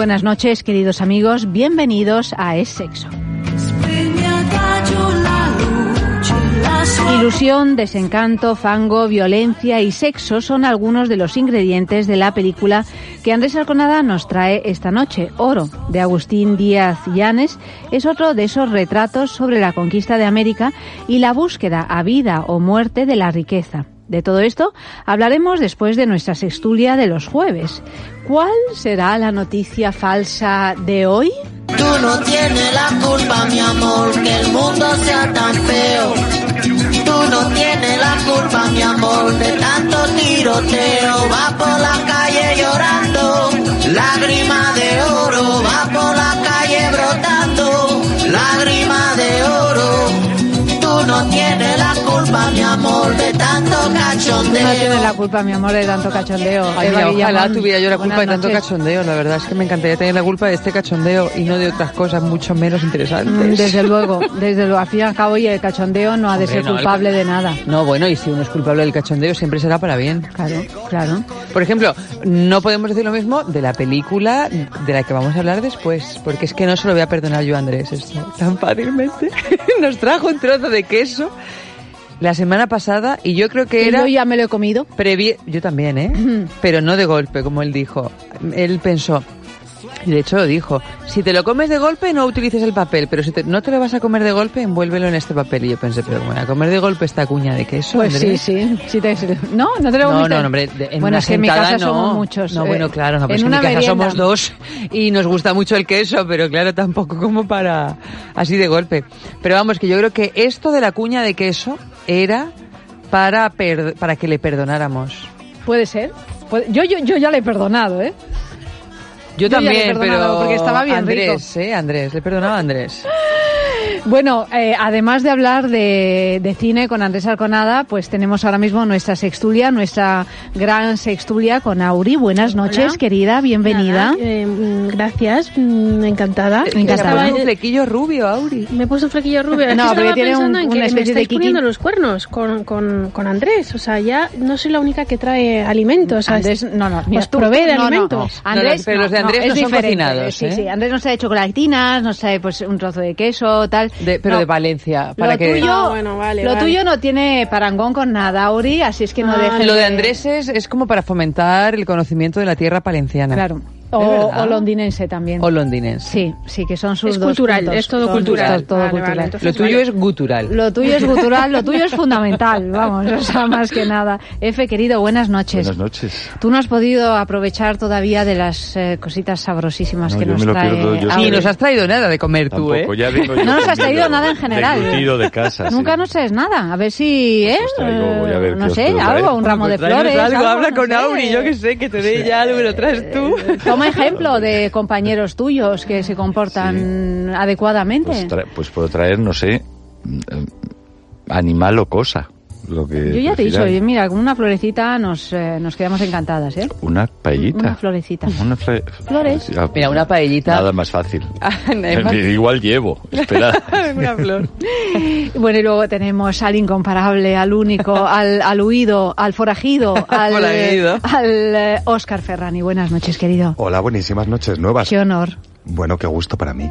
Buenas noches, queridos amigos. Bienvenidos a Es Sexo. Ilusión, desencanto, fango, violencia y sexo son algunos de los ingredientes de la película que Andrés Arconada nos trae esta noche. Oro, de Agustín Díaz Llanes, es otro de esos retratos sobre la conquista de América y la búsqueda a vida o muerte de la riqueza. De todo esto hablaremos después de nuestra sextulia de los jueves. ¿Cuál será la noticia falsa de hoy? Tú no tienes la culpa, mi amor, que el mundo sea tan feo. Tú no tienes la culpa, mi amor, de tanto tiroteo. Va por la calle llorando, lágrima de oro. Va por la calle brotando, lágrima No tienes la culpa, mi amor, de tanto cachondeo. Ay, Eva mira, ojalá Guillamón, tuviera yo la culpa de tanto noches. cachondeo, la verdad es que me encantaría tener la culpa de este cachondeo y no de otras cosas mucho menos Mm, interesantes. Desde luego, desde luego. Al fin y al cabo, y el cachondeo no ha de Hombre, ser no, el culpable ca- de nada. No, bueno, y si uno es culpable del cachondeo siempre será para bien. Claro, claro. Por ejemplo, no podemos decir lo mismo de la película de la que vamos a hablar después, porque es que no se lo voy a perdonar yo a Andrés esto tan fácilmente. Nos trajo un trozo de queso la semana pasada y yo creo que era yo ya me lo he comido. yo también, ¿eh? Pero no de golpe, como él dijo. Él pensó, y de hecho lo dijo, si te lo comes de golpe no utilices el papel, pero si te- no te lo vas a comer de golpe, envuélvelo en este papel. Y yo pensé, pero bueno, a comer de golpe esta cuña de queso, Pues sí, sí. sí te- no, no te lo comiste? no, no, hombre, de- en bueno, una es que en mi casa no. somos muchos. No, eh, bueno, claro, no, pero es en que en mi casa somos dos y nos gusta mucho el queso, pero claro, tampoco como para así de golpe. Pero vamos, que yo creo que esto de la cuña de queso era para per- para que le perdonáramos. Puede ser. Yo, yo, yo ya le he perdonado, ¿eh? Yo, también, pero porque estaba bien Andrés, ¿eh? Andrés, le perdonaba a Andrés. Bueno, eh, además de hablar de, de cine con Andrés Arconada, pues tenemos ahora mismo nuestra sextulia, nuestra gran sextulia con Auri. Buenas noches, Hola. querida, bienvenida. Nada, eh, gracias, mm, encantada. Encantada. Un flequillo rubio, Auri. me puse un flequillo rubio. No, porque estaba tiene un- pensando en una que me especie de estáis kiki. poniendo los cuernos con, con, con Andrés. O sea, ya no soy la única que trae alimentos. O sea, Andrés, no, no, mira, os tú- provee de no, no, alimentos. Andrés, No, pero los de Andrés es no son diferente. cocinados, Sí, ¿eh? sí, Andrés nos trae chocolatinas, nos trae pues un trozo de queso, tal. De- pero No, de Valencia, para lo que... tuyo, Ah, bueno, vale, lo vale. tuyo no tiene parangón con nada, Auri, así es que no Ah, dejes Lo de Andrés es, es como para fomentar el conocimiento de la tierra palenciana. Claro. ¿Es O, o londinense también. O londinense. Sí, sí, que son sus Es dos cultural, puntos. es todo Son cultural. dos- todo Vale, cultural. vale, Lo tuyo vale. es gutural. Lo tuyo es cultural, lo tuyo es fundamental, vamos, o sea, más que nada. Efe, querido, buenas noches. Buenas noches. Tú no has podido aprovechar todavía de las eh, cositas sabrosísimas No, que yo nos trae. Ni nos has traído nada de comer tú, ¿eh? Tampoco, ya vengo yo No nos has traído nada en general. de casa. sí. Nunca nos traes nada, a ver si, ¿eh? os traigo, voy a ver Eh, no sé, algo, un ramo de Pues flores. algo, habla con. Auri, yo que sé, que te dé ya algo y lo traes tú. Toma ejemplo de compañeros tuyos que se comportan adecuadamente. Pues, pues puedo traer, no sé, mm, eh, animal o cosa. Lo que Yo ya te he dicho, mira, con una florecita nos, eh, nos quedamos encantadas, ¿eh? Una paellita. Una florecita. Una fle- Flores. Ah, Mira, una paellita. Nada más fácil. Además, Igual llevo. Espera. una flor. Bueno, y luego tenemos al incomparable, al único, al, al huido, al forajido, al, al eh, Oscar Ferrani. Buenas noches, querido. Hola, buenísimas noches nuevas. Qué honor. Bueno, qué gusto para mí.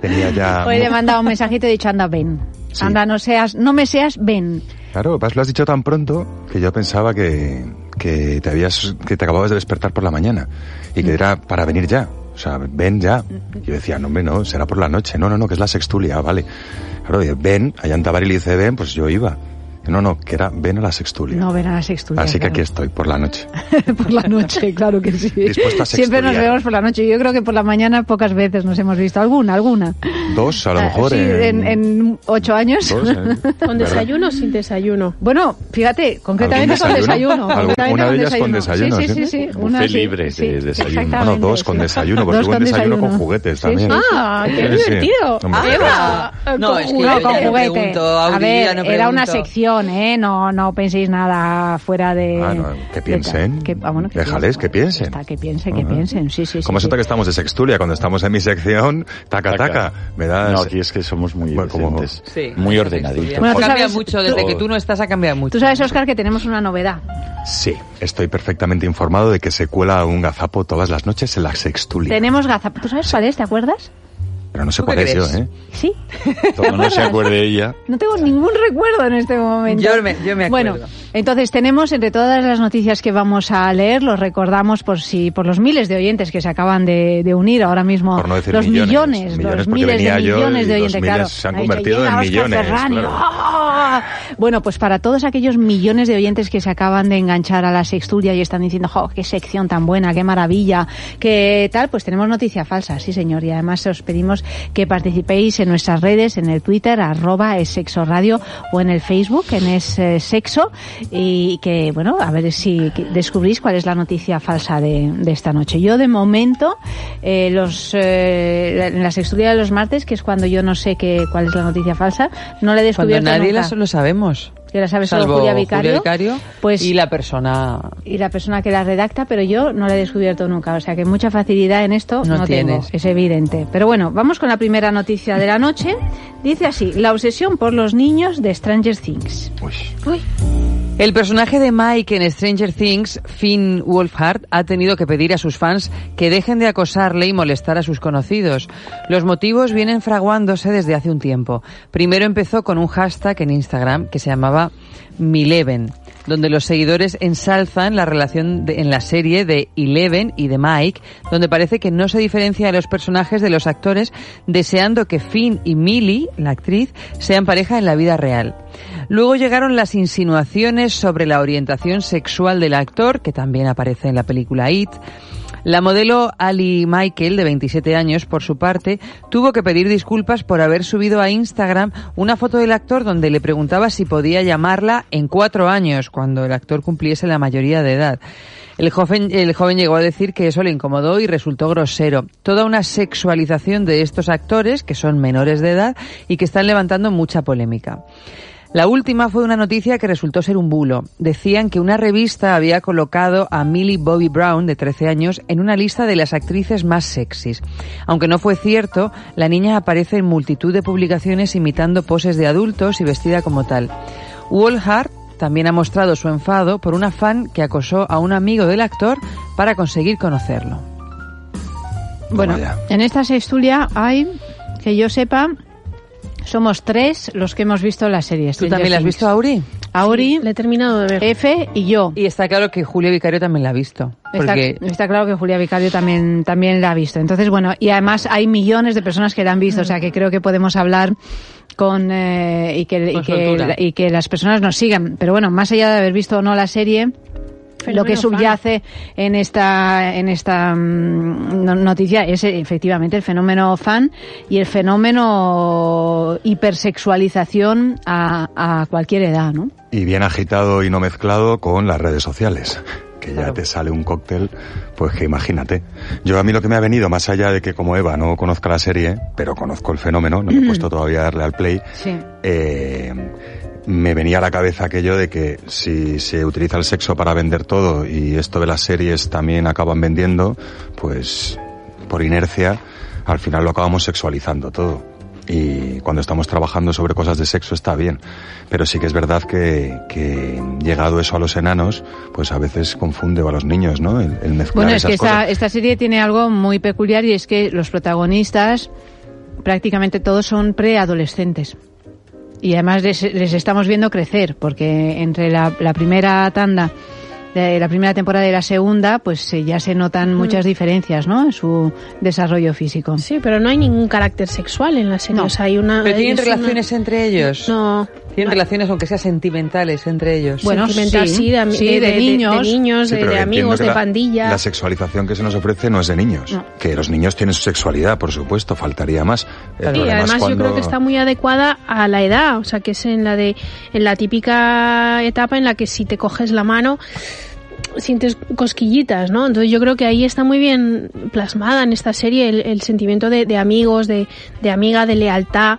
Tenía ya... Hoy le he mandado un mensajito y he dicho, anda, ven. Sí. Anda, no seas, no me seas, ven. Claro, lo has dicho tan pronto que yo pensaba que, que te habías, que te acababas de despertar por la mañana y que era para venir ya. O sea, ven ya. Yo decía, no, hombre, no, será por la noche. No, no, no, que es la sextulia, vale. Claro, ven, allá en Tabaril y dice ven, pues yo iba. No, no, que era ven a la sextulia. No ven a la sextulia. Así que claro. aquí estoy, por la noche. por la noche, claro que sí. Dispuesto a Siempre nos vemos por la noche. Yo creo que por la mañana pocas veces nos hemos visto. Alguna, alguna. Dos, a lo Ah, mejor. sí, en, en ocho años. Dos, ¿eh? ¿Con desayuno o sin desayuno? Bueno, fíjate, concretamente ¿Algún con desayuno? desayuno. Concretamente una de ellas con desayuno, Sí, sí, ¿sí? sí. sí, Buffet una sí, libre de desayuno. Bueno, dos con desayuno, porque hubo un con desayuno con desayuno. juguetes Sí, también. sí, sí. ¡Ah, qué Sí, sí. divertido! Eva, No, con es que No, con juguete. a ver, era una pregunto. ¿Eh? No, no penséis nada fuera de... Ah, no, que de piensen. tal. Que- ah, bueno, que Déjales piensen. que piensen. Está, que piensen, que Ajá. piensen. Sí, sí, sí. ¿Cómo se sí. que estamos de sextulia? Cuando estamos en mi sección, taca, taca. Me das... No, aquí es que somos muy Bueno, como-. Sí. Muy ordenaditos. Bueno, tú sabes- mucho, desde que tú no estás ha cambiado mucho. Tú sabes, Oscar, que tenemos una novedad. Sí, estoy perfectamente informado de que se cuela un gazapo todas las noches en la sextulia. Tenemos gazap. ¿Tú sabes cuál es? ¿Te acuerdas? Pero no sé ¿Tú cuál qué es yo, crees? ¿eh? Sí. Como no se acuerde ella. No tengo ningún recuerdo en este momento. Yo me- yo me acuerdo. Bueno, entonces tenemos entre todas las noticias que vamos a leer, los recordamos por si por los miles de oyentes que se acaban de, de unir ahora mismo. Por no decir los millones, millones, millones, los miles de millones de oyentes, claro. se han convertido en millones, claro. ¡Ah! Bueno, pues para todos aquellos millones de oyentes que se acaban de enganchar a la sextulia y están diciendo, ¡jo, qué sección tan buena, qué maravilla, qué tal! Pues tenemos noticia falsa, sí señor, y además os pedimos que participéis en nuestras redes, en el Twitter, arroba es sexo radio, o en el Facebook, en es eh, sexo, y que, bueno, a ver si que descubrís cuál es la noticia falsa de, de esta noche. Yo, de momento, eh, los, eh, en la sextulia de los martes, que es cuando yo no sé qué, cuál es la noticia falsa, no la he Cuando descubierto nadie nunca. la- lo sabemos. Que la sabe solo Salvo Julia Vicario. Pues, y la persona... y la persona que la redacta, pero yo no la he descubierto nunca. O sea que mucha facilidad en esto No no, tengo, tienes. es evidente. Pero bueno, vamos con la primera noticia de la noche. Dice así, la obsesión por los niños de Stranger Things. Uy. El personaje de Mike en Stranger Things, Finn Wolfhard, ha tenido que pedir a sus fans que dejen de acosarle y molestar a sus conocidos. Los motivos vienen fraguándose desde hace un tiempo. Primero empezó con un hashtag en Instagram que se llamaba Mileven, donde los seguidores ensalzan la relación en la serie de Eleven y de Mike, donde parece que no se diferencia a los personajes de los actores, deseando que Finn y Millie, la actriz, sean pareja en la vida real. Luego llegaron las insinuaciones sobre la orientación sexual del actor, que también aparece en la película It. La modelo Ali Michael, de 27 años, por su parte, tuvo que pedir disculpas por haber subido a Instagram una foto del actor donde le preguntaba si podía llamarla en cuatro años, cuando el actor cumpliese la mayoría de edad. El joven, el joven llegó a decir que eso le incomodó y resultó grosero. Toda una sexualización de estos actores, que son menores de edad y que están levantando mucha polémica. La última fue una noticia que resultó ser un bulo. Decían que una revista había colocado a Millie Bobby Brown, de 13 años, en una lista de las actrices más sexys. Aunque no fue cierto, la niña aparece en multitud de publicaciones imitando poses de adultos y vestida como tal. Wolhart también ha mostrado su enfado por una fan que acosó a un amigo del actor para conseguir conocerlo. Bueno, en esta sextulia hay, que yo sepa, somos tres los que hemos visto la serie. ¿Tú también la has visto, Auri? Auri, Le he terminado de ver. F y yo. Y está claro que Julio Vicario también la ha visto. Está, Porque está claro que Julia Vicario también, también la ha visto. Entonces, bueno, y además hay millones de personas que la han visto, o sea que creo que podemos hablar con y, que, y, Con que, soltura. y que las personas nos sigan. Pero bueno, más allá de haber visto o no la serie, lo que subyace en esta en esta mm, no- noticia es eh, efectivamente el fenómeno fan y el fenómeno hipersexualización a, a cualquier edad, ¿no? Y bien agitado y no mezclado con las redes sociales. Que ya te sale un cóctel, pues que imagínate. Yo a mí lo que me ha venido, más allá de que como Eva no conozca la serie, pero conozco el fenómeno, no me he puesto todavía a darle al play, Sí. eh, me venía a la cabeza aquello de que si se utiliza el sexo para vender todo y esto de las series también acaban vendiendo, pues por inercia al final lo acabamos sexualizando todo. Y cuando estamos trabajando sobre cosas de sexo está bien. Pero sí que es verdad que, que llegado eso a los enanos, pues a veces confunde o a los niños, ¿no? El, el mezclar Bueno, es esas que esta serie tiene algo muy peculiar y es que los protagonistas prácticamente todos son preadolescentes. Y además les, les estamos viendo crecer, porque entre la, la primera tanda, de la primera temporada y la segunda, pues eh, ya se notan muchas diferencias, ¿no? En su desarrollo físico. Sí, pero no hay ningún carácter sexual en la serie. No. O sea, hay una, ¿Pero tienen una- relaciones entre ellos? No, Tienen relaciones, aunque sean sentimentales, entre ellos. Bueno, Sentimental, sí, sí, de, sí, de, de de- de- niños. de, niños, Sí, de, pero de entiendo amigos, que de la- pandilla. La sexualización que se nos ofrece no es de niños. No. Que los niños tienen su sexualidad, por supuesto, faltaría más. Es además yo creo que está muy adecuada a la edad, o sea, que es en la de en la típica etapa en la que si te coges la mano sientes cosquillitas, ¿no? Entonces yo creo que ahí está muy bien plasmada en esta serie el, el sentimiento de, de amigos, de, de amiga, de lealtad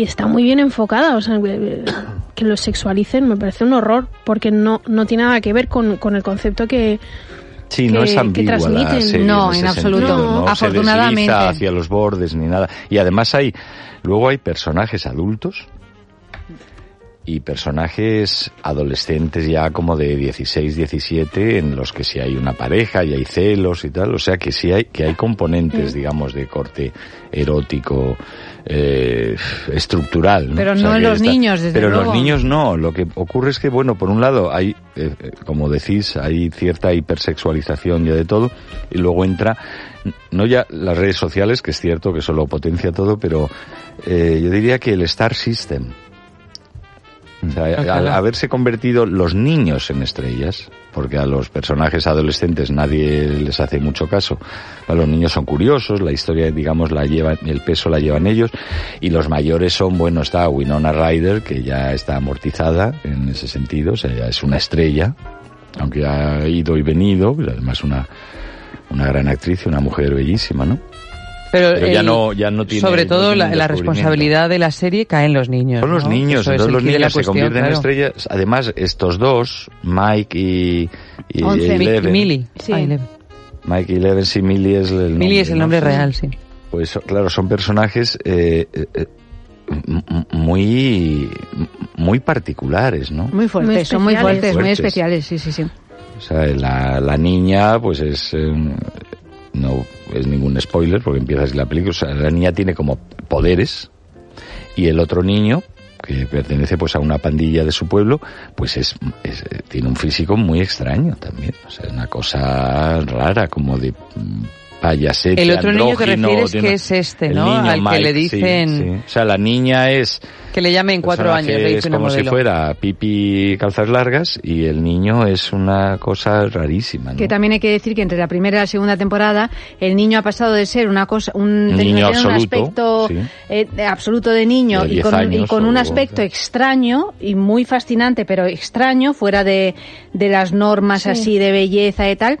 y está muy bien enfocada, o sea, que- que lo sexualicen me parece un horror porque no no tiene nada que ver con, con el concepto que Sí, no es que ambigua la transmiten. serie No, en absoluto. sentido, No, se afortunadamente. desliza hacia los bordes ni nada. Y además hay, luego hay personajes adultos y personajes adolescentes ya como de 16, 17 en los que sí hay una pareja y hay celos y tal, o sea que sí hay que hay componentes, digamos, de corte erótico eh, estructural, ¿no? Pero O sea, no en los niños, desde Pero en los niños no, lo que ocurre es que bueno, por un lado hay eh, eh, como decís, hay cierta hipersexualización ya de todo y luego entra no ya las redes sociales, que es cierto que eso lo potencia todo, pero eh, yo diría que el Star System. O sea, al haberse convertido los niños en estrellas, porque a los personajes adolescentes nadie les hace mucho caso. A los niños son curiosos, la historia, digamos, la llevan, el peso la llevan ellos, y los mayores son, bueno, está Winona Ryder, que ya está amortizada en ese sentido, o sea, ya es una estrella, aunque ha ido y venido, además una, una gran actriz una mujer bellísima, ¿no? Pero, Pero ya el- no- ya no tiene- Sobre no todo tiene la, responsabilidad de la serie cae en los niños. Son los ¿no? niños, es entonces los niños se convierten en estrellas. Además, estos dos, Mike y, y Once. Mi- Eleven, Millie. Sí. Ah, Eleven. Mike y Eleven, sí, Millie es el nombre. Millie es el ¿no? nombre real, sí. Pues claro, son personajes eh, eh, eh, muy muy particulares, ¿no? Muy fuertes, Muy son muy fuertes, muy especiales, sí, sí, sí. O sea, la, la niña, pues es. No es ningún spoiler porque empieza así la película. O sea, la niña tiene como poderes y el otro niño, que pertenece pues a una pandilla de su pueblo, pues es, es- eh, tiene un físico muy extraño también. O sea, una cosa rara, como de mm, payasete. El otro niño que refieres tiene- que es este, ¿no? niño Al que le sí, dicen sí. O sea, la niña es que le llamen cuatro años, le es como si fuera Pipi calzas largas y el niño es una cosa rarísima, ¿no? Que también hay que decir que entre la primera y la segunda temporada el niño ha pasado de ser una cosa, un, Niño tener un absoluto, aspecto sí. eh, absoluto de niño De y 10 con, un- y años con un o- aspecto extraño y muy fascinante, pero extraño, fuera de, de las normas Sí. así de belleza y tal.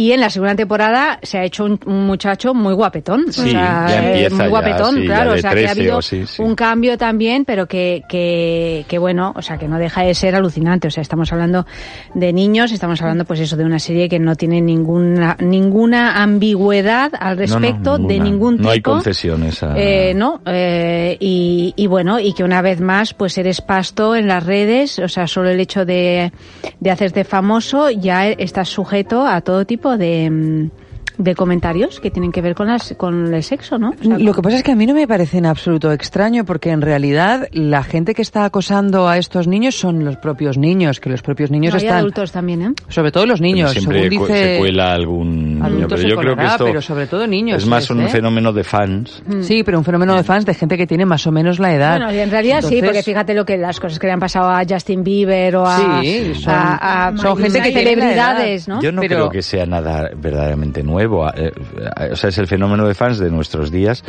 Y en la segunda temporada se ha hecho un, un muchacho muy guapetón. Sí, o sea, ya eh, empieza muy ya, guapetón, sí, claro. o sea, que ha 13 habido sí, un cambio también, pero que, que, que bueno, o sea, que no deja de ser alucinante. O sea, estamos hablando de niños, estamos hablando pues eso de una serie que no tiene ninguna ninguna ambigüedad al No, no, respecto de ningún tipo. No hay concesiones. a- Eh, no, eh, y, y bueno, y que una vez más, pues eres pasto en las redes, o sea, solo el hecho de, de hacerte famoso ya estás sujeto a todo tipo de, mm, de comentarios que tienen que ver con, las, con el sexo, ¿no? O sea, Lo que pasa es que a mí no me parece en absoluto extraño porque en realidad la gente que está acosando a estos niños son los propios niños, que los propios niños no, hay están, adultos también, ¿eh? sobre todo los Pero niños, siempre según cu- dice se cuela algún niño, adultos pero yo creo que esto pero sobre todo niños. es más es, un ¿eh? fenómeno de fans. Sí, pero un fenómeno de fans de gente que tiene más o menos la edad. Bueno, en realidad sí, porque fíjate lo que las cosas que le han pasado a Justin Bieber o a, Sí, son- a- a- son gente que celebridades, ¿no? Yo no Pero- creo que sea nada verdaderamente nuevo. Eh, eh, O sea, es el fenómeno de fans de nuestros días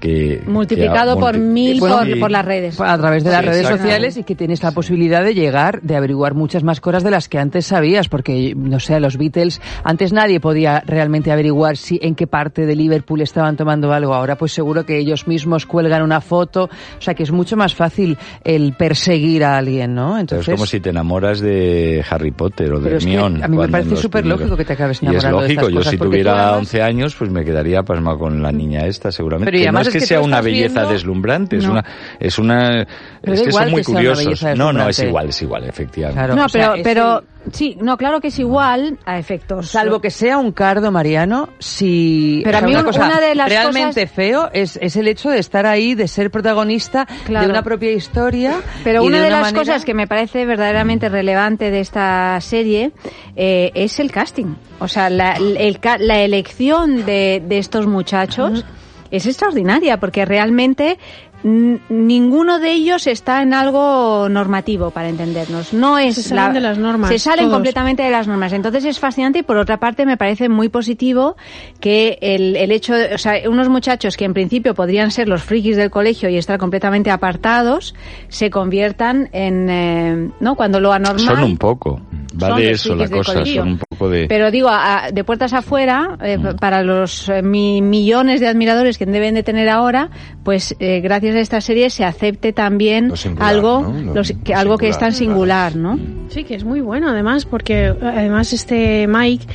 que... Multiplicado que ha por multi- mil Bueno, por, sí. por las redes. a través de las Sí, redes exacto. sociales y que tienes la posibilidad de llegar, de averiguar muchas más cosas de las que antes sabías, porque, no sé, los Beatles, antes nadie podía realmente averiguar si en qué parte de Liverpool estaban tomando algo. Ahora pues seguro que ellos mismos cuelgan una foto, o sea que es mucho más fácil el perseguir a alguien, ¿no? Pero Entonces, es como si te enamoras de Harry Potter o de Pero Hermione. a mí me parece súper lógico que te acabes Y es enamorando de lógico, estas yo cosas, si tú tuviera además- 11 años, pues me quedaría pasmado con la niña esta, seguramente. Pero que no es que sea una belleza viendo- deslumbrante, es una... Es una es que son muy curiosos. No, no, es igual, es igual, efectivamente. Claro. No, o sea, pero, pero sí, no, claro que es igual a efectos. Salvo que sea un cardo, Mariano, si... Pero a o sea, mí una, un- cosa una de las realmente cosas- feo es, es el hecho de estar ahí, de ser protagonista Claro. de una propia historia. Pero una de, una las manera- cosas que me parece verdaderamente relevante de esta serie eh, es el casting. O sea, la, el ca- la elección de, de estos muchachos es extraordinaria porque realmente ninguno de ellos está en algo normativo para entendernos. No es Se salen de las normas, Se salen todos. completamente de las normas. Entonces es fascinante y por otra parte me parece muy positivo que el, el hecho, de, o sea, unos muchachos que en principio podrían ser los frikis del colegio y estar completamente apartados se conviertan en, eh, ¿no? Cuando lo anormal. Son un poco. Va Son de eso la cosa. colegio. Son un poco de. Pero digo, a- de puertas afuera, eh, Mm. para los eh, mi- millones de admiradores que deben de tener ahora, pues eh, gracias a esta serie se acepte también Lo singular, algo, ¿no? Lo- los- que, lo algo que es tan singular, singular, ¿no? Sí, que es muy bueno además, porque además este Mike,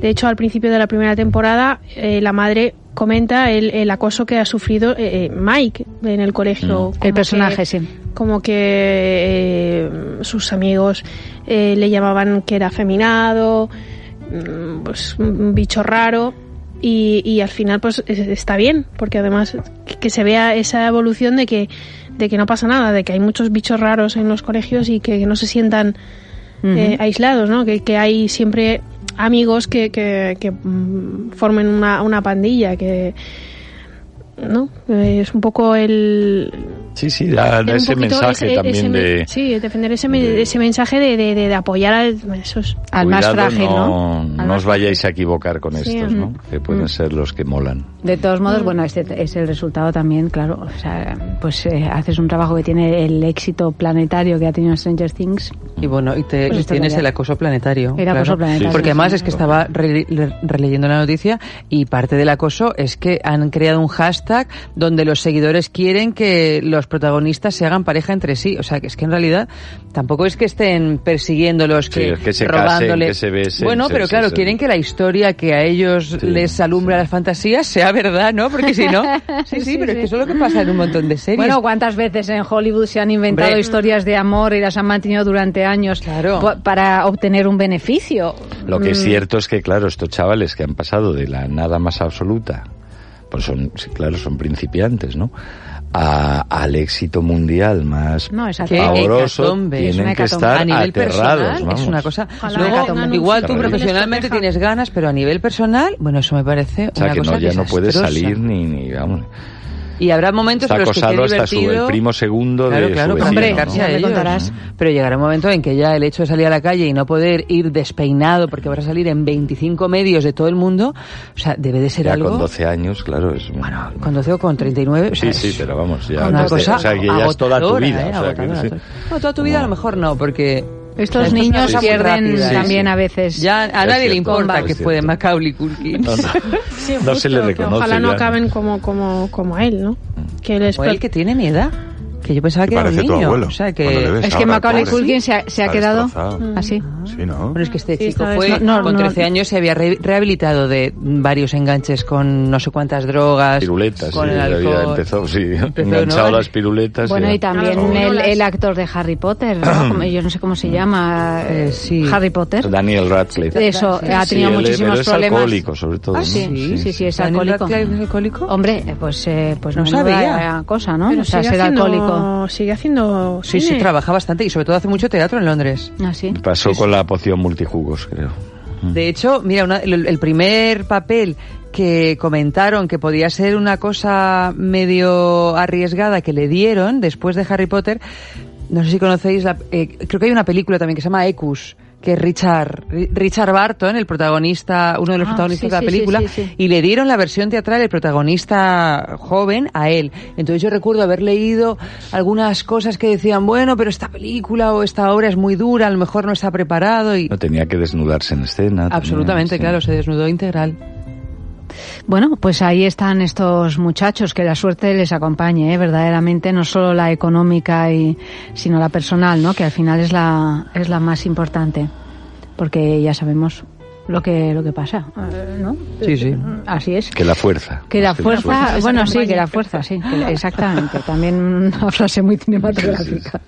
de hecho al principio de la primera temporada, eh, la madre comenta el, el acoso que ha sufrido eh, eh, Mike en el colegio. El Como personaje, que- sí. Como que eh, sus amigos eh, le llamaban que era afeminado, mm, pues un bicho raro. Y, y al final pues es- está bien porque además que- que se vea esa evolución de que de que no pasa nada de que hay muchos bichos raros en los colegios y que no se sientan eh, aislados, ¿no? Que, que hay siempre amigos que, que, que, mm, formen una, una pandilla, que ¿no? Es un poco el Sí, sí, da, ese mensaje ese- también ese de. sí, defender ese, de- ese mensaje de, de, de- de apoyar a esos Al más frágil, ¿no? no, Al no os vayáis a equivocar con Sí, estos, ¿no? ujú. Que pueden ser los que molan. De todos Mm. modos, bueno, este es el resultado también, claro. O sea, pues eh, haces un trabajo que tiene el éxito planetario que ha tenido Stranger Things. Y bueno, y te, Pues esto tienes es el acoso planetario. El acoso claro. planetario, Porque sí. además es que estaba re- re- releyendo la noticia y parte del acoso es que han creado un hashtag donde los seguidores quieren que los protagonistas se hagan pareja entre sí. O sea, que es que en realidad tampoco es que estén persiguiéndolos, Sí, que, es que se robándole. casen, que se besen, bueno, pero claro, quieren que la historia que a ellos Sí, les alumbra las fantasías sea verdad, ¿no? Porque si no, sí, sí, Sí, pero es que eso es lo que pasa en un montón de series. Bueno, ¿cuántas veces en Hollywood se han inventado Hombre. historias de amor y las han mantenido durante años Claro. pa- para obtener un beneficio? Lo que es Mm, cierto es que, claro, estos chavales que han pasado de la nada más absoluta, pues son, claro, son principiantes, ¿no? A- al éxito mundial más No, pavoroso, tienen que estar a nivel aterrados, personal vamos. es una cosa. Luego, igual tú profesionalmente tienes ganas, pero a nivel personal, bueno, eso me parece O sea, una que cosa no, ya no puedes salir ni, ni vamos. Y habrá momentos Está en los que acosado esté hasta su, divertido. el primo segundo Claro, de claro, su vecino, Hombre, ¿no? ellos. contarás. Pero llegará un momento en que ya el hecho de salir a la calle y no poder ir despeinado porque vas a salir en 25 medios de todo el mundo, o sea, debe de ser Ya algo... con 12 años, claro, es... Bueno, con 12 o con 39... o sea, Sí, sí, pero vamos, ya... una desde- cosa o sea, que ya es toda tu vida. ¿eh? o sea, que sí. No, toda tu vida a lo mejor no, porque... Estos niños pierden. Sí, también sí. a veces. Ya a nadie le importa que fue Macaulay Culkin. No, no. Sí, No se le justo, reconoce Ojalá no ya. acaben como, como, como él, ¿no? Que les él que tiene mi edad. Que yo pensaba Que que era un parece tu niño. abuelo, O sea, que... Es que Macaulay. Culkin se ha, se ha quedado destrozado. así. Sí, ¿no? Bueno, es que este Sí, chico fue, no. con No, 13 años se había re- rehabilitado de varios enganches con no sé cuántas drogas. Piruletas, con sí, el alcohol. empezó, sí, Empezó, enganchado ¿no? las piruletas. Bueno, ya. y también el, el actor de Harry Potter, ¿no? Yo no sé cómo se llama, Eh, sí. Harry Potter. Daniel Radcliffe. Eso, Sí, ha Sí, tenido él- muchísimos pero es problemas. alcohólico, sobre todo. Ah, ¿no? sí, sí, sí, es ¿Daniel alcohólico. Alcohólico? Hombre, eh, pues, eh, pues No no sabía. cosa, ¿no? O sea, ser haciendo, Sigue haciendo Sí, sí, trabaja bastante y sobre todo hace mucho teatro en Londres. Así. Pasó con la poción multijugos, creo. De hecho, mira, una- el, el primer papel que comentaron que podía ser una cosa medio arriesgada que le dieron después de Harry Potter, no sé si conocéis, la- eh, creo que hay una película también que se llama Ecus, que es Richard, Ri- Richard Barton, el protagonista, uno de los Ah, protagonistas sí, de la película, sí, sí, sí. y le dieron la versión teatral el protagonista joven a él. Entonces yo recuerdo haber leído algunas cosas que decían, bueno, pero esta película o esta obra es muy dura, a lo mejor no está preparado y... No tenía que desnudarse en escena. tenía- Absolutamente, sí. claro, se desnudó integral. Bueno, pues ahí están estos muchachos, que la suerte les acompañe, ¿eh? verdaderamente, no solo la económica, y, sino la personal, ¿no? que al final es la, es la más importante, porque ya sabemos lo que, lo que pasa, ¿no? Sí, sí. Así es. Que la fuerza. Que la fuerza, bueno, sí, que la fuerza, sí, que- exactamente. También una frase muy cinematográfica.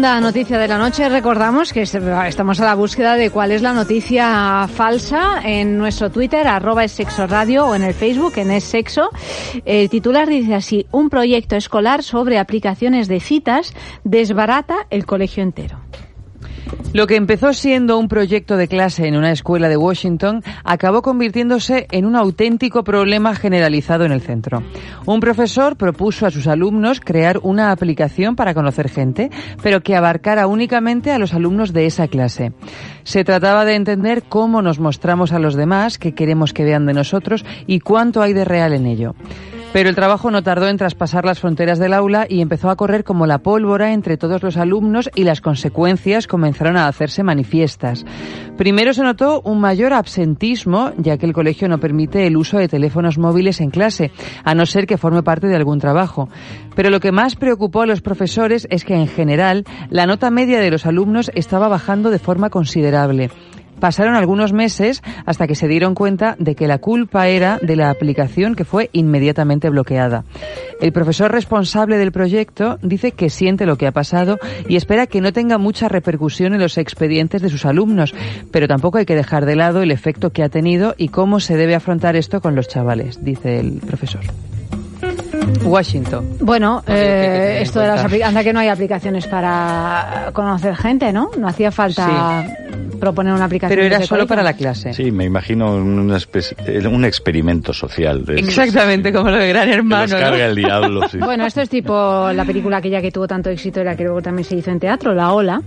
Segunda noticia de la noche. Recordamos que estamos a la búsqueda de cuál es la noticia falsa en nuestro Twitter, arroba es sexo radio, o en el Facebook, en es sexo. El titular dice así, un proyecto escolar sobre aplicaciones de citas desbarata el colegio entero. Lo que empezó siendo un proyecto de clase en una escuela de Washington acabó convirtiéndose en un auténtico problema generalizado en el centro. Un profesor propuso a sus alumnos crear una aplicación para conocer gente, pero que abarcara únicamente a los alumnos de esa clase. Se trataba de entender cómo nos mostramos a los demás, qué queremos que vean de nosotros y cuánto hay de real en ello. Pero el trabajo no tardó en traspasar las fronteras del aula y empezó a correr como la pólvora entre todos los alumnos y las consecuencias comenzaron a hacerse manifiestas. Primero se notó un mayor absentismo, ya que el colegio no permite el uso de teléfonos móviles en clase, a no ser que forme parte de algún trabajo. Pero lo que más preocupó a los profesores es que, en general, la nota media de los alumnos estaba bajando de forma considerable. Pasaron algunos meses hasta que se dieron cuenta de que la culpa era de la aplicación que fue inmediatamente bloqueada. El profesor responsable del proyecto dice que siente lo que ha pasado y espera que no tenga mucha repercusión en los expedientes de sus alumnos, pero tampoco hay que dejar de lado el efecto que ha tenido y cómo se debe afrontar esto con los chavales, dice el profesor. Washington. Bueno, eh, esto de las aplicaciones, anda que no hay aplicaciones para conocer gente, ¿no? No hacía falta proponer una aplicación. Pero era solo colegio. para la clase. Sí, me imagino una especie- un experimento social. de- Exactamente, como lo de Gran que Hermano. carga el diablo. sí. Bueno, esto es tipo la película aquella que tuvo tanto éxito y la que luego también se hizo en teatro, La Ola.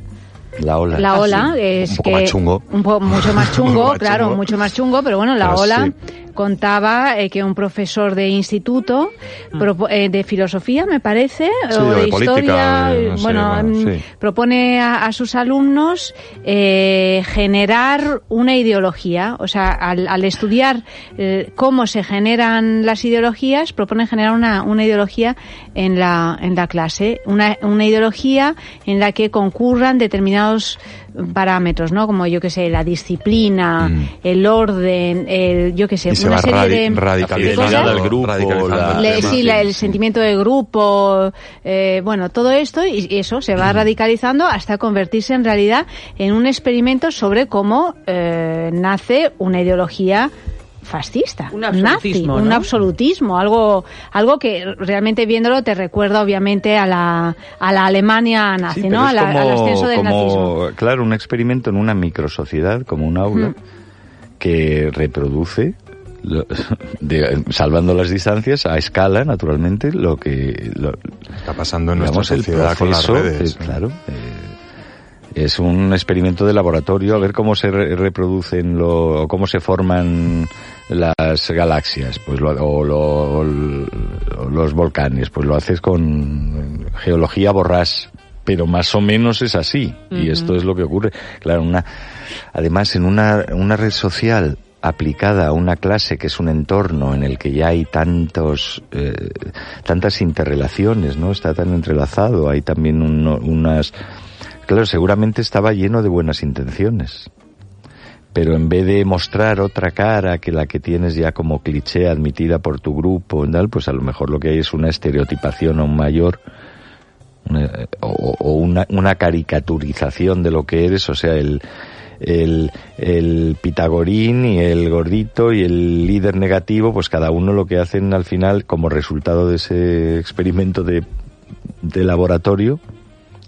La ola. La Ah, Ola sí. es Un poco que más chungo. un po- mucho más Un chungo, poco más claro, chungo. mucho más chungo, pero bueno, La Pero Ola sí. contaba eh, que un profesor de instituto propo- eh, de filosofía, me parece, Sí, o de, historia, no sé, bueno, bueno, mm, sí. propone a, a sus alumnos eh, generar una ideología, o sea, al, al estudiar eh, cómo se generan las ideologías, propone generar una, una ideología en la, en la clase, una, una ideología en la que concurran determinados parámetros, ¿no? Como yo que sé, la disciplina, Mm. el orden, el, yo que sé, Y se una va serie radi- de radicalizando, fidelidad al grupo, la- el le- tema. sí, la- el sentimiento de grupo, eh, bueno, todo esto y, y eso se va radicalizando hasta convertirse en realidad en un experimento sobre cómo eh, nace una ideología fascista, Un absolutismo, nazi, un absolutismo, algo, algo que realmente viéndolo te recuerda obviamente a la, a la Alemania nazi, Sí, ¿no? pero A es la- al como- ascenso del como, nazismo. Claro, un experimento en una microsociedad, como un aula, Mm. que reproduce, lo- de- salvando las distancias, a escala, naturalmente, lo que... Lo, Está pasando en digamos, nuestra sociedad con las proceso, redes. eh, claro. eh, es un experimento de laboratorio a ver cómo se re- reproducen lo, o cómo se forman las galaxias, pues lo- o, lo- o los volcanes, pues lo haces con geología borrás, pero más o menos es así y esto es lo que ocurre. Claro, una, además en una, una red social aplicada a una clase que es un entorno en el que ya hay tantos eh, tantas interrelaciones, ¿no? Está tan entrelazado, hay también uno- unas claro, seguramente estaba lleno de buenas intenciones. Pero en vez de mostrar otra cara que la que tienes ya como cliché admitida por tu grupo, pues a lo mejor lo que hay es una estereotipación aún mayor o, una, caricaturización de lo que eres, o sea, el, el, pitagorín y el gordito y el líder negativo, pues cada uno lo que hacen al final como resultado de ese experimento de, de laboratorio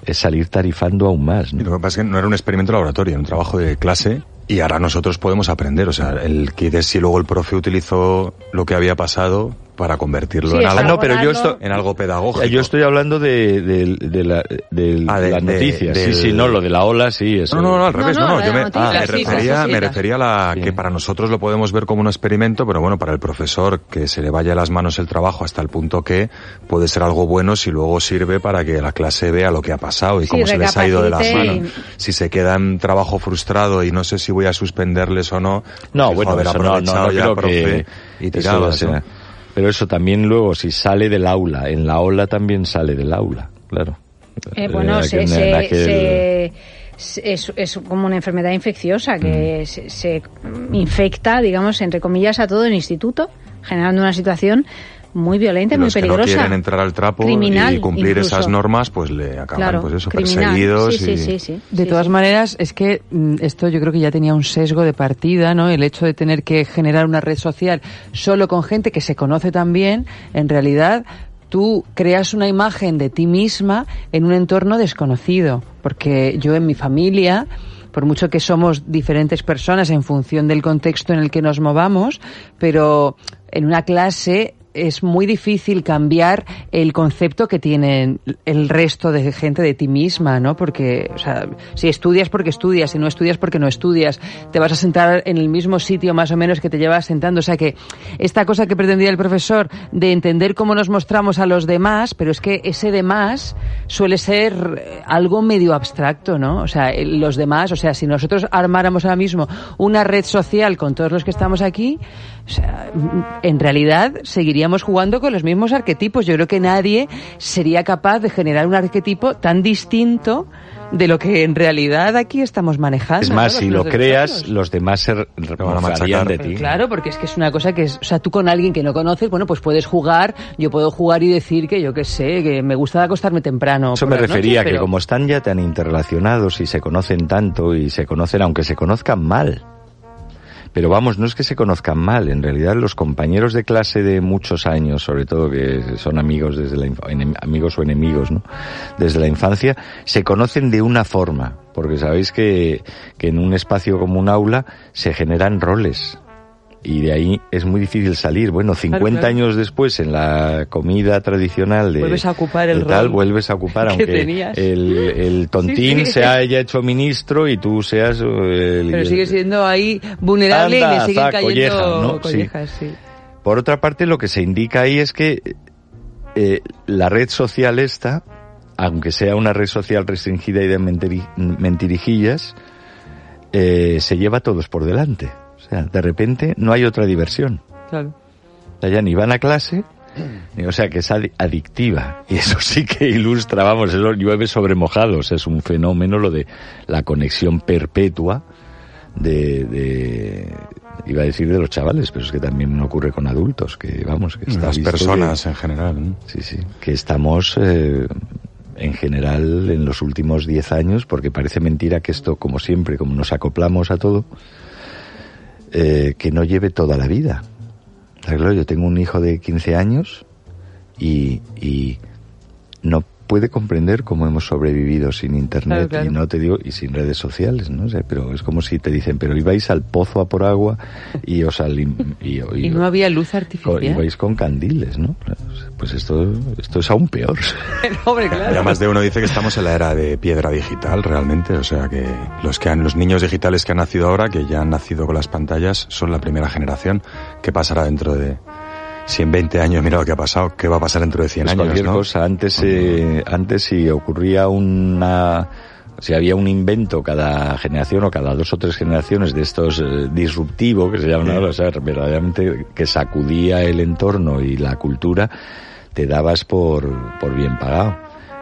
es salir tarifando aún más. ¿no? lo que pasa es que no era un experimento laboratorio, era un trabajo de clase y ahora nosotros podemos aprender. O sea, el que si luego el profe utilizó lo que había pasado para convertirlo Sí, en, algo, Ah, no, pero yo elaborarlo. esto, en algo pedagógico. yo estoy hablando de, de, de la, de Ah, de- las de- noticias. sí, sí, no, lo de la ola, sí. Eso. No, no, no, al revés, no, no, yo me, ah, refería, me refería a la Sí. que para nosotros lo podemos ver como un experimento, pero bueno, para el profesor que se le vaya a las manos el trabajo hasta el punto que puede ser algo bueno si luego sirve para que la clase vea lo que ha pasado y Sí, cómo se les ha ido de las manos. Si se queda en trabajo frustrado y no sé si voy a suspenderles o no, No, pues, bueno, haber eso no, no, aprovechado no ya, creo profe, que y eso tirado, sea- ¿no? Pero eso también luego, si sale del aula, en la ola también sale del aula, claro. Eh, bueno, En se, aquel- se- en aquel- se- se- es, es como una enfermedad infecciosa que Mm. se, se infecta, digamos, entre comillas, a todo el instituto, generando una situación muy violenta, Y muy los que no peligrosa. quieren entrar al trapo Criminal, y cumplir incluso. esas normas, pues le acaban Claro, pues eso, criminal. perseguidos Sí, y... sí, sí, sí. De Sí, todas sí. maneras, es que mm, esto yo creo que ya tenía un sesgo de partida, ¿no? El hecho de tener que generar una red social solo con gente que se conoce también, en realidad tú creas una imagen de ti misma en un entorno desconocido. Porque yo en mi familia, por mucho que somos diferentes personas en función del contexto en el que nos movamos, pero en una clase es muy difícil cambiar el concepto que tienen el resto de gente de ti misma, ¿no? Porque, o sea, si estudias porque estudias, si no estudias porque no estudias, te vas a sentar en el mismo sitio más o menos que te llevas sentando. O sea que esta cosa que pretendía el profesor de entender cómo nos mostramos a los demás, pero es que ese demás suele ser eh, algo medio abstracto, ¿no? O sea, el- los demás, o sea, si nosotros armáramos ahora mismo una red social con todos los que estamos aquí, o sea, en realidad seguiríamos jugando con los mismos arquetipos. Yo creo que nadie sería capaz de generar un arquetipo tan distinto de lo que en realidad aquí estamos manejando. Es ¿no? más, Los si lo creas, los demás se machacar. de ti. Claro, porque es que es una cosa que es, o sea, tú con alguien que no conoces, bueno, pues puedes jugar, yo puedo jugar y decir que yo qué sé, que me gusta acostarme temprano. Eso me refería, noches, que pero- como están ya tan interrelacionados y se conocen tanto y se conocen, aunque se conozcan mal. Pero vamos, no es que se conozcan mal, en realidad los compañeros de clase de muchos años, sobre todo que son amigos desde la amigos o enemigos, ¿no? Desde la infancia, se conocen de una forma, porque sabéis que, que en un espacio como un aula se generan roles. Y de ahí es muy difícil salir. Bueno, 50 claro. años después, en la comida tradicional de, Vuelves a ocupar el tal, rol vuelves a ocupar, que aunque el, el tontín Sí, sí. se haya hecho ministro y tú seas eh, el... Pero sigue siendo ahí vulnerable y le siguen cayendo colleja, ¿no? Sí. collejas, sí. Por otra parte, lo que se indica ahí es que eh, la red social esta, aunque sea una red social restringida y de mentiri- mentirijillas, eh, se lleva a todos por delante. De repente no hay otra diversión. Claro. O sea, ya ni van a clase, ni- o sea, que es adi- adictiva. Y eso sí que ilustra, vamos, eso llueve sobre mojados. Es un fenómeno lo de la conexión perpetua de, de- iba a decir de los chavales, pero es que también ocurre con adultos, que vamos, que Las personas que- en general. ¿no? sí, sí, que estamos eh, en general en los últimos 10 años, porque parece mentira que esto, como siempre, como nos acoplamos a todo, eh, que no lleve toda la vida. Yo tengo un hijo de 15 años y, y no puede comprender cómo hemos sobrevivido sin internet Claro, claro. y no te digo y sin redes sociales, ¿no? O sea, pero es como si te dicen, pero ibais al pozo a por agua y os alim- y, Y no había luz artificial. ibais con candiles, ¿no? Pues esto esto es aún peor. Hombre, Y claro. además de uno dice que estamos en la era de piedra digital, realmente. O sea que los que han, los niños digitales que han nacido ahora, que ya han nacido con las pantallas, son la primera generación. ¿Qué pasará dentro de, si en 20 años mira lo que ha pasado, qué va a pasar dentro de 100 Pues años? cualquier ¿no? cosa. Antes, eh, antes si ocurría una, si había un invento cada generación o cada dos o tres generaciones de estos eh, disruptivo que se llaman ahora, o sea, verdaderamente que sacudía el entorno y la cultura, te dabas por, por bien pagado.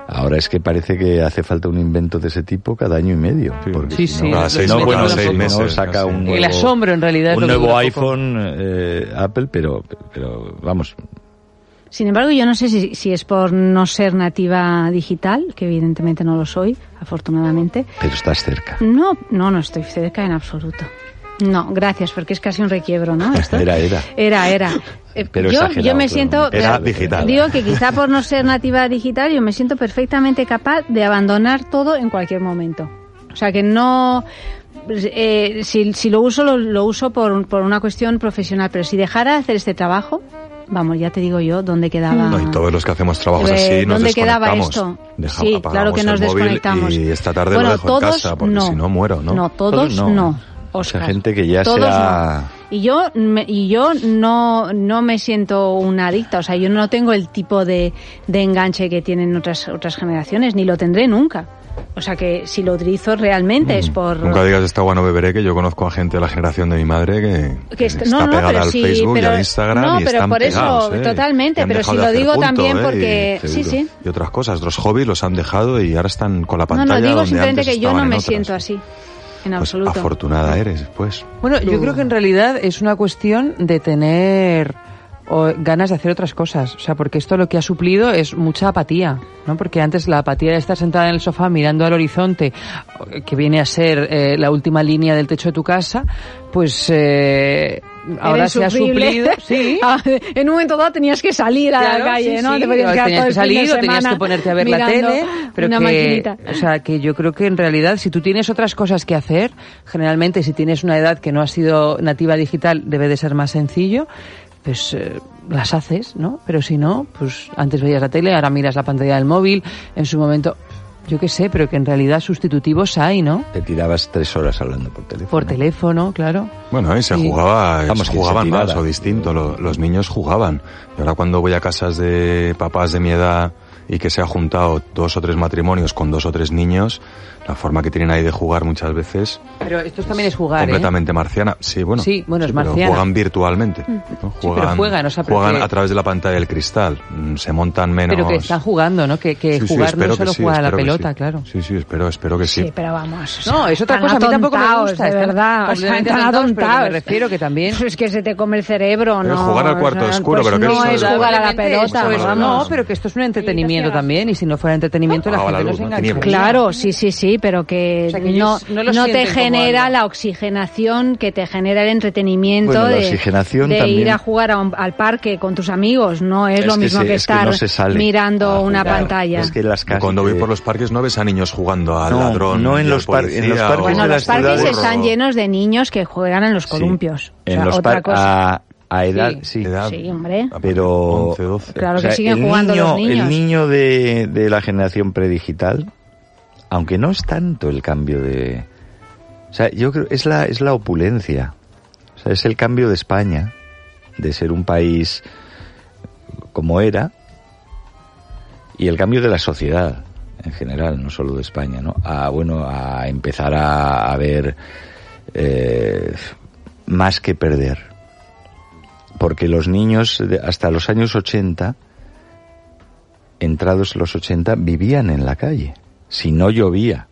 Ahora es que parece que hace falta un invento de ese tipo cada año y medio. Sí. porque Sí, si sí, no, Cada seis no, meses, bueno, seis no meses, saca un El nuevo, asombro, en realidad, un nuevo iPhone eh, Apple, pero, pero vamos, Sin embargo, yo no sé si, si es por no ser nativa digital, que evidentemente no lo soy, afortunadamente. pero estás cerca. No, no, no estoy cerca en absoluto. No, gracias, porque es casi un requiebro, ¿no? Esto. Era, era. Era, era. Eh, Pero yo, yo me siento. Era pero digital. Digo que quizá por no ser nativa digital, yo me siento perfectamente capaz de abandonar todo en cualquier momento. O sea que no. eh, si, si lo uso, lo, lo uso por, por una cuestión profesional, pero si dejara de hacer este trabajo, vamos, ya te digo yo dónde quedaba. No, y todos los que hacemos trabajos Eh, así nos ¿Dónde quedaba esto? Deja- sí, claro que nos desconectamos. Y esta tarde bueno, lo dejo todos en casa, porque no. si no muero, ¿no? No, todos, Todos no. no. O sea, gente que ya Todos se ha- no. Y yo, me- y yo no, no me siento una adicta, o sea, yo no tengo el tipo de, de enganche que tienen otras, otras generaciones, ni lo tendré nunca. O sea que si lo utilizo realmente es por... Mm. Nunca digas de esta agua no beberé, que yo conozco a gente de la generación de mi madre que, que est- está no, no, pegada pero al sí, Facebook pero, y al Instagram no, y pero están por pegados, eso, ¿eh? totalmente, pero si lo digo punto, también ¿eh? porque, Y- sí, sí. Y otras cosas, otros hobbies los han dejado y ahora están con la No, pantalla no, digo donde simplemente que yo no me otras. siento así, en Pues afortunada eres, pues. Bueno, yo creo que en realidad es una cuestión de tener o ganas de hacer otras cosas. O sea, porque esto lo que ha suplido es mucha apatía, ¿no? Porque antes la apatía de estar sentada en el sofá mirando al horizonte, que viene a ser eh, la última línea del techo de tu casa, pues eh, ahora se ha suplido. Sí. Ah, en un momento dado tenías que salir a Claro, la calle, sí, ¿no? sí, Te podías quedar tenías todo que salir o tenías que ponerte a ver la tele, pero una que, maquinita. o sea, que yo creo que en realidad si tú tienes otras cosas que hacer, generalmente si tienes una edad que no ha sido nativa digital debe de ser más sencillo, pues eh, las haces, ¿no? Pero si no, pues antes veías la tele, ahora miras la pantalla del móvil, en su momento, yo qué sé, pero que en realidad sustitutivos hay, ¿no? Te tirabas tres horas hablando por teléfono. Por teléfono, claro. Bueno, y se jugaba, Vamos, se que se jugaban más o distinto, lo- los niños jugaban. Y ahora cuando voy a casas de papás de mi edad y que se ha juntado dos o tres matrimonios con dos o tres niños, la forma que tienen ahí de jugar muchas veces Pero esto también es jugar, ¿eh? completamente marciana. Sí, bueno. Sí, bueno, es pero marciana. Juegan virtualmente. ¿no? pero juegan, o sea, pero juegan que- a través de la pantalla del cristal. Mm, Se montan menos. Pero que están jugando, ¿no? Que, que Sí, sí, jugar no es solo sí, jugar a la pelota, sí. claro. Sí, sí, espero, espero que sí. Sí, pero vamos. o No, es otra cosa, a mí tampoco me gusta. De están verdad, o sea, tan atontados, pero que me refiero que también... Es que se te come el cerebro, Pero ¿no? jugar al cuarto O sea, oscuro, pues pero que no es es- jugar a la pelota, es- vamos. no, pero que esto es un entretenimiento también, y si no fuera entretenimiento la Apagaba gente la no se tenía- Claro, sí, sí, sí, pero que, O sea, que no, no lo no te genera la oxigenación que te genera el entretenimiento Bueno, la de, oxigenación de también- ir a jugar a un- al parque con tus amigos. No es, Es lo que mismo se- que es que estar no mirando a una pantalla. Es que las Y casas... Cuando voy por los parques no ves a niños jugando al No, ladrón. no en los par- en los policía parques bueno, de los parques ciudades- están llenos de niños que juegan en los sí. columpios. En los otra par- cosa. A, edad, Sí. sí. Edad- Sí, hombre. Pero 11, 12. Claro o sea, que siguen jugando niño, los niños. El niño de, de la generación predigital, aunque no es tanto el cambio de... O sea, yo creo es la, es la opulencia. O sea, es el cambio de España, de ser un país como era, y el cambio de la sociedad en general, no solo de España, ¿no? A, bueno, a empezar a, a ver eh, más que perder. Porque los niños de- hasta los años 80, entrados los 80, vivían en la calle. Si no llovía.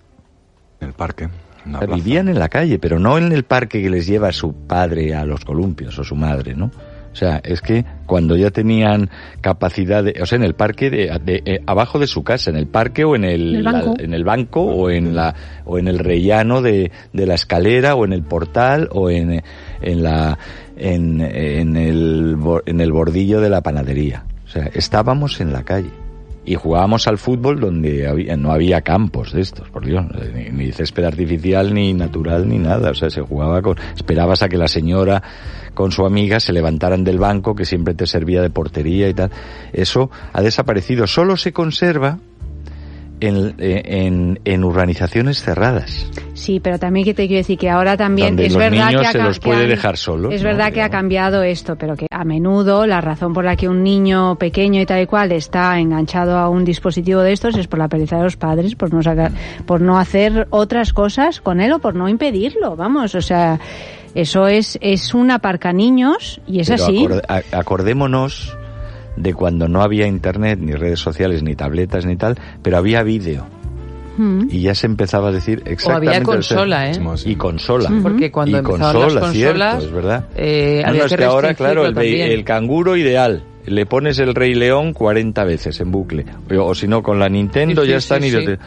En el parque. en la O sea, plaza. vivían en la calle, pero no en el parque que les lleva su padre a los columpios o su madre, ¿no? O sea, es que cuando ya tenían capacidad de, o sea, en el parque de, de- eh, abajo de su casa, en el parque o en el, En el banco. la- en el banco o en la o en el rellano de, de la escalera o en el portal o en, en la en, en el en el bordillo de la panadería. O sea, estábamos en la calle y jugábamos al fútbol donde había- no había campos de estos, por Dios, ni, ni césped artificial, ni natural, ni nada. O sea, se jugaba con, esperabas a que la señora con su amiga se levantaran del banco que siempre te servía de portería y tal. Eso ha desaparecido. Solo se conserva en, en, en urbanizaciones cerradas. Sí, pero también que te quiero decir que ahora también Donde es los verdad niños que ha se los puede han- dejar solos, Es ¿no? verdad que ha cambiado esto, pero que a menudo la razón por la que un niño pequeño y tal y cual está enganchado a un dispositivo de estos es por la pereza de los padres, por no sacar, por no hacer otras cosas con él o por no impedirlo, vamos, o sea, eso es es un aparca niños y es Pero así. acordémonos de cuando no había internet, ni redes sociales, ni tabletas, ni tal, pero había vídeo. Mm. Y ya se empezaba a decir O exactamente... había consola, ¿eh? Y consola. Porque cuando y empezaban consola, las cierto, consolas, es verdad. eh, No, es que que ahora, claro, el, el canguro ideal. Le pones el Rey León 40 veces en bucle. O, o si no, con la Nintendo Sí, sí, ya están sí, y...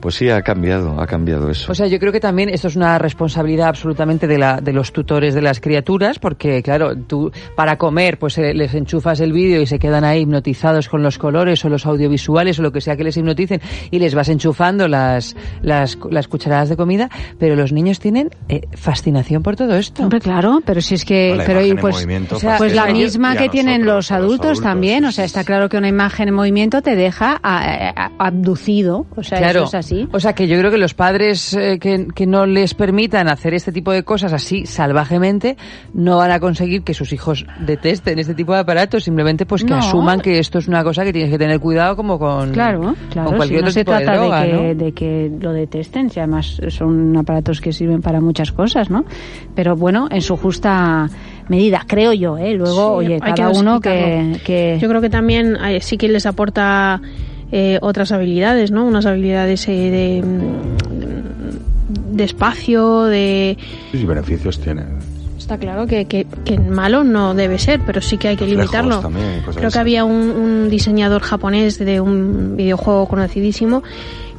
Pues sí, ha cambiado, ha cambiado eso. O sea, yo creo que también esto es una responsabilidad absolutamente de, la, de los tutores de las criaturas, porque claro, tú para comer pues eh, les enchufas el vídeo y se quedan ahí hipnotizados con los colores o los audiovisuales o lo que sea que les hipnoticen y les vas enchufando las, las, las cucharadas de comida, pero los niños tienen eh, fascinación por todo esto. Hombre, claro, pero si es que, La pero y pues, o sea, pues fascina la misma que tienen los los adultos, también, sí, o sea, está claro que una imagen en movimiento te deja a- a- a- abducido, o sea, Claro. eso es así. O sea que yo creo que los padres eh, que, que no les permitan hacer este tipo de cosas así salvajemente no van a conseguir que sus hijos detesten este tipo de aparatos, simplemente pues que No. asuman que esto es una cosa que tienes que tener cuidado como con, Claro, claro, con cualquier si no otro se tipo de trata droga, de, que, ¿no? de que lo detesten, si además son aparatos que sirven para muchas cosas, ¿no? Pero bueno, en su justa medida, creo yo, ¿eh? Luego, Sí, oye, hay que cada uno que, dosificarlo. que... Yo creo que también eh, sí que les aporta eh, otras habilidades, ¿no? Unas habilidades eh, de, mm, de espacio, de... Sí, beneficios tiene. está claro que, que, que malo no debe ser, pero sí que hay que Reflejos limitarlo. también Creo así. que había un, un diseñador japonés de un videojuego conocidísimo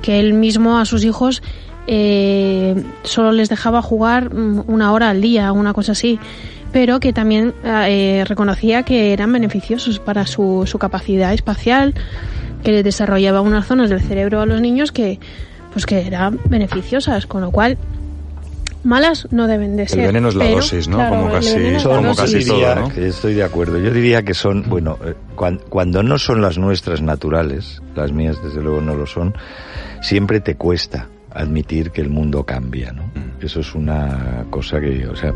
que él mismo a sus hijos eh, solo les dejaba jugar mm, una hora al día, una cosa así, pero que también eh, reconocía que eran beneficiosos para su, su capacidad espacial, que les desarrollaba unas zonas del cerebro a los niños que pues que eran beneficiosas, con lo cual malas no deben de ser. El veneno es la pero, dosis, ¿no? claro, como casi, la como casi diría todo, ¿no? que estoy de acuerdo. Yo diría que son, bueno, eh, cuan- cuando, no son las nuestras naturales, las mías desde luego no lo son, siempre te cuesta admitir que el mundo cambia, ¿no? Mm. Eso es una cosa que, o sea,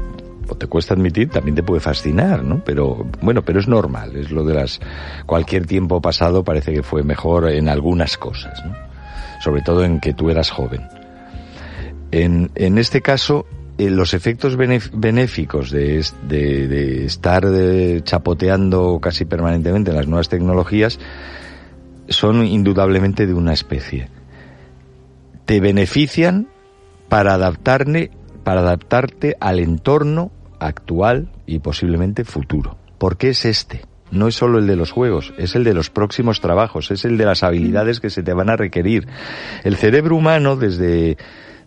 te cuesta admitir, también te puede fascinar, ¿no? Pero, bueno, pero es normal, es lo de las, cualquier tiempo pasado parece que fue mejor en algunas cosas, ¿no? Sobre todo en que tú eras joven. En, en este caso, eh, los efectos benéficos de, de- estar eh, chapoteando casi permanentemente en las nuevas tecnologías son indudablemente de una especie. Te benefician para adaptarne, para adaptarte al entorno actual y posiblemente futuro. Porque es este. No es solo el de los juegos, es el de los próximos trabajos, es el de las habilidades que se te van a requerir. El cerebro humano desde,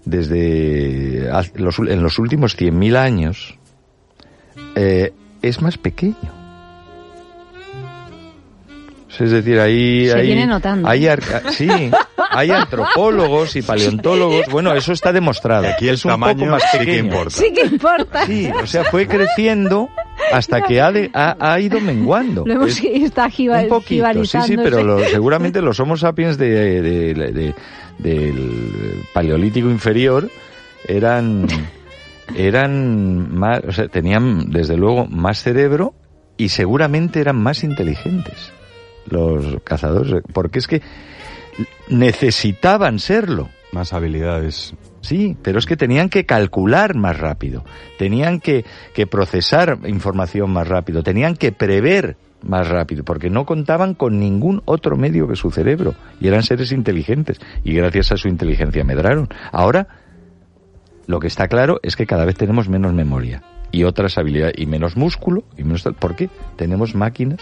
desde los, en los últimos 100.000 años eh, es más pequeño. Es decir, ahí Se hay, viene notando. hay ar- sí, hay antropólogos y paleontólogos. Bueno, eso está demostrado. Aquí el es un poco tamaño más sí que pequeño. importa. Sí que importa. Sí, o sea, fue creciendo hasta que ha, de- ha, ha ido menguando. Lo hemos Es- está un poquito, sí, sí, pero lo- seguramente los Homo sapiens de, de- de- del paleolítico inferior eran eran más, o sea, tenían desde luego más cerebro y seguramente eran más inteligentes los cazadores, porque es que necesitaban serlo. Más habilidades. Sí, pero es que tenían que calcular más rápido, tenían que, que procesar información más rápido, tenían que prever más rápido, porque no contaban con ningún otro medio que su cerebro, y eran seres inteligentes, y gracias a su inteligencia medraron. Ahora, lo que está claro es que cada vez tenemos menos memoria, y otras habilidades, y menos músculo, y menos tal. ¿Por qué? Tenemos máquinas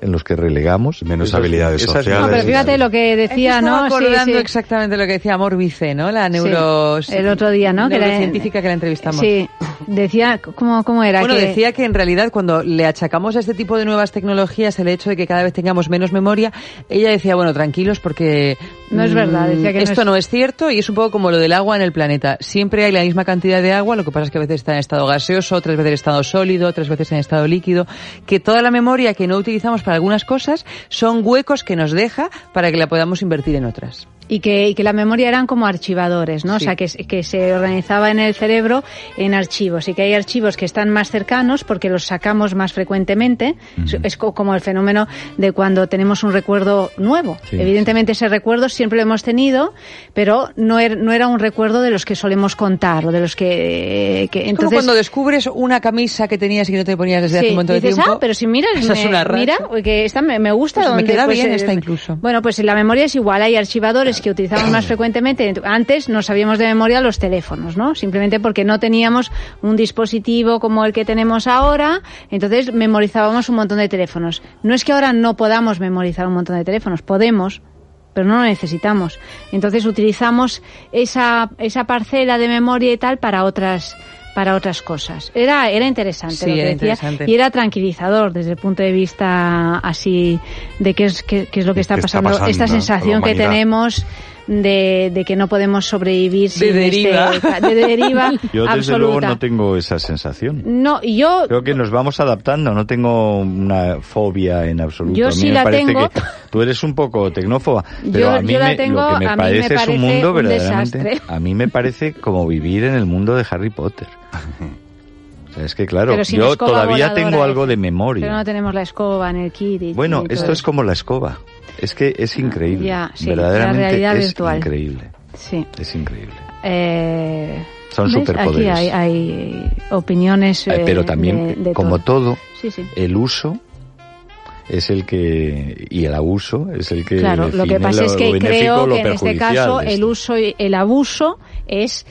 en los que relegamos Menos esas- habilidades esas sociales. No, pero fíjate lo que decía, ¿no? Sí, acordando sí. exactamente lo que decía Amor Vice, ¿no? La neuro... Sí, el otro día, ¿no? Que la- científica que la entrevistamos. Sí, decía, ¿cómo, cómo era? Bueno, que... decía que en realidad cuando le achacamos a este tipo de nuevas tecnologías el hecho de que cada vez tengamos menos memoria, ella decía, bueno, tranquilos porque... No es verdad, decía que no Esto es- no es cierto y es un poco como lo del agua en el planeta. Siempre hay la misma cantidad de agua, lo que pasa es que a veces está en estado gaseoso, otras veces en estado sólido, otras veces en estado líquido, que toda la memoria que no utilizamos para algunas cosas son huecos que nos deja para que la podamos invertir en otras. Y que, y que la memoria eran como archivadores, ¿no? O sea, que, que se organizaba en el cerebro en archivos y que hay archivos que están más cercanos porque los sacamos más frecuentemente. Es- Es co- como el fenómeno de cuando tenemos un recuerdo nuevo. Sí, Evidentemente ese recuerdo siempre lo hemos tenido, pero no, er- no era un recuerdo de los que solemos contar o de los que... que Es como entonces, cuando descubres una camisa que tenías y que no te ponías desde hace un montón de tiempo. ah, pero si miras, Esa es me- una mira, que esta me, me gusta. Pues me donde, queda bien eh, esta incluso. Bueno, pues la memoria es igual. Hay archivadores que utilizamos más frecuentemente. Antes no sabíamos de memoria los teléfonos, ¿no? Simplemente porque no teníamos un dispositivo como el que tenemos ahora. Entonces memorizábamos un montón de teléfonos. No es que ahora no podamos memorizar un montón de teléfonos. Podemos, pero no lo necesitamos. Entonces utilizamos esa, esa parcela de memoria y tal para otras para otras cosas. Era era interesante Sí, lo que era decía interesante. y era tranquilizador desde el punto de vista así de qué es qué, qué es lo que está ¿Qué está pasando, pasando esta sensación que tenemos de, de que no podemos sobrevivir sin deriva. este- de deriva Yo desde absoluta. luego no tengo esa sensación. No, yo Creo que nos vamos adaptando, no tengo una fobia en absoluto. Yo a mí sí me la parece tengo. que tú eres un poco tecnófoba, pero Yo- a mí yo la me- tengo, lo que me a mí me parece es parece un mundo un verdaderamente, desastre. a mí me parece como vivir en el mundo de Harry Potter. O sea, es que claro, yo todavía voladora, tengo algo de memoria. pero no tenemos la escoba en el Quidditch. Bueno, esto es como la escoba. Es que es increíble. Ya, sí, la verdaderamente realidad es virtual. increíble. Sí. Es increíble. Eh, Son ¿ves? superpoderes. Aquí hay, hay opiniones. Eh, pero también, de- de como todo, Sí, sí. el uso es el que y el abuso es el que Claro, lo que pasa es que creo lo que en este caso el uso y el abuso es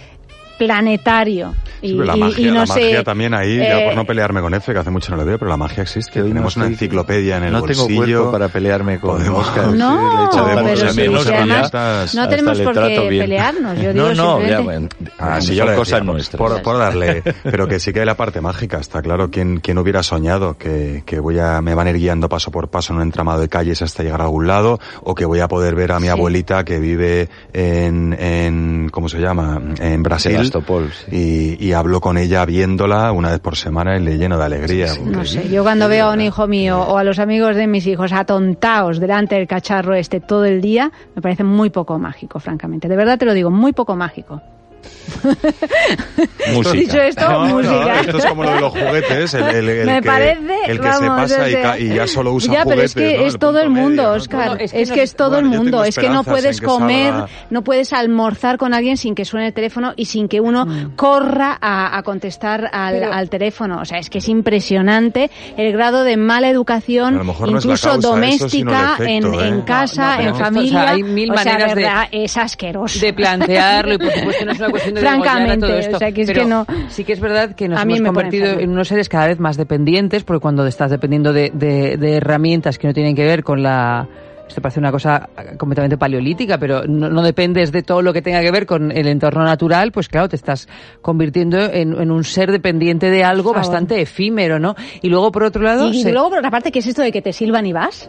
planetario. Y, Sí, la y- magia, y no la sé, magia también ahí, ya eh, por no pelearme con F, que hace mucho no le veo, pero la magia existe. hoy no Tenemos una enciclopedia en el no tengo bolsillo. cuerpo para pelearme con Podemos- Óscar. No, Sí, le pero sí, menos además ya no tenemos por qué pelearnos, yo no, digo no, ya, simplemente- bueno, Ah, sí, son yo lo cosas nuestras. Por, por darle, pero que sí que hay la parte mágica, está claro. ¿Quién, quién hubiera soñado que, que voy a, me van a ir guiando paso por paso en un entramado de calles hasta llegar a algún lado? O que voy a poder ver a mi Sí. abuelita que vive en, en, ¿cómo se llama? En Brasil. Sebastopol, y, y hablo con ella viéndola una vez por semana y le lleno de alegría. No sé, yo cuando veo a un hijo mío o a los amigos de mis hijos atontados delante del cacharro este todo el día, me parece muy poco mágico, francamente. De verdad te lo digo, muy poco mágico. Música. Dicho esto, No, no, música. esto es como lo de los juguetes, el, el- el me que, parece, el que se vamos, pasa o y, y ya solo usa ya, pero juguetes. es que ¿no? es todo el mundo, medio, ¿no? Oscar. Es es que, que es, no- todo bueno, el mundo. Es que no puedes que comer, salga- no puedes almorzar con alguien sin que suene el teléfono y sin que uno corra a, a contestar al, Pero- al teléfono. O sea, es que es impresionante el grado de mala educación, no incluso causa, doméstica, efecto, en, ¿eh? en No, casa, no, pero en familia. hay mil maneras de- es asqueroso. de plantearlo y por supuesto no es una cuestión de Francamente, todo esto o sea, que es pero que no- sí que es verdad que nos hemos convertido en unos seres cada vez más dependientes porque cuando estás dependiendo de, de- de herramientas que no tienen que ver con la esto parece una cosa completamente paleolítica, pero no, no dependes de todo lo que tenga que ver con el entorno natural, pues claro, te estás convirtiendo en, en un ser dependiente de algo bastante efímero, ¿no? Y luego, por otro lado, Y, y luego, por otra parte, ¿qué es esto de que te silban y vas?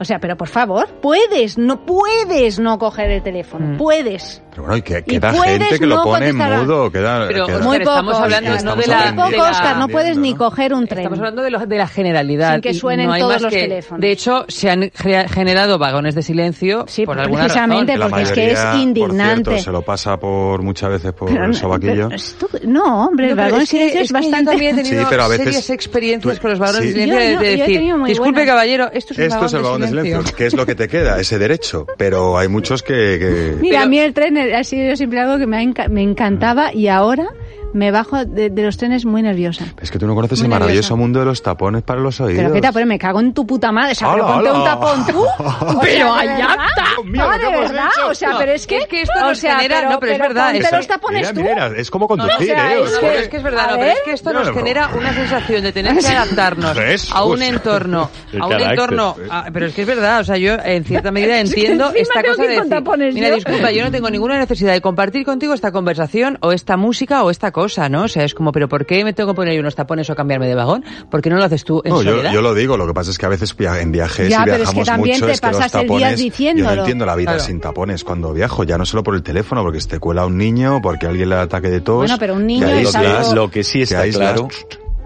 O sea, pero por favor, puedes, no puedes no coger el teléfono, Mm. puedes. Pero bueno, y que Y queda puedes gente que lo no pone mudo, queda, Pero, queda- Oscar, Muy poco, estamos hablando Oscar. no de la, Muy aprendiendo, de poco, la- Oscar, no puedes ni ¿no? coger un tren. Estamos hablando de, lo- de la generalidad. Sin que y suenen no hay todos más los que- teléfonos. De hecho, se han generado vagones de silencio Sí, por alguna precisamente, razón. porque es que es mayoría, indignante. Por cierto, se lo pasa por muchas veces por Pero el no- sobaquillo. pero no, hombre, No, el vagón de es que- silencio es, es que yo bastante... también he tenido Sí, pero a veces- serias experiencias tú- con los vagones sí. de silencio de- decir, disculpe buenas". caballero, esto es un es vagón de silencio. ¿Qué es lo que te queda? Ese derecho. Pero hay muchos que... que- Mira, Pero- a mí el tren ha sido siempre algo que me, ha enca- me encantaba y ahora me bajo de, de los trenes muy nerviosa. Es que tú no conoces Muy el maravilloso nerviosa. mundo de los tapones para los oídos. Pero qué tapón, me cago en tu puta madre. O sea, pero ¡Hala, ponte un tapón tú. Pero sea, ¿de allá verdad? está. No, ¿qué de verdad. hecho? O sea, No, pero es que... es que esto o nos sea, genera- pero- no, pero es verdad, ponte eso- los tapones Mira, tú. mira, es como conducir, o sea, ¿eh? es O que- es que es verdad, no, pero es que esto No, nos no, no. genera una sensación de tener que adaptarnos a un entorno, a un entorno, pues. a- pero es que es verdad, o sea, yo en cierta medida Es que entiendo esta cosa de tapones mira, yo". disculpa, yo no tengo ninguna necesidad de compartir contigo esta conversación o esta música o esta cosa, ¿no? O sea, es como, pero ¿por qué me tengo que poner yo unos tapones o cambiarme de vagón? ¿Por qué no lo haces tú en No, yo, yo lo digo, lo que pasa es que a veces via- en viajes Ya, y pero es que viajamos también mucho te es que los pasas el día tapones, yo no entiendo la vida Claro. sin tapones cuando viajo, ya no solo por el teléfono, porque se te cuela un niño, porque alguien le ataque de tos. Bueno, pero un niño es algo- que, lo que sí está claro,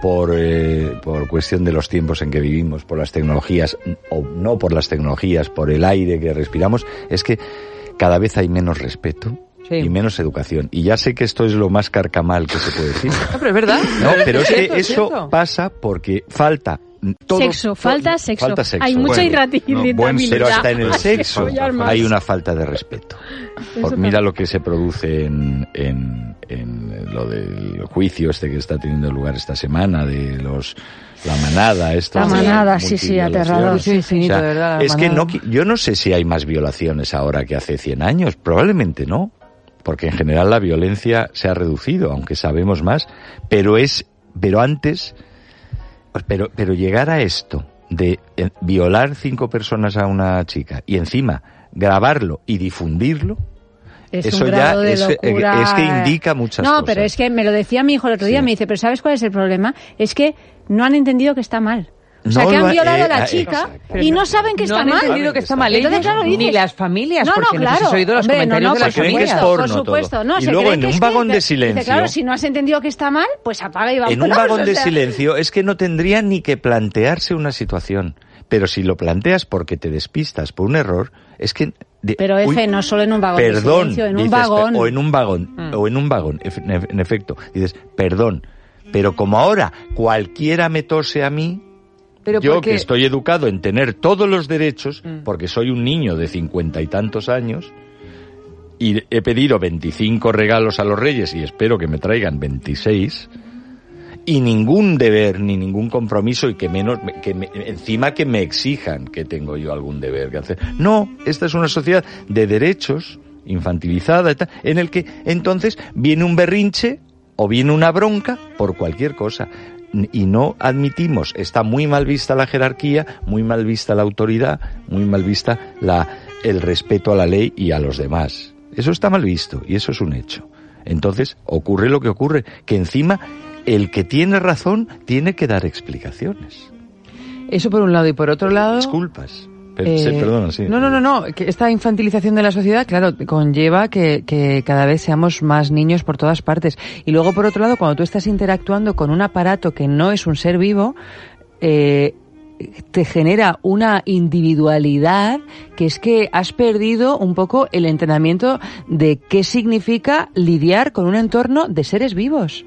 por, eh, por cuestión de los tiempos en que vivimos, por las tecnologías, o no por las tecnologías, por el aire que respiramos, es que cada vez hay menos respeto Sí. y menos educación. Y ya sé que esto es lo más carcamal que se puede decir. No, pero es verdad. No, pero es que es eso cierto. pasa porque falta todo, Sexo, falta sexo. Falta sexo. Hay mucha Bueno, irritabilidad. no, Pero hasta en el que sexo hay una falta de respeto. Por- mira lo que se produce en, en, en lo del juicio este que está teniendo lugar esta semana de los la manada esto La manada, sí, sí, aterrador. Sí, infinito, O sea, de verdad, es que manada. no qui- yo no sé si hay más violaciones ahora que hace 100 años probablemente no porque en general la violencia se ha reducido aunque sabemos más pero es pero antes pero pero llegar a esto de eh, violar cinco personas a una chica y encima grabarlo y difundirlo Es Eso ya grado de es- eh, es que indica muchas no, cosas. pero es que me lo decía mi hijo el otro día, Sí. me dice, pero ¿sabes cuál es el problema? Es que no han entendido que está mal. O sea, No que han ha- violado eh, a la ah, chica exacto. y no saben que no está han mal. entendido que está mal Entonces, ellos, claro, ni dices- las familias, No, no, porque no sé si claro. has oído los Hombre, no, comentarios no, de las porno por supuesto. No, Y luego en que un vagón que- de dice, silencio- claro, si no has entendido que está mal, pues apaga y vámonos. En un vagón de silencio es que no tendría ni que plantearse una situación. Pero si lo planteas porque te despistas por un error, es que... de- Pero uy, Efe, no solo en un vagón de perdón, silencio, en un dices, vagón. O en un vagón, Mm. o en un vagón, en efecto. Dices, perdón, pero como ahora cualquiera me tose a mí, Pero yo porque- que estoy educado en tener todos los derechos, Mm. porque soy un niño de cincuenta y tantos años, y he pedido 25 regalos a los reyes y espero que me traigan 26, y ningún deber ni ningún compromiso y que menos que me- encima que me exijan que tengo yo algún deber que hacer. No, esta es una sociedad de derechos infantilizada, y tal, en el que entonces viene un berrinche o viene una bronca por cualquier cosa y no admitimos, está muy mal vista la jerarquía, muy mal vista la autoridad, muy mal vista la, el respeto a la ley y a los demás. Eso está mal visto y eso es un hecho. Entonces ocurre lo que ocurre, que encima el que tiene razón tiene que dar explicaciones. Eso por un lado y por otro lado... Disculpas. Eh, sí. No, no, no, no. que esta infantilización de la sociedad, claro, conlleva que, que cada vez seamos más niños por todas partes. Y luego, por otro lado, cuando tú estás interactuando con un aparato que no es un ser vivo, eh, te genera una individualidad que es que has perdido un poco el entrenamiento de qué significa lidiar con un entorno de seres vivos.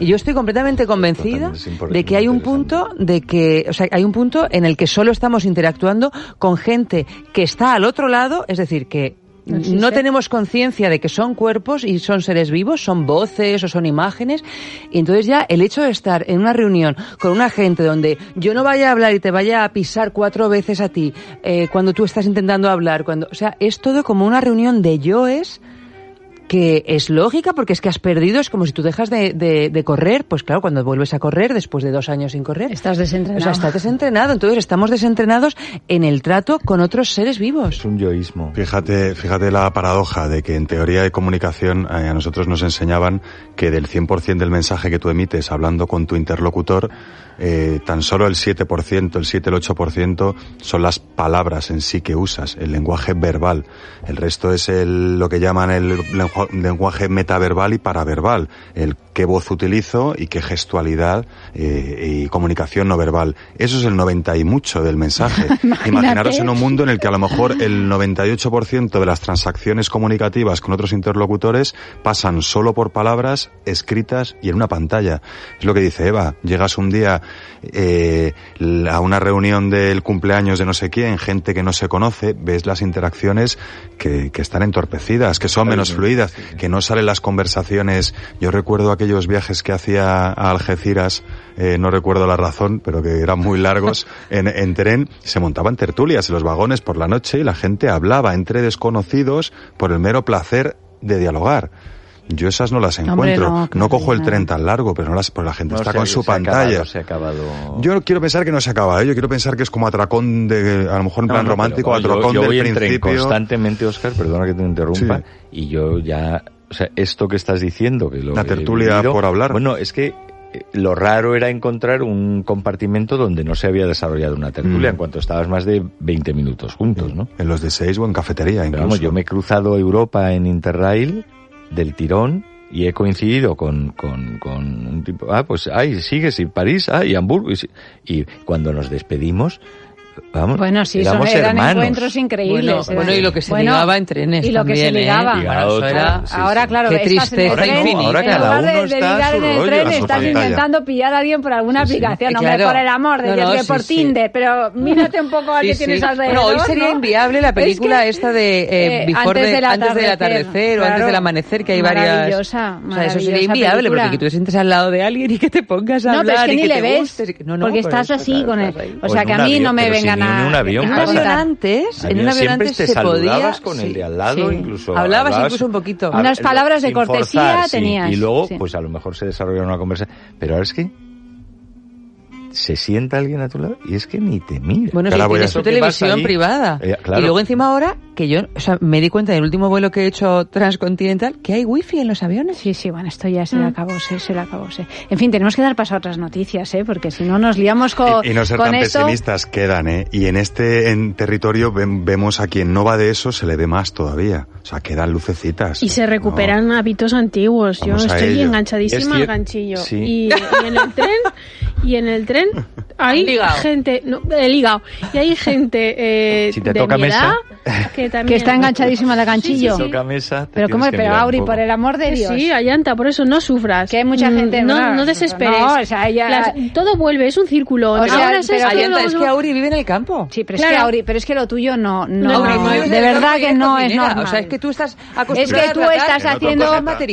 Y yo estoy completamente convencida de que hay un punto de que, o sea, hay un punto en el que solo estamos interactuando con gente que está al otro lado, es decir, que no tenemos conciencia de que son cuerpos y son seres vivos, son voces o son imágenes. Y entonces ya el hecho de estar en una reunión con una gente donde yo no vaya a hablar y te vaya a pisar cuatro veces a ti eh, cuando tú estás intentando hablar, cuando, o sea, es todo como una reunión de yoes que es lógica porque es que has perdido, es como si tú dejas de, de- de correr, pues claro, cuando vuelves a correr después de dos años sin correr. Estás desentrenado. O sea, estás desentrenado, entonces estamos desentrenados en el trato con otros seres vivos. Es un yoísmo. Fíjate, fíjate la paradoja de que en teoría de comunicación eh, a nosotros nos enseñaban que del 100% del mensaje que tú emites hablando con tu interlocutor, eh, tan solo el 7%, el 7, el 8% son las palabras en sí que usas, el lenguaje verbal. El resto es el, lo que llaman el lengua- lenguaje metaverbal y paraverbal, el qué voz utilizo y qué gestualidad eh, y comunicación no verbal. Eso es el 90 y mucho del mensaje. Imaginaros en un mundo en el que a lo mejor el 98% de las transacciones comunicativas con otros interlocutores pasan solo por palabras escritas y en una pantalla. Es lo que dice Eva. Llegas un día eh, a una reunión del cumpleaños de no sé quién, gente que no se conoce, ves las interacciones que, que están entorpecidas, que son menos fluidas, que no salen las conversaciones. Yo recuerdo aquellos viajes que hacía a Algeciras, eh, no recuerdo la razón, pero que eran muy largos, en, en tren, se montaban tertulias en los vagones por la noche y la gente hablaba entre desconocidos por el mero placer de dialogar. Yo esas no las Hombre, encuentro. no, cojo el tren tan largo, pero no las, pues la gente No, está se con su se ha pantalla. acabado, se ha acabado. Yo quiero pensar que no se acaba, ¿eh? yo quiero pensar que es como atracón de, a lo mejor en No, plan no, romántico, pero yo- atracón yo, voy del en tren principio. constantemente, Oscar, perdona que te interrumpa, Sí. y yo ya, o sea, esto que estás diciendo, que lo La tertulia vivido, por hablar. Bueno, es que eh, lo raro era encontrar un compartimento donde no se había desarrollado una tertulia Mm. en cuanto estabas más de 20 minutos juntos, ¿no? En los de seis o en cafetería, incluso. vamos, yo me he cruzado Europa en Interrail del tirón y he coincidido con, con, con un tipo, ah, pues, ay, sigues y París, ah, y Hamburgo, y cuando nos despedimos, vamos, Bueno, sí, son, eran hermanos. encuentros increíbles. Bueno, bueno, y lo que se Bueno, ligaba en trenes Y lo que se también, ¿eh? ligaba. Ligado Eso era- sí, ahora, sí. claro, Qué el tristeza tren, infinita. Ahora en cada lugar de, uno de está a en el rollo, tren, a estás pantalla. intentando pillar a alguien por alguna Sí, aplicación. Eh, Hombre, claro. por el amor de No, no, por sí. Tinder, pero mírate un poco que Sí, tienes alrededor. Bueno, hoy sería ¿no? inviable la película Es que- esta de eh, eh, Before antes the- del atardecer, o antes del amanecer, que hay varias... Maravillosa, O sea, eso sería inviable porque que tú te sientes al lado de alguien y que te pongas a No, pero hablar es que y ni que le ves, que- no, no, porque por estás así con él. O sea, en que a mí no me si vengan ni en un avión En un avión antes, en un avión siempre antes te se saludabas podía... con sí, el de al lado, sí. incluso Hablabas incluso un poquito. Unas palabras de cortesía forzar, sí. tenías, Y luego, sí. pues a lo mejor se desarrolla una conversación. Pero ahora es que se sienta alguien a tu lado y es que ni te mira. Bueno, Ahora si voy a- tienes tu televisión privada. eh, claro. Y luego encima ahora, que yo o sea, me di cuenta en el último vuelo que he hecho transcontinental, que hay wifi en los aviones. Sí, sí, bueno, esto ya se Mm. le acabó, se, se le acabó. se- En fin, tenemos que dar paso a otras noticias, ¿eh? Porque si no nos liamos con, Y, y no ser tan esto. pesimistas quedan, ¿eh? Y en este en territorio ven- vemos a quien no va de eso, se le ve más todavía. O sea, quedan lucecitas. Y se recuperan hábitos antiguos. Yo Vamos estoy ello. enganchadísima Es al ganchillo. sí. Y, y en el tren, y en el tren hay Han ligado. gente, no, el hígado, y hay gente eh, Si te de toca mi mesa. edad que también Que está enganchadísima al ganchillo. Sí, sí, sí. Toca mesa, te Pero cómo, que pero Auri, por el amor de Dios. Sí, Ayanta, por eso no sufras. Que hay mucha Mm, gente- No, no, no desesperes. no, o sea, ya- Las- todo vuelve, es un círculo. O sea, Ahora es pero Ayanta, es que Auri vive en el campo. Sí, pero es Claro. que Auri, pero es que lo tuyo no, no, Auri, de verdad y que no es normal. O sea, es que tú estás Es que tú estás haciendo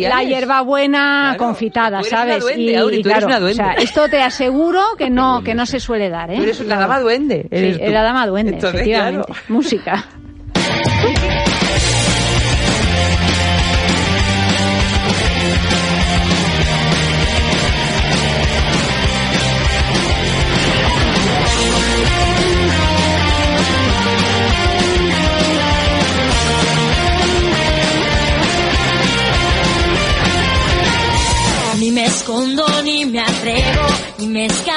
la hierbabuena confitada, ¿sabes? eres claro, esto te aseguro que no, que no se suele dar, ¿eh? Eres eh, la dama duende. Eres la dama duende, Música. ni me escondo ni me atrevo ni me escapo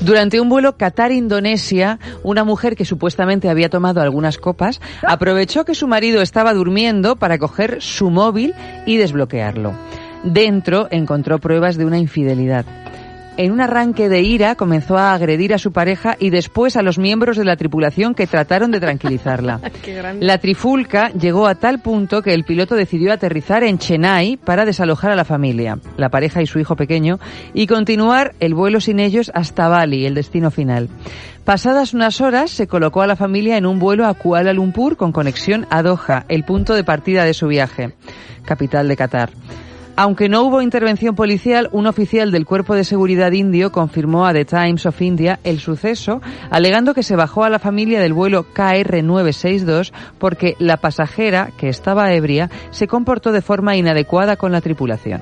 Durante un vuelo Qatar-Indonesia, una mujer que supuestamente había tomado algunas copas aprovechó que su marido estaba durmiendo para coger su móvil y desbloquearlo. Dentro encontró pruebas de una infidelidad. En un arranque de ira comenzó a agredir a su pareja y después a los miembros de la tripulación que trataron de tranquilizarla. La trifulca llegó a tal punto que el piloto decidió aterrizar en Chennai para desalojar a la familia, la pareja y su hijo pequeño, y continuar el vuelo sin ellos hasta Bali, el destino final. Pasadas unas horas, se colocó a la familia en un vuelo a Kuala Lumpur con conexión a Doha, el punto de partida de su viaje, capital de Qatar. Aunque no hubo intervención policial, un oficial del Cuerpo de Seguridad indio confirmó a The Times of India el suceso, alegando que se bajó a la familia del vuelo KR962 porque la pasajera, que estaba ebria, se comportó de forma inadecuada con la tripulación.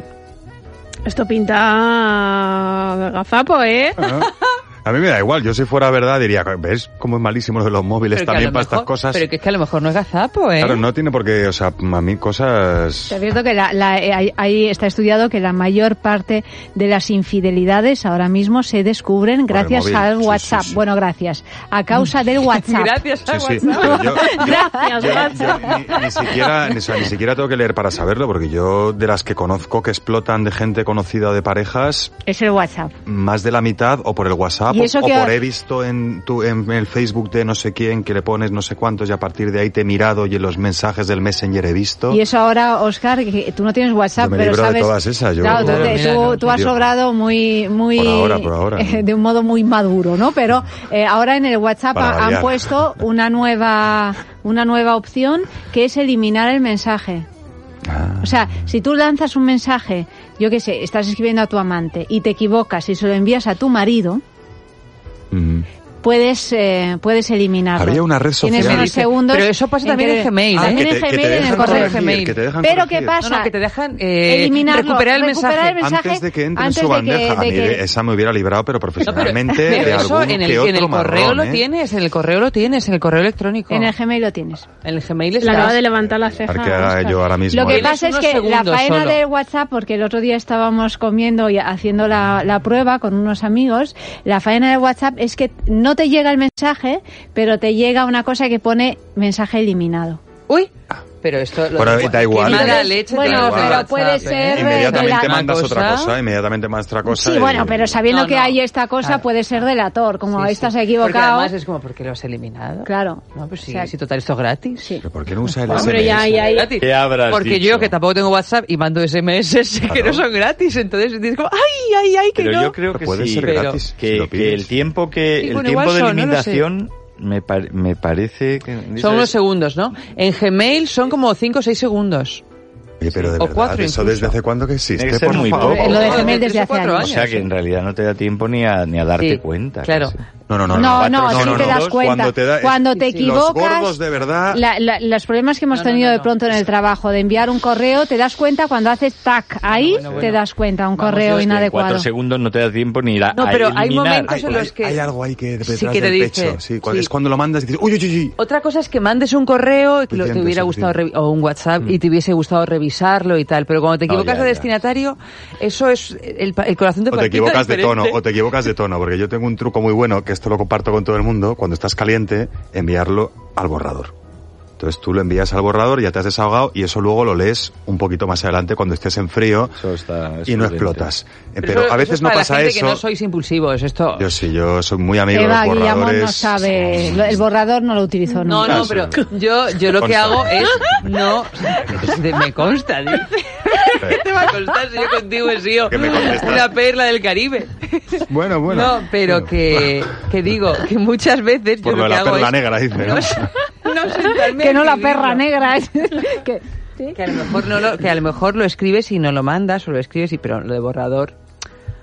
Esto pinta gazapo, ¿eh? A mí me da igual, yo si fuera verdad diría, ¿ves cómo es malísimo lo de los móviles Pero también para mejor- estas cosas? Pero que es que a lo mejor no es gazapo, ¿eh? Claro, no tiene por qué, o sea, a mí cosas... Te advierto que la- la- eh, ahí- está estudiado que la mayor parte de las infidelidades ahora mismo se descubren gracias móvil, al sí, WhatsApp. sí, sí. Bueno, gracias. A causa del WhatsApp. Gracias a Sí, sí, WhatsApp. pero yo, yo- Gracias, yo- WhatsApp. yo ni, ni siquiera, ni, o sea, ni siquiera tengo que leer para saberlo, porque yo de las que conozco que explotan de gente conocida o de parejas, Es el WhatsApp. más de la mitad o por el WhatsApp Y o, eso o que- por he visto en, tu, en el Facebook de no sé quién que le pones no sé cuántos y a partir de ahí te he mirado y en los mensajes del Messenger he visto. Y eso ahora, Oscar, que tú no tienes WhatsApp, Yo me pero libro de sabes. todas esas, yo- Claro, tú, mira, tú- no, tú has obrado muy, muy. Por ahora, por ahora, ¿no? De un modo muy maduro, ¿no? Pero eh, ahora en el WhatsApp Para han variar. puesto una nueva, una nueva opción que es eliminar el mensaje. Ah. O sea, si tú lanzas un mensaje, yo qué sé, estás escribiendo a tu amante y te equivocas y se lo envías a tu marido, Mm. Puedes, eh, puedes eliminarlo. Había una red Tienes social. unos segundos. Pero eso pasa en también que- en Gmail, Ah, ¿eh? También que en que Gmail y en el correo. Gmail. que te dejan Pero corregir. ¿qué pasa? No, no, que te dejan eh, Eliminarlo, recuperar el mensaje. el mensaje Antes de que entre antes en su de que- bandeja. de a mí que- esa me hubiera librado, pero No, pero, profesionalmente pero de eso algún en el, que otro en el correo marrón, lo ¿eh? tienes, en el correo lo tienes, en el correo electrónico. En el Gmail lo tienes. En el Gmail La está. acaba de levantar la ceja. Yo ahora mismo. Lo que ¿eh? Tienes pasa es que la faena del WhatsApp, porque el otro día estábamos comiendo y haciendo la, la prueba con unos amigos, la faena del WhatsApp es que no te llega el mensaje, pero te llega una cosa que pone mensaje eliminado. Uy, pero esto lo Bueno, de- da igual. mala Entonces, leche bueno, pero WhatsApp, puede ¿eh? ser, Inmediatamente Una mandas otra cosa- cosa, inmediatamente mandas otra cosa. Sí, y- bueno, pero sabiendo No, que no. hay esta cosa Claro. puede ser delator, como Sí, sí. estás Porque equivocado. además es como, ¿por qué lo has eliminado? Claro. No, pues sí, O sea, si total esto es gratis. Sí. ¿Pero por qué no usa el Hombre, SMS? ya, ya, ya. Gratis. ¿Qué habrás Porque dicho? yo, que tampoco tengo WhatsApp y mando SMS, sé que Claro. no son gratis. Entonces dices como, ¡ay, ay, ay, que Pero no! yo creo Pero que puede sí, ser pero gratis. que, que el tiempo que Sí, el bueno, tiempo igual de limitación me, par- me parece que Son unos segundos, ¿no? En Gmail son como 5 o 6 segundos. Oye, pero de O verdad, cuatro ¿eso incluso. desde hace cuándo que existe? Por muy poco. Lo de Gmail desde o hace años. o sea que en realidad no te da tiempo ni a, ni a darte Sí, cuenta. claro. casi. No, no, no. No, no, Cuatro- sí te das cuenta. Cuando te, da- Cuando te Los equivocas, de verdad... La- la- los problemas que hemos No, no, tenido no, de no. pronto en el trabajo de enviar un correo, te das cuenta cuando haces tac ahí, Bueno, bueno, te das cuenta un correo en inadecuado. cuatro segundos no te da tiempo ni a, No, a pero hay momentos en los que- hay algo ahí que detrás Sí que te del dice, pecho. Sí. Es cuando lo mandas y dices, uy, uy, uy, uy. Otra cosa es que mandes un correo y que lo- te hubiera gustado o un WhatsApp y te hubiese gustado revisarlo y tal, pero cuando te No, equivocas de destinatario, eso es el, corazón te O te equivocas de tono, o te equivocas de tono, porque yo tengo un truco muy bueno, que esto lo comparto con todo el mundo, cuando estás caliente, enviarlo al borrador. Entonces tú lo envías al borrador, ya te has desahogado, y eso luego lo lees un poquito más adelante cuando estés en frío Eso está- es y no explotas. Eh, Pero Pero, eso- a eso veces es no para la pasa gente eso. que no sois impulsivos, esto... Yo sí, yo soy muy amigo Eva de los Guillamón borradores. no sabe, lo- el borrador no lo utilizó No, nunca. no, pero yo, yo lo que hago es no... Me consta, dice. ¿Qué te va a costar si yo contigo he sido una perla del Caribe? Bueno, bueno. No, pero Bueno. que, que digo, que muchas veces Por yo lo lo de que la hago perla es negra, dice, ¿no? No, Que no la perra negra. es- que- ¿sí? Que a lo mejor no lo, que a lo mejor lo escribes y no lo mandas o lo escribes y pero lo de borrador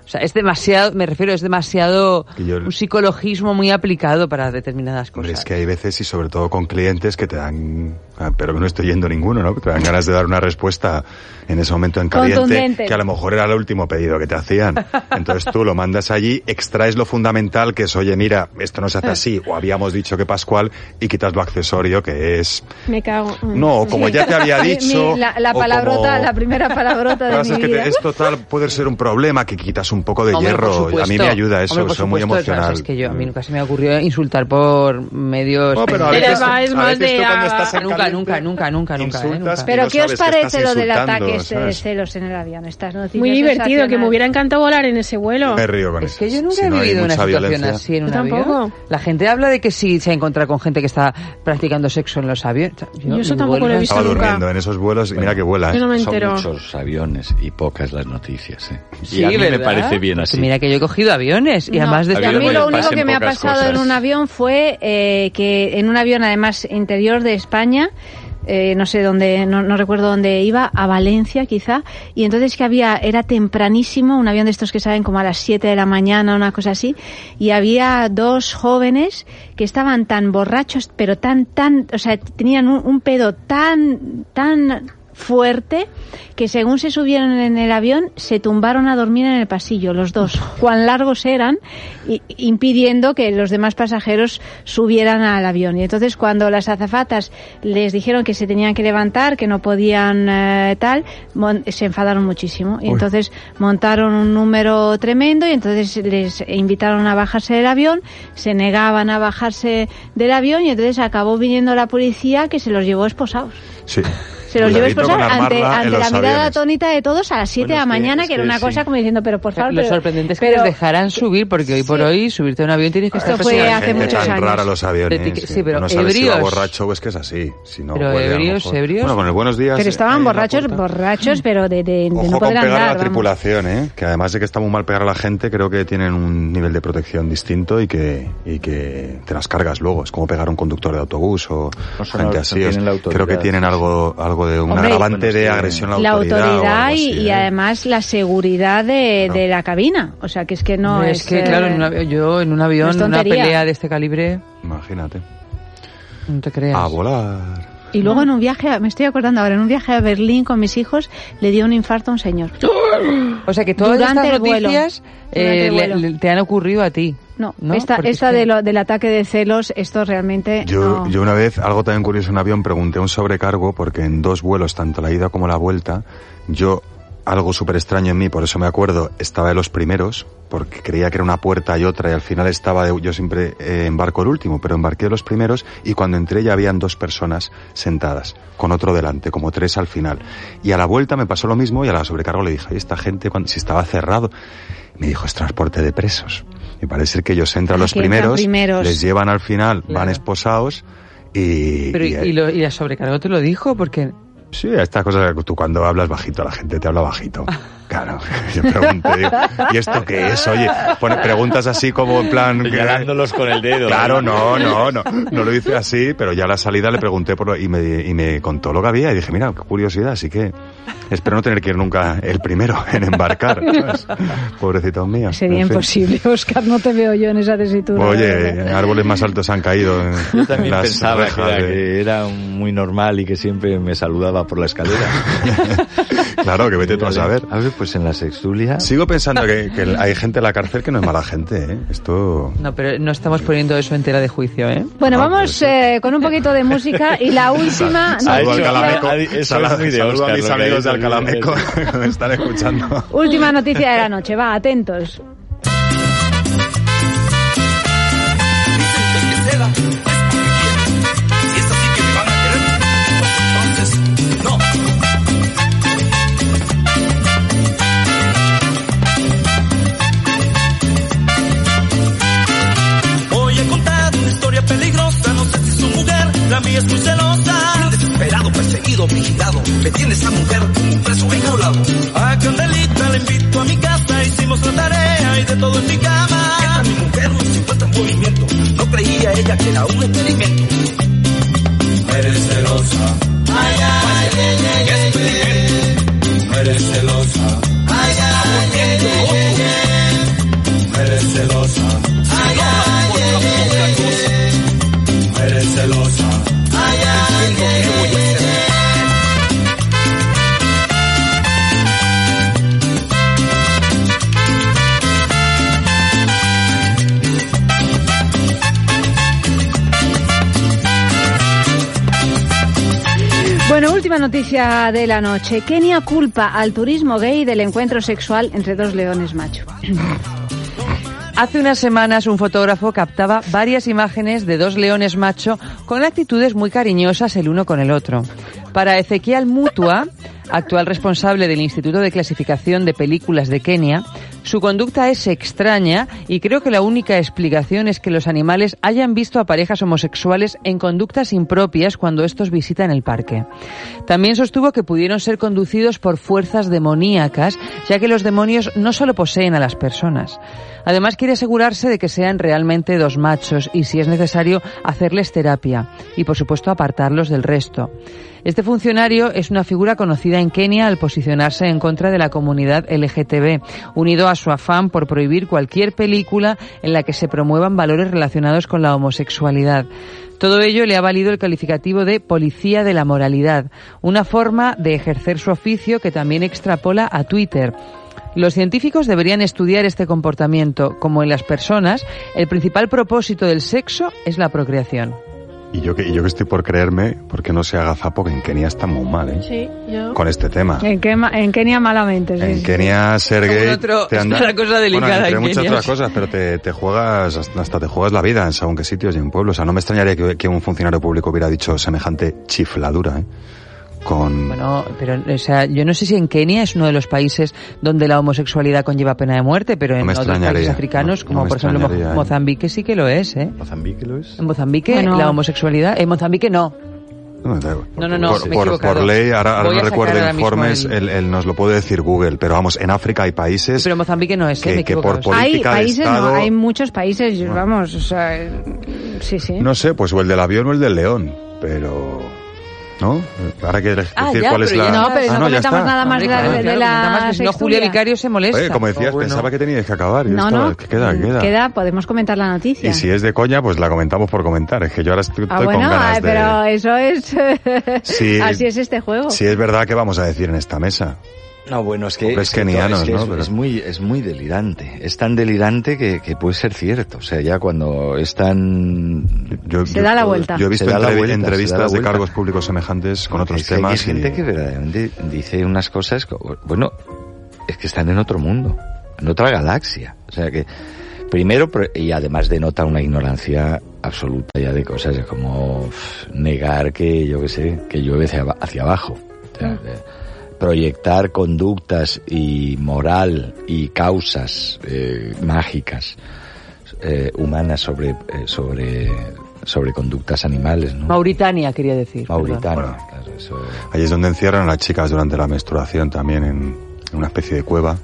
O sea, es demasiado, me refiero, es demasiado yo- un psicologismo muy aplicado para determinadas Hombre, cosas. es que hay veces y sobre todo con clientes que te dan, pero que no estoy yendo ninguno, ¿no? Que te dan ganas de dar una respuesta en ese momento en caliente, que a lo mejor era el último pedido que te hacían. Entonces tú lo mandas allí, extraes lo fundamental que es, oye, mira, esto no se hace así, o habíamos dicho que Pascual, y quitas lo accesorio que es, Me cago. no, como ya te había dicho. mi- la, la palabrota, como- la primera palabrota de mi que vida. te- esto tal puede ser un problema, que quitas un poco de Hombre, hierro. A mí me ayuda eso, Hombre, soy muy supuesto, claro, emocional. es que yo, a mí nunca se me ocurrió insultar por medios... No, pero a veces, es a veces tú cuando ah, estás en nunca, nunca, nunca, nunca, nunca, ¿eh? Nunca. y Pero no ¿qué os parece lo del ataque este de celos en el avión? Estas noticias Muy divertido, que me hubiera encantado volar en ese vuelo. Me río con Es eso. que yo nunca Si he vivido una situación violencia. así en un avión. tampoco. La gente habla de que sí se ha encontrado con gente que está practicando sexo en los aviones. Yo eso tampoco vuelo lo he visto Estaba nunca. durmiendo en esos vuelos y mira que vuela, Yo no ¿eh? me Son entero. muchos aviones y pocas las noticias, ¿eh? Y Sí, a mí me parece bien así. Mira que yo he cogido aviones y además de a mí lo único que me ha pasado en un avión fue que en un avión, además interior de España, eh, no sé dónde, no, no recuerdo dónde iba, a Valencia quizá, y entonces que había, era tempranísimo, un avión de estos que salen como a las 7 de la mañana, una cosa así, y había dos jóvenes que estaban tan borrachos, pero tan, tan, o sea, tenían un, un pedo tan, tan fuerte que según se subieron en el avión se tumbaron a dormir en el pasillo los dos cuán largos eran y- impidiendo que los demás pasajeros subieran al avión y entonces cuando las azafatas les dijeron que se tenían que levantar que no podían eh, tal mon- se enfadaron muchísimo y Uy. entonces montaron un número tremendo y entonces les invitaron a bajarse del avión se negaban a bajarse del avión y entonces acabó viniendo la policía que se los llevó esposados Sí. Se los llevó Cuidadito esposados con ante, ante los la mirada aviones. atónita de todos a las 7 Bueno, de la que- mañana, que, era una sí. cosa como diciendo, pero por favor. Lo pero- sorprendente es que pero- les dejarán subir porque hoy por Sí. hoy subirte a un avión tienes que estar Esto fue hace Gente muchos tan años. rara los aviones. Sí, pero no sabes si va ebrios. borracho o es que es así. Si no, Pero huele a ebrios, ebrios. Bueno, con el buenos días. Pero eh, estaban la borrachos, borrachos, pero de, de, de Ojo no con poder pegar a la tripulación, ¿eh? Que además de que está muy mal pegar a la gente, creo que tienen un nivel de protección distinto y que, y que te las cargas luego. Es como pegar a un conductor de autobús o son gente así. creo que tienen algo de un Hombre, agravante de agresión a la La autoridad. autoridad y, así, y ¿eh? además la seguridad de, Claro. de la cabina. O sea, que es que no Hombre, es. es que, eh, claro, en un avión- yo en un avión, es una pelea de este calibre, Imagínate. no te creas. A volar. Y luego en un viaje, a- me estoy acordando ahora, en un viaje a Berlín con mis hijos, le dio un infarto a un señor. O sea que todas Durante estas el vuelo. noticias Durante eh, el vuelo. le- te han ocurrido a ti. No, ¿no? esta, esta de lo- del ataque de celos, esto realmente. Yo, no. yo una vez, algo también curioso en un avión, pregunté un sobrecargo porque en dos vuelos, tanto la ida como la vuelta, yo, algo súper extraño en mí, por eso me acuerdo, estaba de los primeros, porque creía que era una puerta y otra y al final estaba de, yo siempre eh, embarco el último, pero embarqué de los primeros y cuando entré ya habían dos personas sentadas, con otro delante, como tres al final. Y a la vuelta me pasó lo mismo y a la sobrecargo le dije, "Oye, esta gente, cuando, si estaba cerrado, me dijo, es transporte de presos. Y parece ser que ellos entran Ah, los primeros, primeros. les llevan al final, van esposados y, Pero, y, y- y lo- y la sobrecargo te lo dijo porque sí, estas cosas que tú cuando hablas bajito, la gente te habla bajito. Claro, yo pregunté, digo, ¿y esto qué es? Oye, pone preguntas así como en plan... Señalándolos con el dedo. Claro, no, no, no, no lo hice así, pero ya a la salida le pregunté por lo- y, me, y me contó lo que había y dije, mira, qué curiosidad, así que espero no tener que ir nunca el primero en embarcar. ¿sabes? Pobrecito mío. Sería En fin. imposible, Oscar, no te veo yo en esa tesitura. Oye, árboles más altos han caído en Yo también las pensaba que era, de- que era muy normal y que siempre me saludaba por la escalera. Claro, que vete tú a saber. A ver, pues en la sextulia... Sigo pensando que, que hay gente en la cárcel que no es mala gente, ¿eh? Esto... no, pero no estamos poniendo eso en tela de juicio, ¿eh? Bueno, No, vamos pero eh, con un poquito de música y la última Saludo al hecho- Calameco. ha- eso es Sala- muy de saludo a mis amigos ha del dicho, Calameco que me están escuchando. última noticia de la noche. Va, atentos. Vigilado, me tiene esa mujer preso enjaulado. A Candelita le invito a mi casa, hicimos la tarea y de todo en mi cama. Entra mi mujer, se encuentra en movimiento, no creía ella que era un experimento. Eres celosa, ay, ay, ay, ay, ay, ay, ay, ay, ay, noticia de la noche. Kenia culpa al turismo gay del encuentro sexual entre dos leones macho. Hace unas semanas un fotógrafo captaba varias imágenes de dos leones macho con actitudes muy cariñosas el uno con el otro. Para Ezequiel Mutua, actual responsable del Instituto de Clasificación de Películas de Kenia, su conducta es extraña y creo que la única explicación es que los animales hayan visto a parejas homosexuales en conductas impropias cuando estos visitan el parque. También sostuvo que pudieron ser conducidos por fuerzas demoníacas, ya que los demonios no solo poseen a las personas. Además quiere asegurarse de que sean realmente dos machos y si es necesario hacerles terapia y por supuesto apartarlos del resto. Este funcionario es una figura conocida en Kenia al posicionarse en contra de la comunidad LGTB, unido a su afán por prohibir cualquier película en la que se promuevan valores relacionados con la homosexualidad. Todo ello le ha valido el calificativo de policía de la moralidad, una forma de ejercer su oficio que también extrapola a Twitter. Los científicos deberían estudiar este comportamiento. Como en las personas, el principal propósito del sexo es la procreación. Y yo que, y yo que estoy por creerme, porque no se haga zapo, que en Kenia está muy mal, ¿eh? Sí, yo. Con este tema. En, Kema- en Kenia malamente. sí, En Kenia ser Como gay en otro- te es anda... una cosa delicada Bueno, entre en muchas Kenia, otras cosas, pero te, te juegas, hasta hasta te juegas la vida en según qué sitios y en pueblos. O sea, no me extrañaría que, que un funcionario público hubiera dicho semejante chifladura, ¿eh? Con... Bueno, pero, o sea, yo no sé si en Kenia es uno de los países donde la homosexualidad conlleva pena de muerte, pero No en me otros países africanos, no- no como me por ejemplo Mo- ¿eh? Mozambique, sí que lo es, ¿eh? ¿Mozambique lo es? En Mozambique Bueno. la homosexualidad, en Mozambique no. No. No, no, no, por, me por- por ley, ahora, ahora no recuerdo ahora informes, el- él, él nos lo puede decir Google, pero vamos, en África hay países Pero en Mozambique no es, ¿eh? me he que, que por. Hay política de países, Estado... no, hay muchos países, vamos, o sea, sí, sí. No sé, pues o el del avión o el del león, pero... ¿No? Ahora quieres decir Ah, ya, cuál es la... No, pero Ah, no ya comentamos está. nada más de la, Claro, de la que si no Julia. Vicario se molesta. Oye, como decías, Oh, bueno. pensaba que teníais que acabar. Yo No, estaba- no, que queda, queda. podemos comentar la noticia. Y si es de coña, pues la comentamos por comentar. Es que yo ahora estoy, ah, estoy bueno, con ganas ay, de... pero eso es... Sí. Así es este juego. Si es verdad que vamos a decir en esta mesa. No, bueno, es que, es, que es, que ¿no? es- Pero- es muy, es muy delirante. Es tan delirante que, que puede ser cierto. O sea, ya cuando es tan... Yo, Se yo- da la vuelta. Yo he visto vuelta, entrevistas de cargos públicos semejantes con otros Es que temas. Hay gente y- que verdaderamente dice unas cosas, que, bueno, es que están en otro mundo, en otra galaxia. O sea que, primero, y además denota una ignorancia absoluta ya de cosas, es como negar que, yo qué sé, que llueve hacia, hacia abajo. O sea, de proyectar conductas y moral y causas eh, mágicas eh, humanas sobre, eh, sobre, sobre conductas animales, ¿no? Mauritania, quería decir. Mauritania, claro, eso- Ahí es donde encierran a las chicas durante la menstruación también en, en una especie de cueva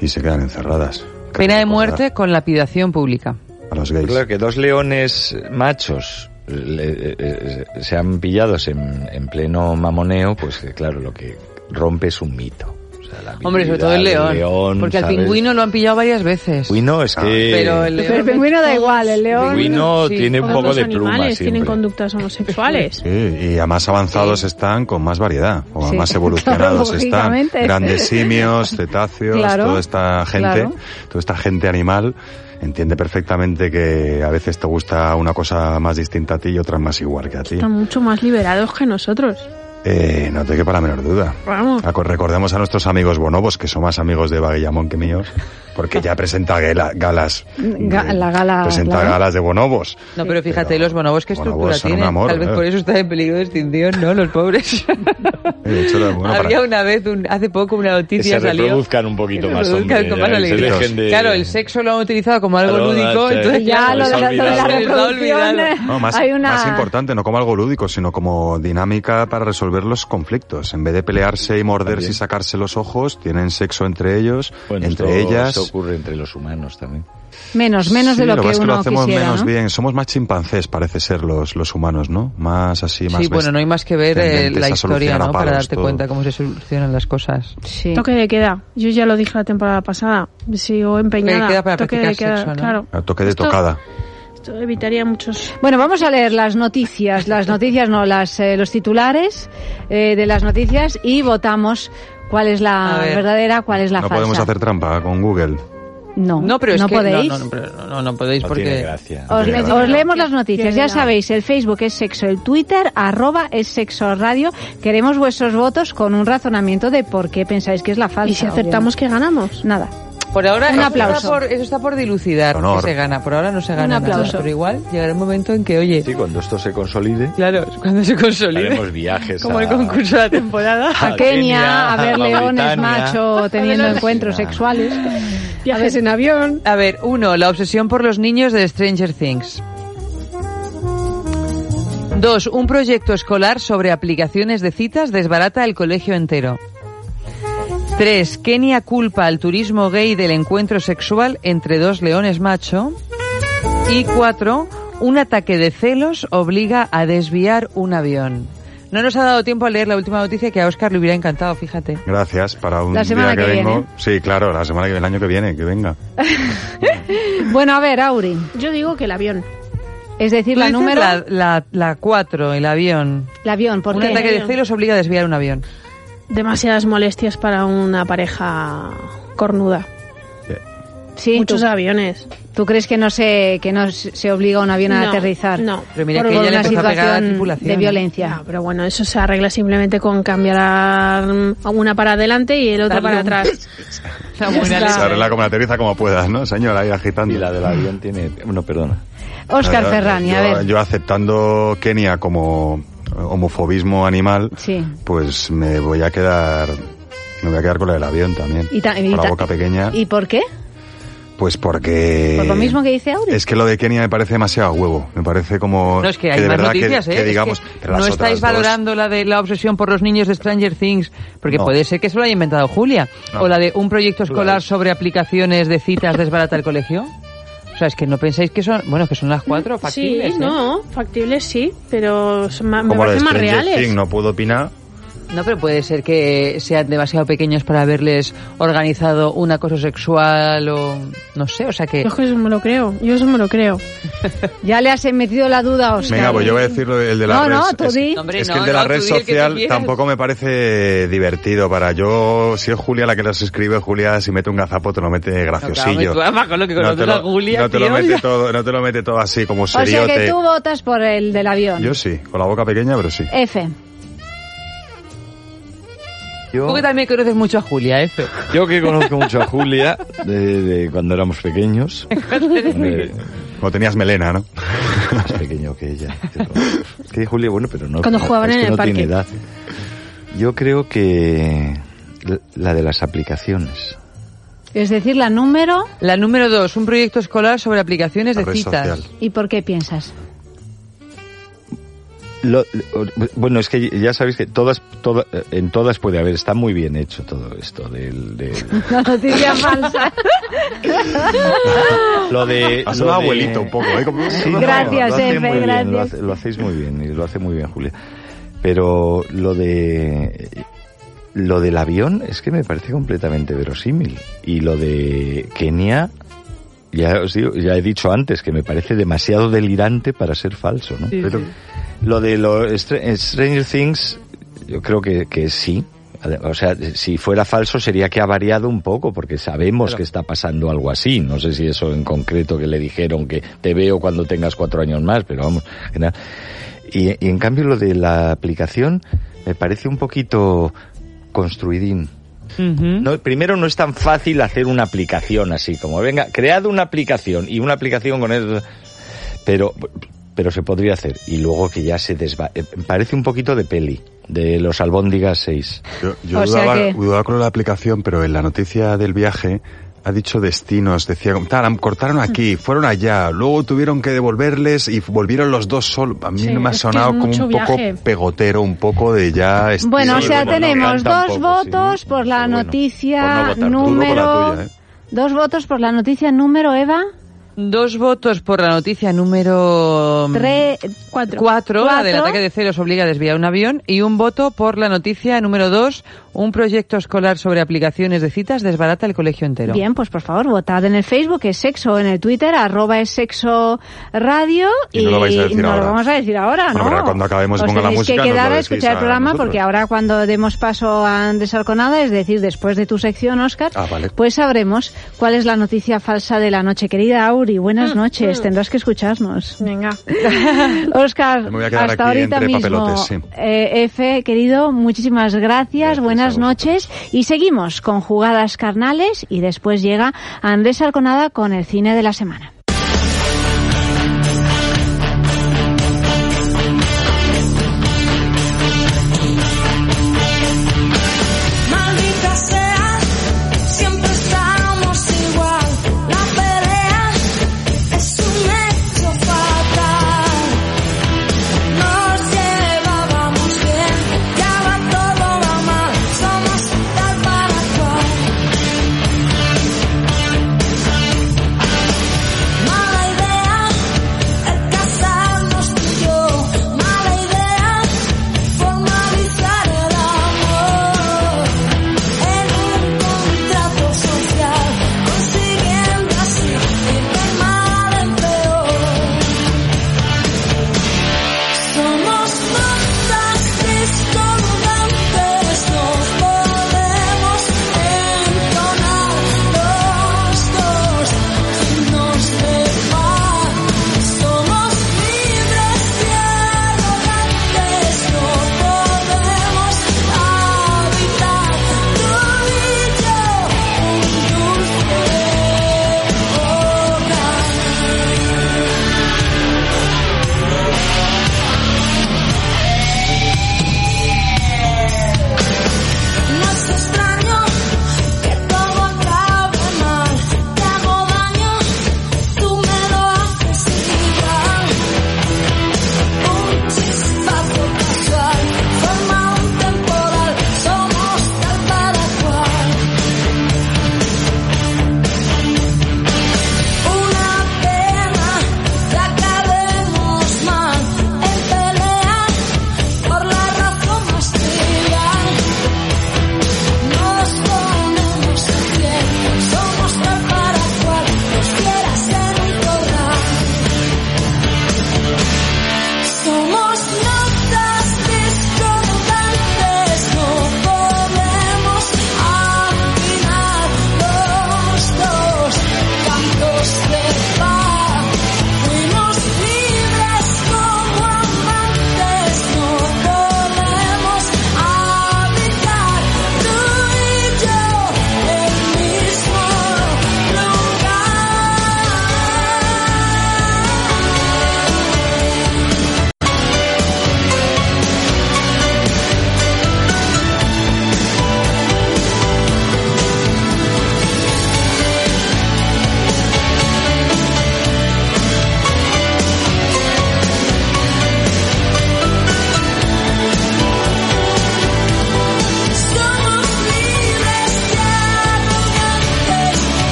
y se quedan encerradas. Pena de muerte con lapidación pública. A los gays. Claro que dos leones machos le- eh, eh, sean pillados en, en pleno mamoneo, pues claro, lo que rompe es un mito. O sea, la Hombre, sobre todo el león. del porque al pingüino lo han pillado varias veces. Pingüino es que... Pero el Pero el pingüino da igual, el león... pingüino sí. tiene un poco los de pluma animales tienen conductas homosexuales. Sí, y a más avanzados están con más variedad, o a Sí, más evolucionados están. lógicamente. Grandes simios, cetáceos, Claro, toda esta gente, claro. toda esta gente animal entiende perfectamente que a veces te gusta una cosa más distinta a ti y otra más igual que a ti. Están mucho más liberados que nosotros. Eh, no te quepa la menor duda. Vamos. Recordemos a nuestros amigos bonobos, que son más amigos de Eva Guillamón que míos, porque ya presenta gala- galas. Ga- de- la gala, Presenta claro. galas de bonobos. No, pero fíjate, Pero los bonobos qué bonobos estructura tienen. amor, Tal vez ¿eh? por eso están en peligro de extinción, ¿no? Los pobres. Eh, hecho, bueno para- Había una vez, un- hace poco, una Que noticia se salió. reproduzcan un poquito Que se más, hombre, con más que se alegría. de- Claro, el sexo lo han utilizado como algo Claro, lúdico, entonces Ya lo de, se la, lo de reproducción No, más, hay una... más importante, no como algo lúdico, sino como dinámica para resolver los conflictos. En vez de pelearse y morderse También. y sacarse los ojos, tienen sexo entre ellos, Bueno, entre esto- ellas. Ocurre entre los humanos también. Menos, menos Sí, de lo, que que pasa es que uno lo hacemos quisiera, menos ¿no? bien. Somos más chimpancés, parece ser los, los humanos, ¿no? Más así, más Sí, bueno, no hay más que ver eh, la historia, ¿no? Para darte todo. cuenta cómo se solucionan las cosas. Sí. Toque de queda. Yo ya lo dije la temporada pasada. Sigo empeñada. Toque de queda para Toque de practicar queda, sexo, ¿no? claro. A toque de Esto- tocada. Esto evitaría muchos. Bueno, vamos a leer las noticias, las noticias no, las, eh, los titulares eh, de las noticias y votamos cuál es la ver. verdadera, cuál es la no falsa. podemos hacer trampa con Google. No, No, pero es no que podéis. No, no, no, no, no podéis No porque gracia. Os, Tiene os leemos las noticias, ya sabéis, el Facebook es Sexo, el Twitter, arroba es Sexo Radio. Queremos vuestros votos con un razonamiento de por qué pensáis que es la falsa. ¿Y si acertamos que ganamos? Nada. Por ahora Un eso aplauso. Está por, eso está por dilucidar Honor. que se gana. Por ahora no se gana Un aplauso. nada, pero igual llegará un momento en que, oye, Sí, cuando esto se consolide, claro, cuando se consolide, haremos viajes como a- el concurso de la temporada. A Kenia, a ver a leones macho teniendo encuentros sexuales. Viajes en avión. A ver, uno, la obsesión por los niños de Stranger Things. Dos, un proyecto escolar sobre aplicaciones de citas desbarata el colegio entero. Tres, Kenia culpa al turismo gay del encuentro sexual entre dos leones macho. Y cuatro, un ataque de celos obliga a desviar un avión. No nos ha dado tiempo a leer la última noticia que a Oscar le hubiera encantado, fíjate. Gracias para un La semana día que, que vengo. viene. Sí, claro, la semana que viene, el año que viene, que venga. Bueno, a ver, Auri. Yo digo que el avión. Es decir, la número, La, la, la cuatro, el avión. el avión, ¿por un qué? ataque de celos obliga a desviar un avión. Demasiadas molestias para una pareja cornuda. Sí, Muchos ¿tú, aviones. tú crees que no se que no se obliga a un avión a aterrizar? No. Pero mira por que ella una a situación de violencia. No, pero bueno, eso se arregla simplemente con cambiar una para adelante y el otro para atrás. La buena. Se arregla como aterriza como puedas, ¿no, señora? Ahí agitando. Y la del avión tiene... No, perdona. Oscar Ferrani, a ver. Yo aceptando Kenia como homofobismo animal, Sí. pues me voy a quedar... Me voy a quedar con la del avión también. Y ta- y con la boca pequeña. ¿Y por qué? Pues porque... Por lo mismo que dice Auri. Es que lo de Kenia me parece demasiado huevo. Me parece como... No, es que hay más noticias, que, ¿eh? que Es que digamos... no estáis dos- valorando la de la obsesión por los niños de Stranger Things, porque No. puede ser que se lo haya inventado Julia. No. O la de un proyecto escolar sobre aplicaciones de citas desbarata el colegio. O sea, es que no pensáis que son, bueno, que son las cuatro Sí, factibles. ¿eh? no, factibles sí, pero son ma- me Como la de parecen más Stranger reales. Things, no puedo opinar. No, pero puede ser que sean demasiado pequeños para haberles organizado un acoso sexual o no sé, o sea que Yo es que eso me lo creo, yo eso me lo creo. Ya le has metido la duda a Oscar. Venga, pues yo voy a decir el de la No, red. no, tú es, di. Hombre, es que el de la no, red social tampoco me parece divertido para yo. Si es Julia la que las escribe, Julia si mete un gazapo te lo mete graciosillo. tú, además, con lo que no, te lo, a Julia, no te lo tío, mete ya. todo, no te lo mete todo así como O sea seriote. que tú votas por el del avión. Yo sí, con la boca pequeña, pero sí. F. Yo, tú que también conoces mucho a Julia, F. yo que conozco mucho a Julia de, de cuando éramos pequeños. Como tenías melena, ¿no? más pequeño que ella. Pero- que Julia, bueno, pero no. Cuando jugaban es en el no parque. tiene edad. Yo creo que la- de las aplicaciones. Es decir, la número La número dos, un proyecto escolar sobre aplicaciones La de citas. social. y por qué piensas. Lo- lo- bueno, es que ya sabéis que todas, toda- en todas puede haber, está muy bien hecho todo esto del, del- La noticia falsa. lo de Has lo de- abuelito un poco, ¿eh? Como- Sí, no, Gracias, lo hace Efe, muy bien, gracias. lo, hace- lo hacéis muy bien y lo hace muy bien Julia. Pero lo de lo del avión es que me parece completamente verosímil y lo de Kenia ya os digo, ya he dicho antes que me parece demasiado delirante para ser falso, ¿no? Pero lo de lo Str- Stranger Things yo creo que, que sí. O sea, si fuera falso sería que ha variado un poco, porque sabemos que está pasando algo así. No sé si eso en concreto que le dijeron que te veo cuando tengas cuatro años más, pero vamos. Y, y en cambio lo de la aplicación me parece un poquito construidín. No, primero no es tan fácil hacer una aplicación así, como venga, cread una aplicación y una aplicación con eso, pero, pero se podría hacer. Y luego que ya se desva... eh, Parece un poquito de peli, de los albóndigas 6. Yo, yo O sea dudaba, que- dudaba con la aplicación, pero en la noticia del viaje ha dicho destinos, decía, tal, cortaron aquí, fueron allá, luego tuvieron que devolverles y volvieron los dos solos. A mí Sí, me ha sonado como un poco viaje. pegotero, un poco de ya... estilo- Bueno, o Sí, sea, tenemos dos poco, sí. votos por la bueno, noticia por no número... tuya, ¿eh? Dos votos por la noticia número, Eva. Dos votos por la noticia número Tres... Cuatro. cuatro, la del ataque de celos obliga a desviar un avión, y un voto por la noticia número dos, Un proyecto escolar sobre aplicaciones de citas desbarata el colegio entero. Bien, pues por favor, votad en el Facebook, es sexo, en el Twitter, arroba es sexo radio. Y no lo vais a decir no ahora. lo vamos a decir ahora, Bueno, ¿no? pero cuando acabemos y Os ponga la música, que quedar a escuchar el a programa nosotros. porque ahora cuando demos paso a Andrés Arconada, es decir, después de tu sección, Oscar, Ah, vale. pues sabremos cuál es la noticia falsa de la noche. Querida Auri, buenas noches, tendrás que escucharnos. Venga. Oscar, hasta ahorita mismo. sí. Eh, Efe, querido, muchísimas gracias, buenas a noches y seguimos con jugadas carnales y después llega Andrés Arconada con el cine de la semana.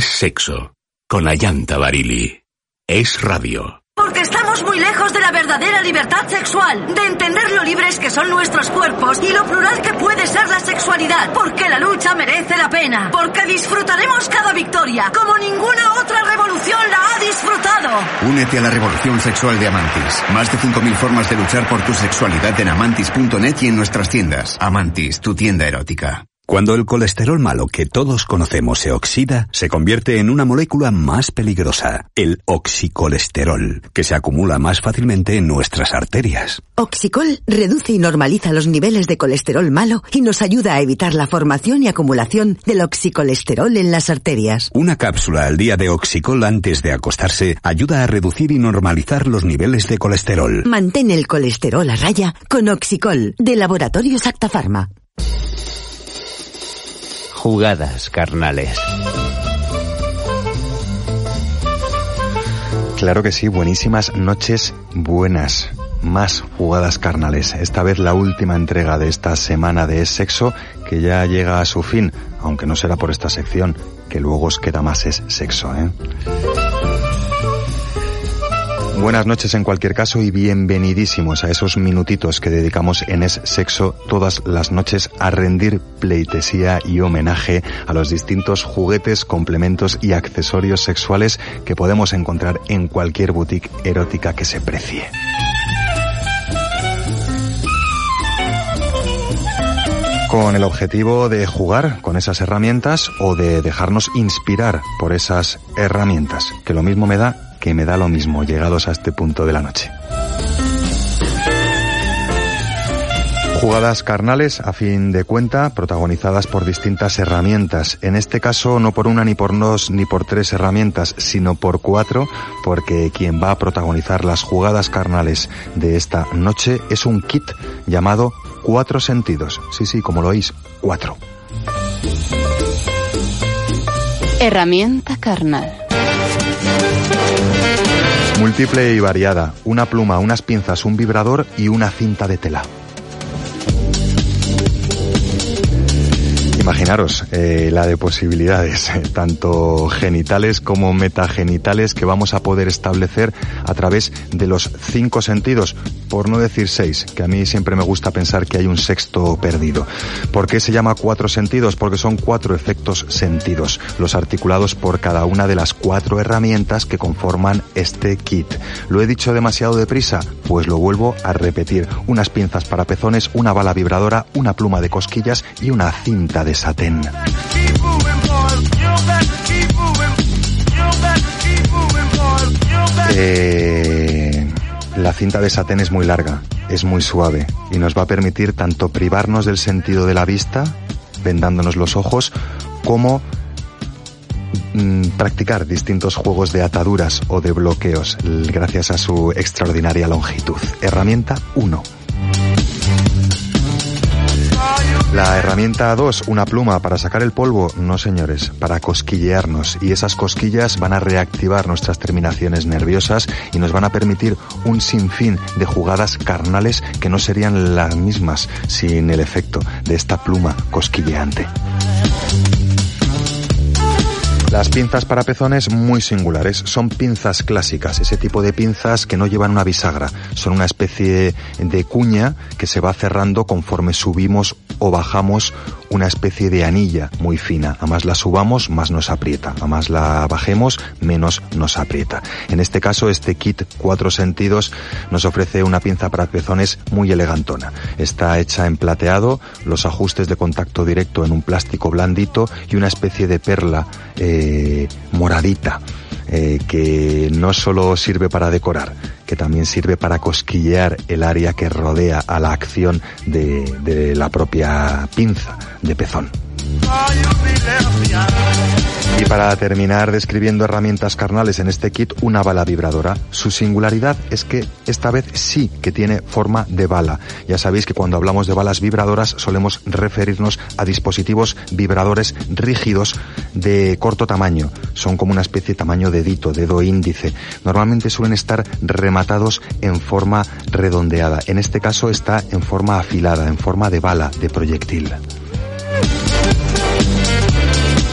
Es sexo. Con Ayanta Barili. Es radio. Porque estamos muy lejos de la verdadera libertad sexual, de entender lo libres que son nuestros cuerpos y lo plural que puede ser la sexualidad. Porque la lucha merece la pena. Porque disfrutaremos cada victoria como ninguna otra revolución la ha disfrutado. Únete a la revolución sexual de Amantis. Más de 5.000 formas de luchar por tu sexualidad en amantis.net y en nuestras tiendas. Amantis, tu tienda erótica. Cuando el colesterol malo que todos conocemos se oxida, se convierte en una molécula más peligrosa, el oxicolesterol, que se acumula más fácilmente en nuestras arterias. Oxicol reduce y normaliza los niveles de colesterol malo y nos ayuda a evitar la formación y acumulación del oxicolesterol en las arterias. Una cápsula al día de Oxicol antes de acostarse ayuda a reducir y normalizar los niveles de colesterol. Mantén el colesterol a raya con Oxicol de Laboratorios Acta Pharma. Jugadas carnales. Claro que sí, buenísimas noches, buenas. Más jugadas carnales. Esta vez la última entrega de esta semana de Es Sexo, que ya llega a su fin, aunque no será por esta sección, que luego os queda más Es Sexo, ¿eh? Buenas noches en cualquier caso y bienvenidísimos a esos minutitos que dedicamos en Es Sexo todas las noches a rendir pleitesía y homenaje a los distintos juguetes, complementos y accesorios sexuales que podemos encontrar en cualquier boutique erótica que se precie. con el objetivo de jugar con esas herramientas o de dejarnos inspirar por esas herramientas, que lo mismo me da que me da lo mismo llegados a este punto de la noche. Jugadas carnales, a fin de cuenta, protagonizadas por distintas herramientas. En este caso, no por una, ni por dos, ni por tres herramientas, sino por cuatro, porque quien va a protagonizar las jugadas carnales de esta noche es un kit llamado Cuatro Sentidos. Sí, sí, como lo oís, cuatro. Herramienta carnal. Múltiple y variada. Una pluma, unas pinzas, un vibrador y una cinta de tela. Imaginaros eh, la de posibilidades, eh, tanto genitales como metagenitales, que vamos a poder establecer a través de los cinco sentidos, por no decir seis, que a mí siempre me gusta pensar que hay un sexto perdido. ¿Por qué se llama cuatro sentidos? Porque son cuatro efectos sentidos, los articulados por cada una de las cuatro herramientas que conforman este kit. ¿Lo he dicho demasiado deprisa? Pues lo vuelvo a repetir. Unas pinzas para pezones, una bala vibradora, una pluma de cosquillas y una cinta de satén. Eh, la cinta de satén es muy larga, es muy suave y nos va a permitir tanto privarnos del sentido de la vista, vendándonos los ojos, como mm, practicar distintos juegos de ataduras o de bloqueos gracias a su extraordinaria longitud. Herramienta 1. La herramienta 2, una pluma para sacar el polvo, no señores, para cosquillearnos y esas cosquillas van a reactivar nuestras terminaciones nerviosas y nos van a permitir un sinfín de jugadas carnales que no serían las mismas sin el efecto de esta pluma cosquilleante. Las pinzas para pezones muy singulares, son pinzas clásicas, ese tipo de pinzas que no llevan una bisagra, son una especie de cuña que se va cerrando conforme subimos o bajamos una especie de anilla muy fina. A más la subamos, más nos aprieta. A más la bajemos, menos nos aprieta. En este caso, este kit cuatro sentidos nos ofrece una pinza para pezones muy elegantona. Está hecha en plateado, los ajustes de contacto directo en un plástico blandito y una especie de perla eh, moradita. Eh, que no solo sirve para decorar, que también sirve para cosquillear el área que rodea a la acción de, de la propia pinza de pezón. Y para terminar describiendo herramientas carnales en este kit, una bala vibradora. Su singularidad es que esta vez sí que tiene forma de bala. Ya sabéis que cuando hablamos de balas vibradoras solemos referirnos a dispositivos vibradores rígidos de corto tamaño. Son como una especie de tamaño dedito, dedo índice. Normalmente suelen estar rematados en forma redondeada. En este caso está en forma afilada, en forma de bala, de proyectil.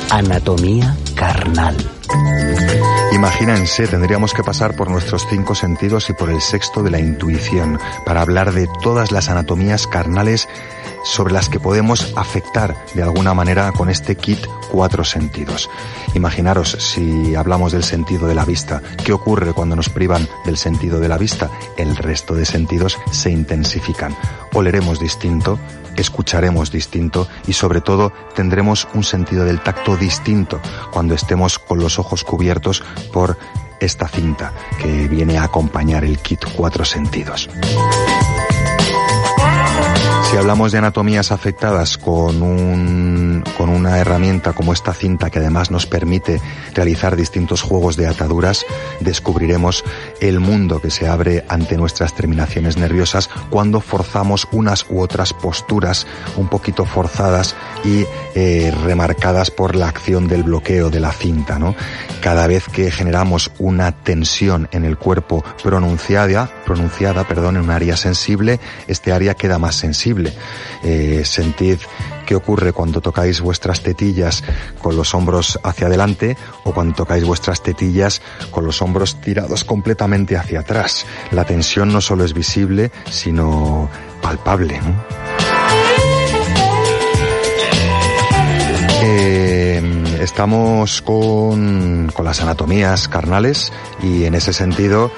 Anatomía carnal. Imagínense, tendríamos que pasar por nuestros cinco sentidos y por el sexto de la intuición para hablar de todas las anatomías carnales sobre las que podemos afectar de alguna manera con este kit cuatro sentidos. Imaginaros si hablamos del sentido de la vista, ¿qué ocurre cuando nos privan del sentido de la vista? El resto de sentidos se intensifican. Oleremos distinto, escucharemos distinto y sobre todo tendremos un sentido del tacto distinto cuando estemos con los ojos cubiertos por esta cinta que viene a acompañar el kit cuatro sentidos. Si hablamos de anatomías afectadas con, un, con una herramienta como esta cinta que además nos permite realizar distintos juegos de ataduras, descubriremos el mundo que se abre ante nuestras terminaciones nerviosas cuando forzamos unas u otras posturas un poquito forzadas y eh, remarcadas por la acción del bloqueo de la cinta. ¿no? Cada vez que generamos una tensión en el cuerpo pronunciada, pronunciada perdón, en un área sensible, este área queda más sensible. Eh, sentid qué ocurre cuando tocáis vuestras tetillas con los hombros hacia adelante o cuando tocáis vuestras tetillas con los hombros tirados completamente hacia atrás. La tensión no solo es visible, sino palpable. Eh, estamos con, con las anatomías carnales y en ese sentido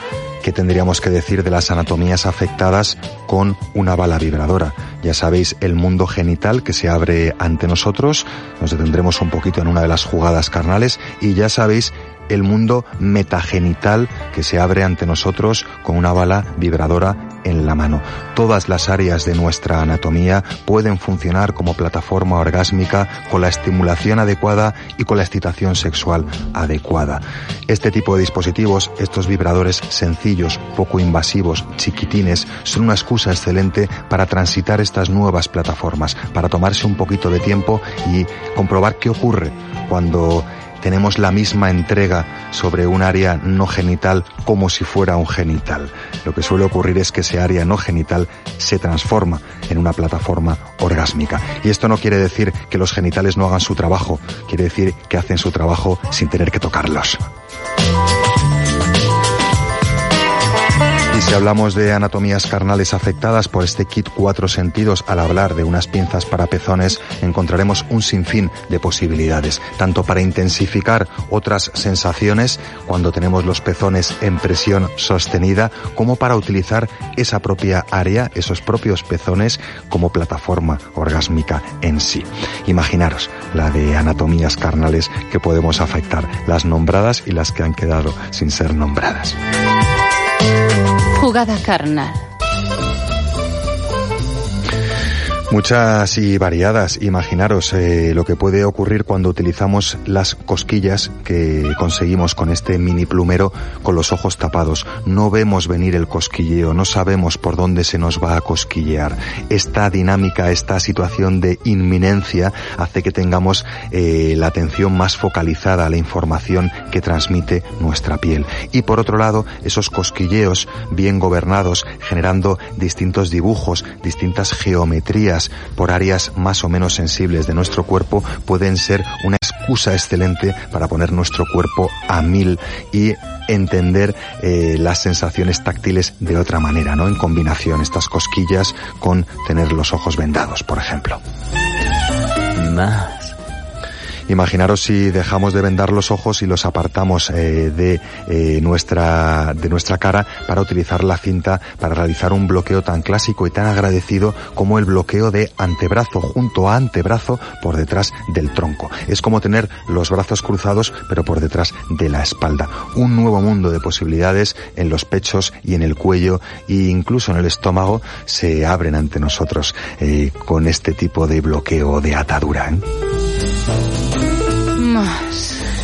¿qué tendríamos que decir de las anatomías afectadas con una bala vibradora? Ya sabéis, el mundo genital que se abre ante nosotros, nos detendremos un poquito en una de las jugadas carnales y ya sabéis el mundo metagenital que se abre ante nosotros con una bala vibradora en la mano. Todas las áreas de nuestra anatomía pueden funcionar como plataforma orgásmica con la estimulación adecuada y con la excitación sexual adecuada. Este tipo de dispositivos, estos vibradores sencillos, poco invasivos, chiquitines, son una excusa excelente para transitar estas nuevas plataformas, para tomarse un poquito de tiempo y comprobar qué ocurre cuando tenemos la misma entrega sobre un área no genital como si fuera un genital. Lo que suele ocurrir es que ese área no genital se transforma en una plataforma orgásmica. Y esto no quiere decir que los genitales no hagan su trabajo, quiere decir que hacen su trabajo sin tener que tocarlos. Y si hablamos de anatomías carnales afectadas por este kit cuatro sentidos, al hablar de unas pinzas para pezones, encontraremos un sinfín de posibilidades, tanto para intensificar otras sensaciones cuando tenemos los pezones en presión sostenida, como para utilizar esa propia área, esos propios pezones, como plataforma orgásmica en sí. Imaginaros la de anatomías carnales que podemos afectar, las nombradas y las que han quedado sin ser nombradas. Jugada carnal. Muchas y variadas. Imaginaros eh, lo que puede ocurrir cuando utilizamos las cosquillas que conseguimos con este mini plumero con los ojos tapados. No vemos venir el cosquilleo, no sabemos por dónde se nos va a cosquillear. Esta dinámica, esta situación de inminencia hace que tengamos eh, la atención más focalizada a la información que transmite nuestra piel. Y por otro lado, esos cosquilleos bien gobernados, generando distintos dibujos, distintas geometrías, por áreas más o menos sensibles de nuestro cuerpo pueden ser una excusa excelente para poner nuestro cuerpo a mil y entender eh, las sensaciones táctiles de otra manera, ¿no? En combinación, estas cosquillas con tener los ojos vendados, por ejemplo. Imaginaros si dejamos de vendar los ojos y los apartamos eh, de, eh, nuestra, de nuestra cara para utilizar la cinta para realizar un bloqueo tan clásico y tan agradecido como el bloqueo de antebrazo junto a antebrazo por detrás del tronco. Es como tener los brazos cruzados pero por detrás de la espalda. Un nuevo mundo de posibilidades en los pechos y en el cuello e incluso en el estómago se abren ante nosotros eh, con este tipo de bloqueo de atadura.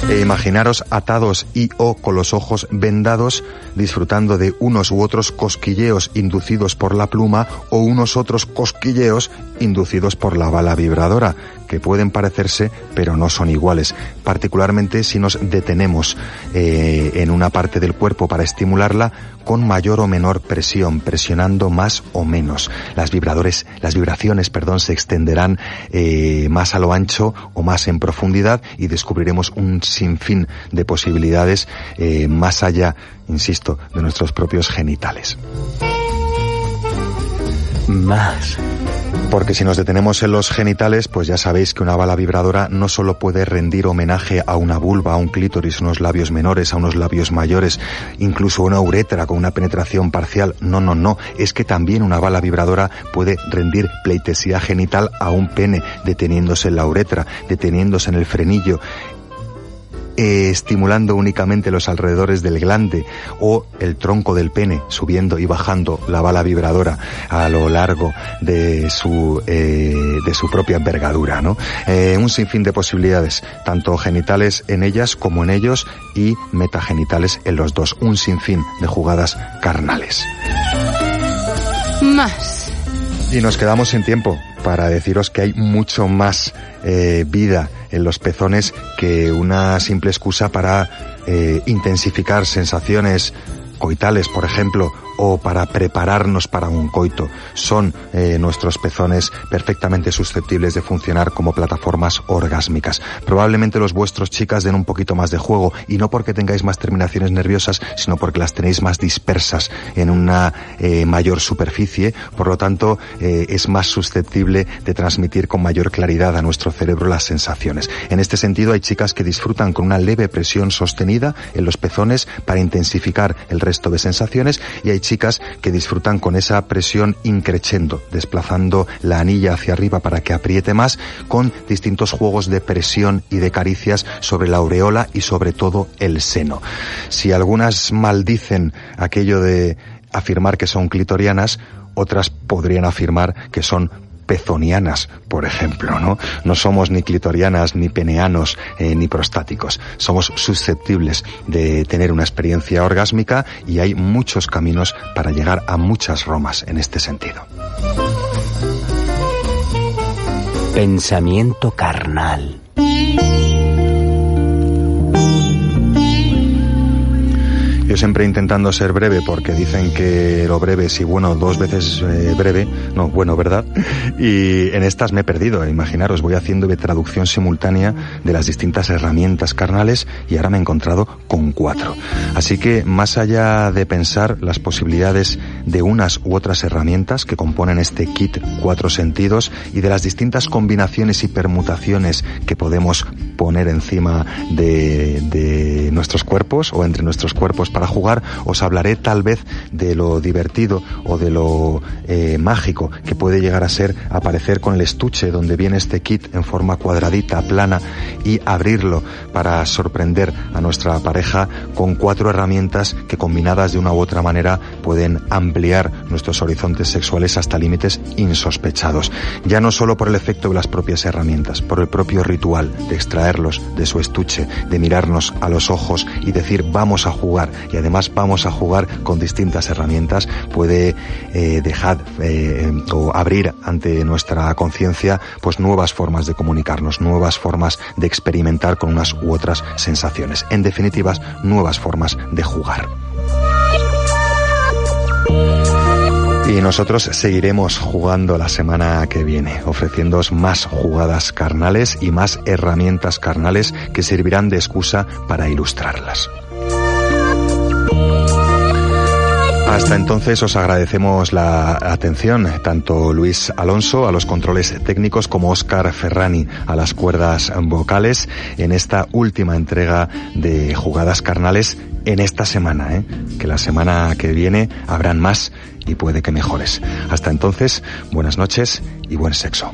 E imaginaros atados y o con los ojos vendados, disfrutando de unos u otros cosquilleos inducidos por la pluma o unos otros cosquilleos inducidos por la bala vibradora, que pueden parecerse pero no son iguales, particularmente si nos detenemos eh, en una parte del cuerpo para estimularla con mayor o menor presión, presionando más o menos. Las vibradores, las vibraciones, perdón, se extenderán eh, más a lo ancho o más en profundidad y descubriremos un sinfín de posibilidades eh, más allá, insisto, de nuestros propios genitales. Más. Porque si nos detenemos en los genitales, pues ya sabéis que una bala vibradora no solo puede rendir homenaje a una vulva, a un clítoris, a unos labios menores, a unos labios mayores, incluso una uretra con una penetración parcial. No, no, no. Es que también una bala vibradora puede rendir pleitesía genital a un pene, deteniéndose en la uretra, deteniéndose en el frenillo eh, estimulando únicamente los alrededores del glande o el tronco del pene, subiendo y bajando la bala vibradora a lo largo de su, eh, de su propia envergadura, ¿no? Eh, un sinfín de posibilidades, tanto genitales en ellas como en ellos y metagenitales en los dos. Un sinfín de jugadas carnales. Más. Y nos quedamos sin tiempo para deciros que hay mucho más eh, vida en los pezones que una simple excusa para eh, intensificar sensaciones coitales, por ejemplo, o para prepararnos para un coito. Son eh, nuestros pezones perfectamente susceptibles de funcionar como plataformas orgásmicas. Probablemente los vuestros chicas den un poquito más de juego y no porque tengáis más terminaciones nerviosas, sino porque las tenéis más dispersas en una eh, mayor superficie, por lo tanto eh, es más susceptible de transmitir con mayor claridad a nuestro cerebro las sensaciones. En este sentido hay chicas que disfrutan con una leve presión sostenida en los pezones para intensificar el resto de sensaciones y hay chicas que disfrutan con esa presión increchendo, desplazando la anilla hacia arriba para que apriete más, con distintos juegos de presión y de caricias sobre la aureola y sobre todo el seno. Si algunas maldicen aquello de afirmar que son clitorianas, otras podrían afirmar que son pezonianas, por ejemplo, ¿no? No somos ni clitorianas, ni peneanos, eh, ni prostáticos. Somos susceptibles de tener una experiencia orgásmica y hay muchos caminos para llegar a muchas romas en este sentido. Pensamiento carnal. Yo siempre intentando ser breve porque dicen que lo breve, si bueno, dos veces eh, breve, no, bueno, ¿verdad? Y en estas me he perdido, imaginaros, voy haciendo de traducción simultánea de las distintas herramientas carnales y ahora me he encontrado con cuatro. Así que más allá de pensar las posibilidades de unas u otras herramientas que componen este kit cuatro sentidos y de las distintas combinaciones y permutaciones que podemos poner encima de, de nuestros cuerpos o entre nuestros cuerpos para jugar, os hablaré tal vez de lo divertido o de lo eh, mágico que puede llegar a ser aparecer con el estuche donde viene este kit en forma cuadradita, plana y abrirlo para sorprender a nuestra pareja con cuatro herramientas que combinadas de una u otra manera pueden ampliar nuestros horizontes sexuales hasta límites insospechados. Ya no solo por el efecto de las propias herramientas, por el propio ritual de extraerlos de su estuche, de mirarnos a los ojos y decir vamos a jugar y además vamos a jugar con distintas herramientas, puede eh, dejar eh, o abrir ante nuestra conciencia pues nuevas formas de comunicarnos, nuevas formas de experimentar con unas u otras sensaciones. En definitivas, nuevas formas de jugar. Y nosotros seguiremos jugando la semana que viene, ofreciéndoos más jugadas carnales y más herramientas carnales que servirán de excusa para ilustrarlas. Hasta entonces os agradecemos la atención, tanto Luis Alonso a los controles técnicos como Óscar Ferrani a las cuerdas vocales en esta última entrega de jugadas carnales en esta semana, ¿eh? que la semana que viene habrán más y puede que mejores. Hasta entonces, buenas noches y buen sexo.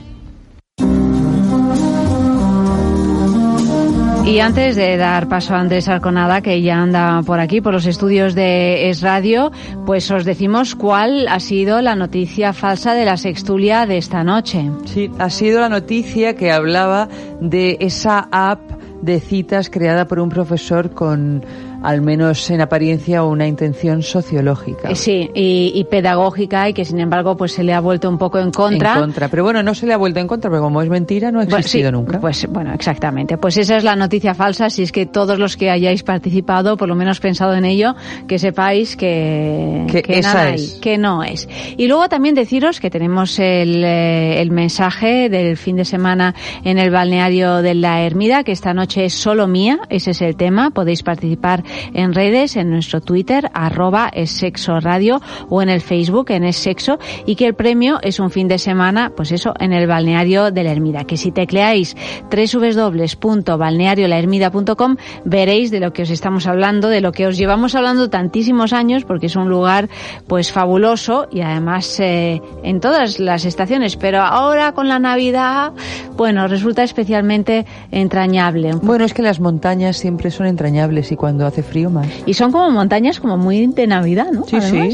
Y antes de dar paso a Andrés Arconada, que ya anda por aquí, por los estudios de Es Radio, pues os decimos cuál ha sido la noticia falsa de la sextulia de esta noche. Sí, ha sido la noticia que hablaba de esa app de citas creada por un profesor con al menos en apariencia una intención sociológica. Eh, Sí, y, y pedagógica y que sin embargo pues se le ha vuelto un poco en contra. En contra, pero bueno, no se le ha vuelto en contra, porque como es mentira no ha existido sí, nunca. Pues bueno, exactamente. Pues esa es la noticia falsa. Si es que todos los que hayáis participado, por lo menos pensado en ello, que sepáis que, Que esa nada es. hay, que no es. Y luego también deciros que tenemos el, eh, el mensaje del fin de semana en el balneario de la Ermida, que esta noche es solo mía. Ese es el tema. Podéis participar en redes, en nuestro Twitter, arroba es sexo radio o en el Facebook, en es sexo, y que el premio es un fin de semana, pues eso, en el balneario de la Ermida. Que si tecleáis www.balneariolahermida.com veréis de lo que os estamos hablando, de lo que os llevamos hablando tantísimos años, porque es un lugar pues fabuloso y además eh, en todas las estaciones, pero ahora con la Navidad, bueno, resulta especialmente entrañable. Bueno, es que las montañas siempre son entrañables y cuando hace frío más. Y son como montañas como muy de Navidad, ¿no? Sí, sí,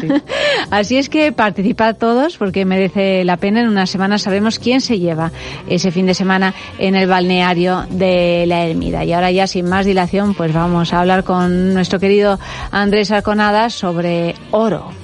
sí. Así es que participad todos porque merece la pena. En una semana sabemos quién se lleva ese fin de semana en el balneario de la Ermida. Y ahora ya sin más dilación, pues vamos a hablar con nuestro querido Andrés Arconada sobre oro.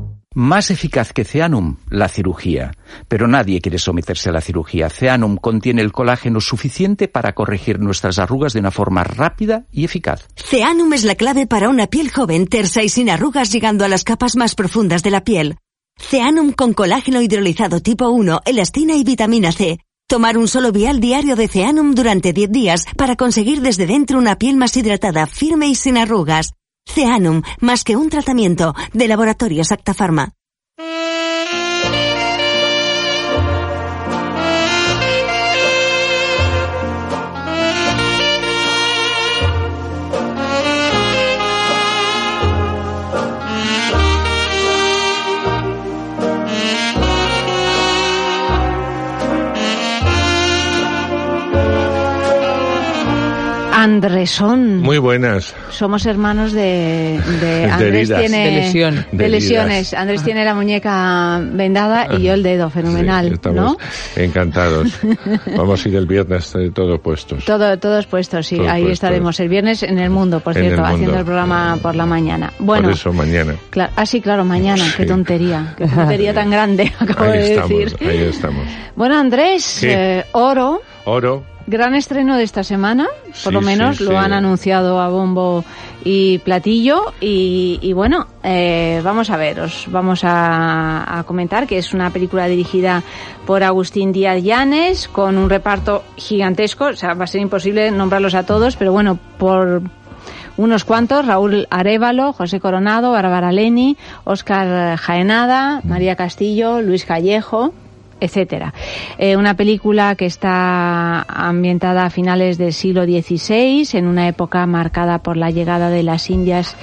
Más eficaz que Ceanum, la cirugía. Pero nadie quiere someterse a la cirugía. Ceanum contiene el colágeno suficiente para corregir nuestras arrugas de una forma rápida y eficaz. Ceanum es la clave para una piel joven, tersa y sin arrugas llegando a las capas más profundas de la piel. Ceanum con colágeno hidrolizado tipo 1, elastina y vitamina C. Tomar un solo vial diario de Ceanum durante 10 días para conseguir desde dentro una piel más hidratada, firme y sin arrugas. Ceanum, más que un tratamiento, de Laboratorios Acta Andresón. Muy buenas. Somos hermanos de, de De Andrés heridas. tiene De lesión. de De lesiones. Andrés tiene la muñeca vendada y yo el dedo, fenomenal, Sí, estamos ¿no? encantados. Vamos a ir el viernes eh, todos puestos. Todo, todos puestos, sí. Todos Ahí puestos. estaremos el viernes en el mundo, por En cierto, el mundo. haciendo el programa por la mañana. Bueno, Por eso mañana. Claro, ah, sí, claro, mañana. Qué Sí. tontería. Qué tontería tan grande, acabo Ahí de estamos, decir. ahí estamos. Bueno, Andrés, ¿Qué? eh, Oro, Oro, gran estreno de esta semana. Por Sí, lo menos sí, lo sí. han anunciado a bombo y platillo. Y, y bueno, eh, vamos a ver, os vamos a, a comentar que es una película dirigida por Agustín Díaz Llanes con un reparto gigantesco. O sea, va a ser imposible nombrarlos a todos, pero bueno, por unos cuantos, Raúl Arevalo, José Coronado, Bárbara Leni, Óscar Jaenada, María Castillo, Luis Callejo, etcétera. Eh, una película que está ambientada a finales del siglo XVI, en una época marcada por la llegada de las Indias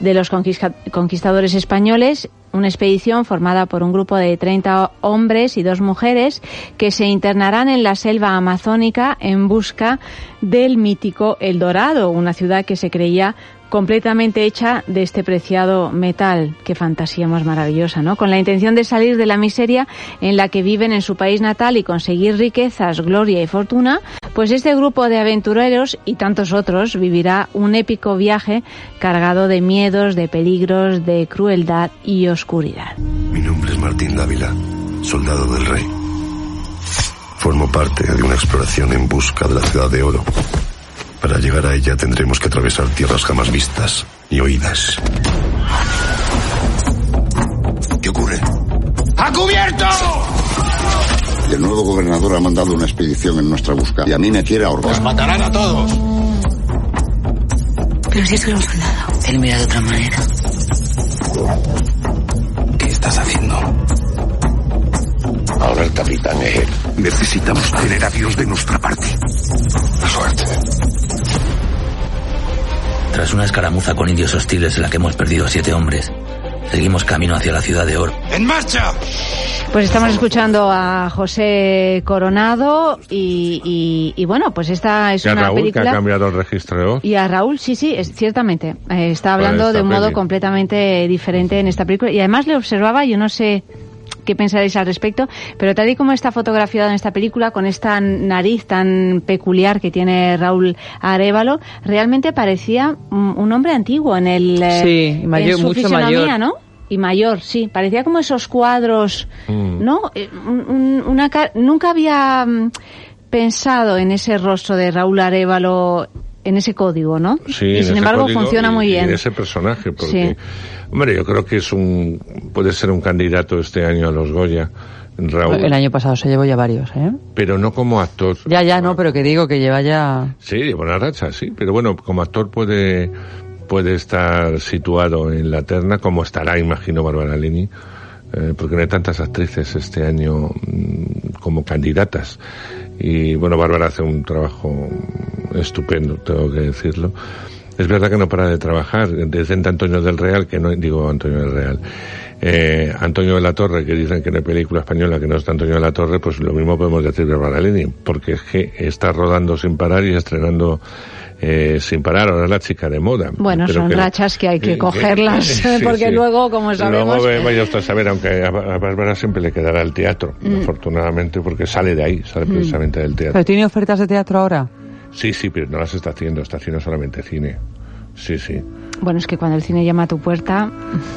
de los conquista- conquistadores españoles una expedición formada por un grupo de 30 hombres y dos mujeres que se internarán en la selva amazónica en busca del mítico El Dorado, una ciudad que se creía completamente hecha de este preciado metal. Qué fantasía más maravillosa, ¿no? Con la intención de salir de la miseria en la que viven en su país natal y conseguir riquezas, gloria y fortuna, pues este grupo de aventureros y tantos otros vivirá un épico viaje cargado de miedos, de peligros, de crueldad y oscuridad. Mi nombre es Martín Dávila, soldado del rey. Formo parte de una exploración en busca de la ciudad de oro. Para llegar a ella tendremos que atravesar tierras jamás vistas y oídas. ¿Qué ocurre? ¡A cubierto! El nuevo gobernador ha mandado una expedición en nuestra busca y a mí me quiere ahorcar. ¡Os matarán a todos! Pero si es que era un soldado. Él mira de otra manera. ¿Qué estás haciendo? Ahora el capitán es él. Necesitamos tener a Dios de nuestra parte. Suerte. Tras una escaramuza con indios hostiles en la que hemos perdido a siete hombres, seguimos camino hacia la ciudad de Oro. ¡En marcha! Pues estamos escuchando a José Coronado y, y- y bueno, pues esta es y a una Raúl que ha cambiado el registro. Y a Raúl, sí, sí, es, ciertamente. Eh, está hablando esta de un modo completamente diferente en esta película. Y además le observaba, yo no sé qué pensaréis al respecto, pero tal y como está fotografiado en esta película, con esta nariz tan peculiar que tiene Raúl Arevalo, realmente parecía un, hombre antiguo en el eh, Sí, y mayor- en su mucho mayor. ¿no? Y mayor, sí. Parecía como esos cuadros, Mm. ¿no? Eh, un- un- una ca- nunca había mm, pensado en ese rostro de Raúl Arevalo, en ese código, ¿no? Sí, y en sin ese embargo funciona y- muy y bien. en ese personaje, porque, Sí. hombre, yo creo que es un, puede ser un candidato este año a los Goya, Raúl, El año pasado se llevó ya varios, ¿eh? pero no como actor. Ya, ya, no, pero que digo que lleva ya... Sí, lleva una racha, sí, pero bueno, como actor puede, puede estar situado en la terna, como estará, imagino, Bárbara Lini, eh, porque no hay tantas actrices este año mm, como candidatas. Y bueno, Bárbara hace un trabajo estupendo, tengo que decirlo. Es verdad que no para de trabajar. Dicen Antonio del Real, que no digo Antonio del Real, eh, Antonio de la Torre, que dicen que no hay película española que no está Antonio de la Torre, pues lo mismo podemos decir de Bárbara Lini, porque es que está rodando sin parar y estrenando eh, sin parar. Ahora es la chica de moda. Bueno, Pero son que- rachas que hay que cogerlas, sí, porque sí. luego, como sabemos... Luego ve- vaya usted a saber, aunque a a Bárbara siempre le quedará el teatro, Mm. afortunadamente, porque sale de ahí, sale Mm. precisamente del teatro. ¿Pero tiene ofertas de teatro ahora? Sí, sí, pero no las está haciendo, está haciendo solamente cine. Sí, sí. Bueno, es que cuando el cine llama a tu puerta...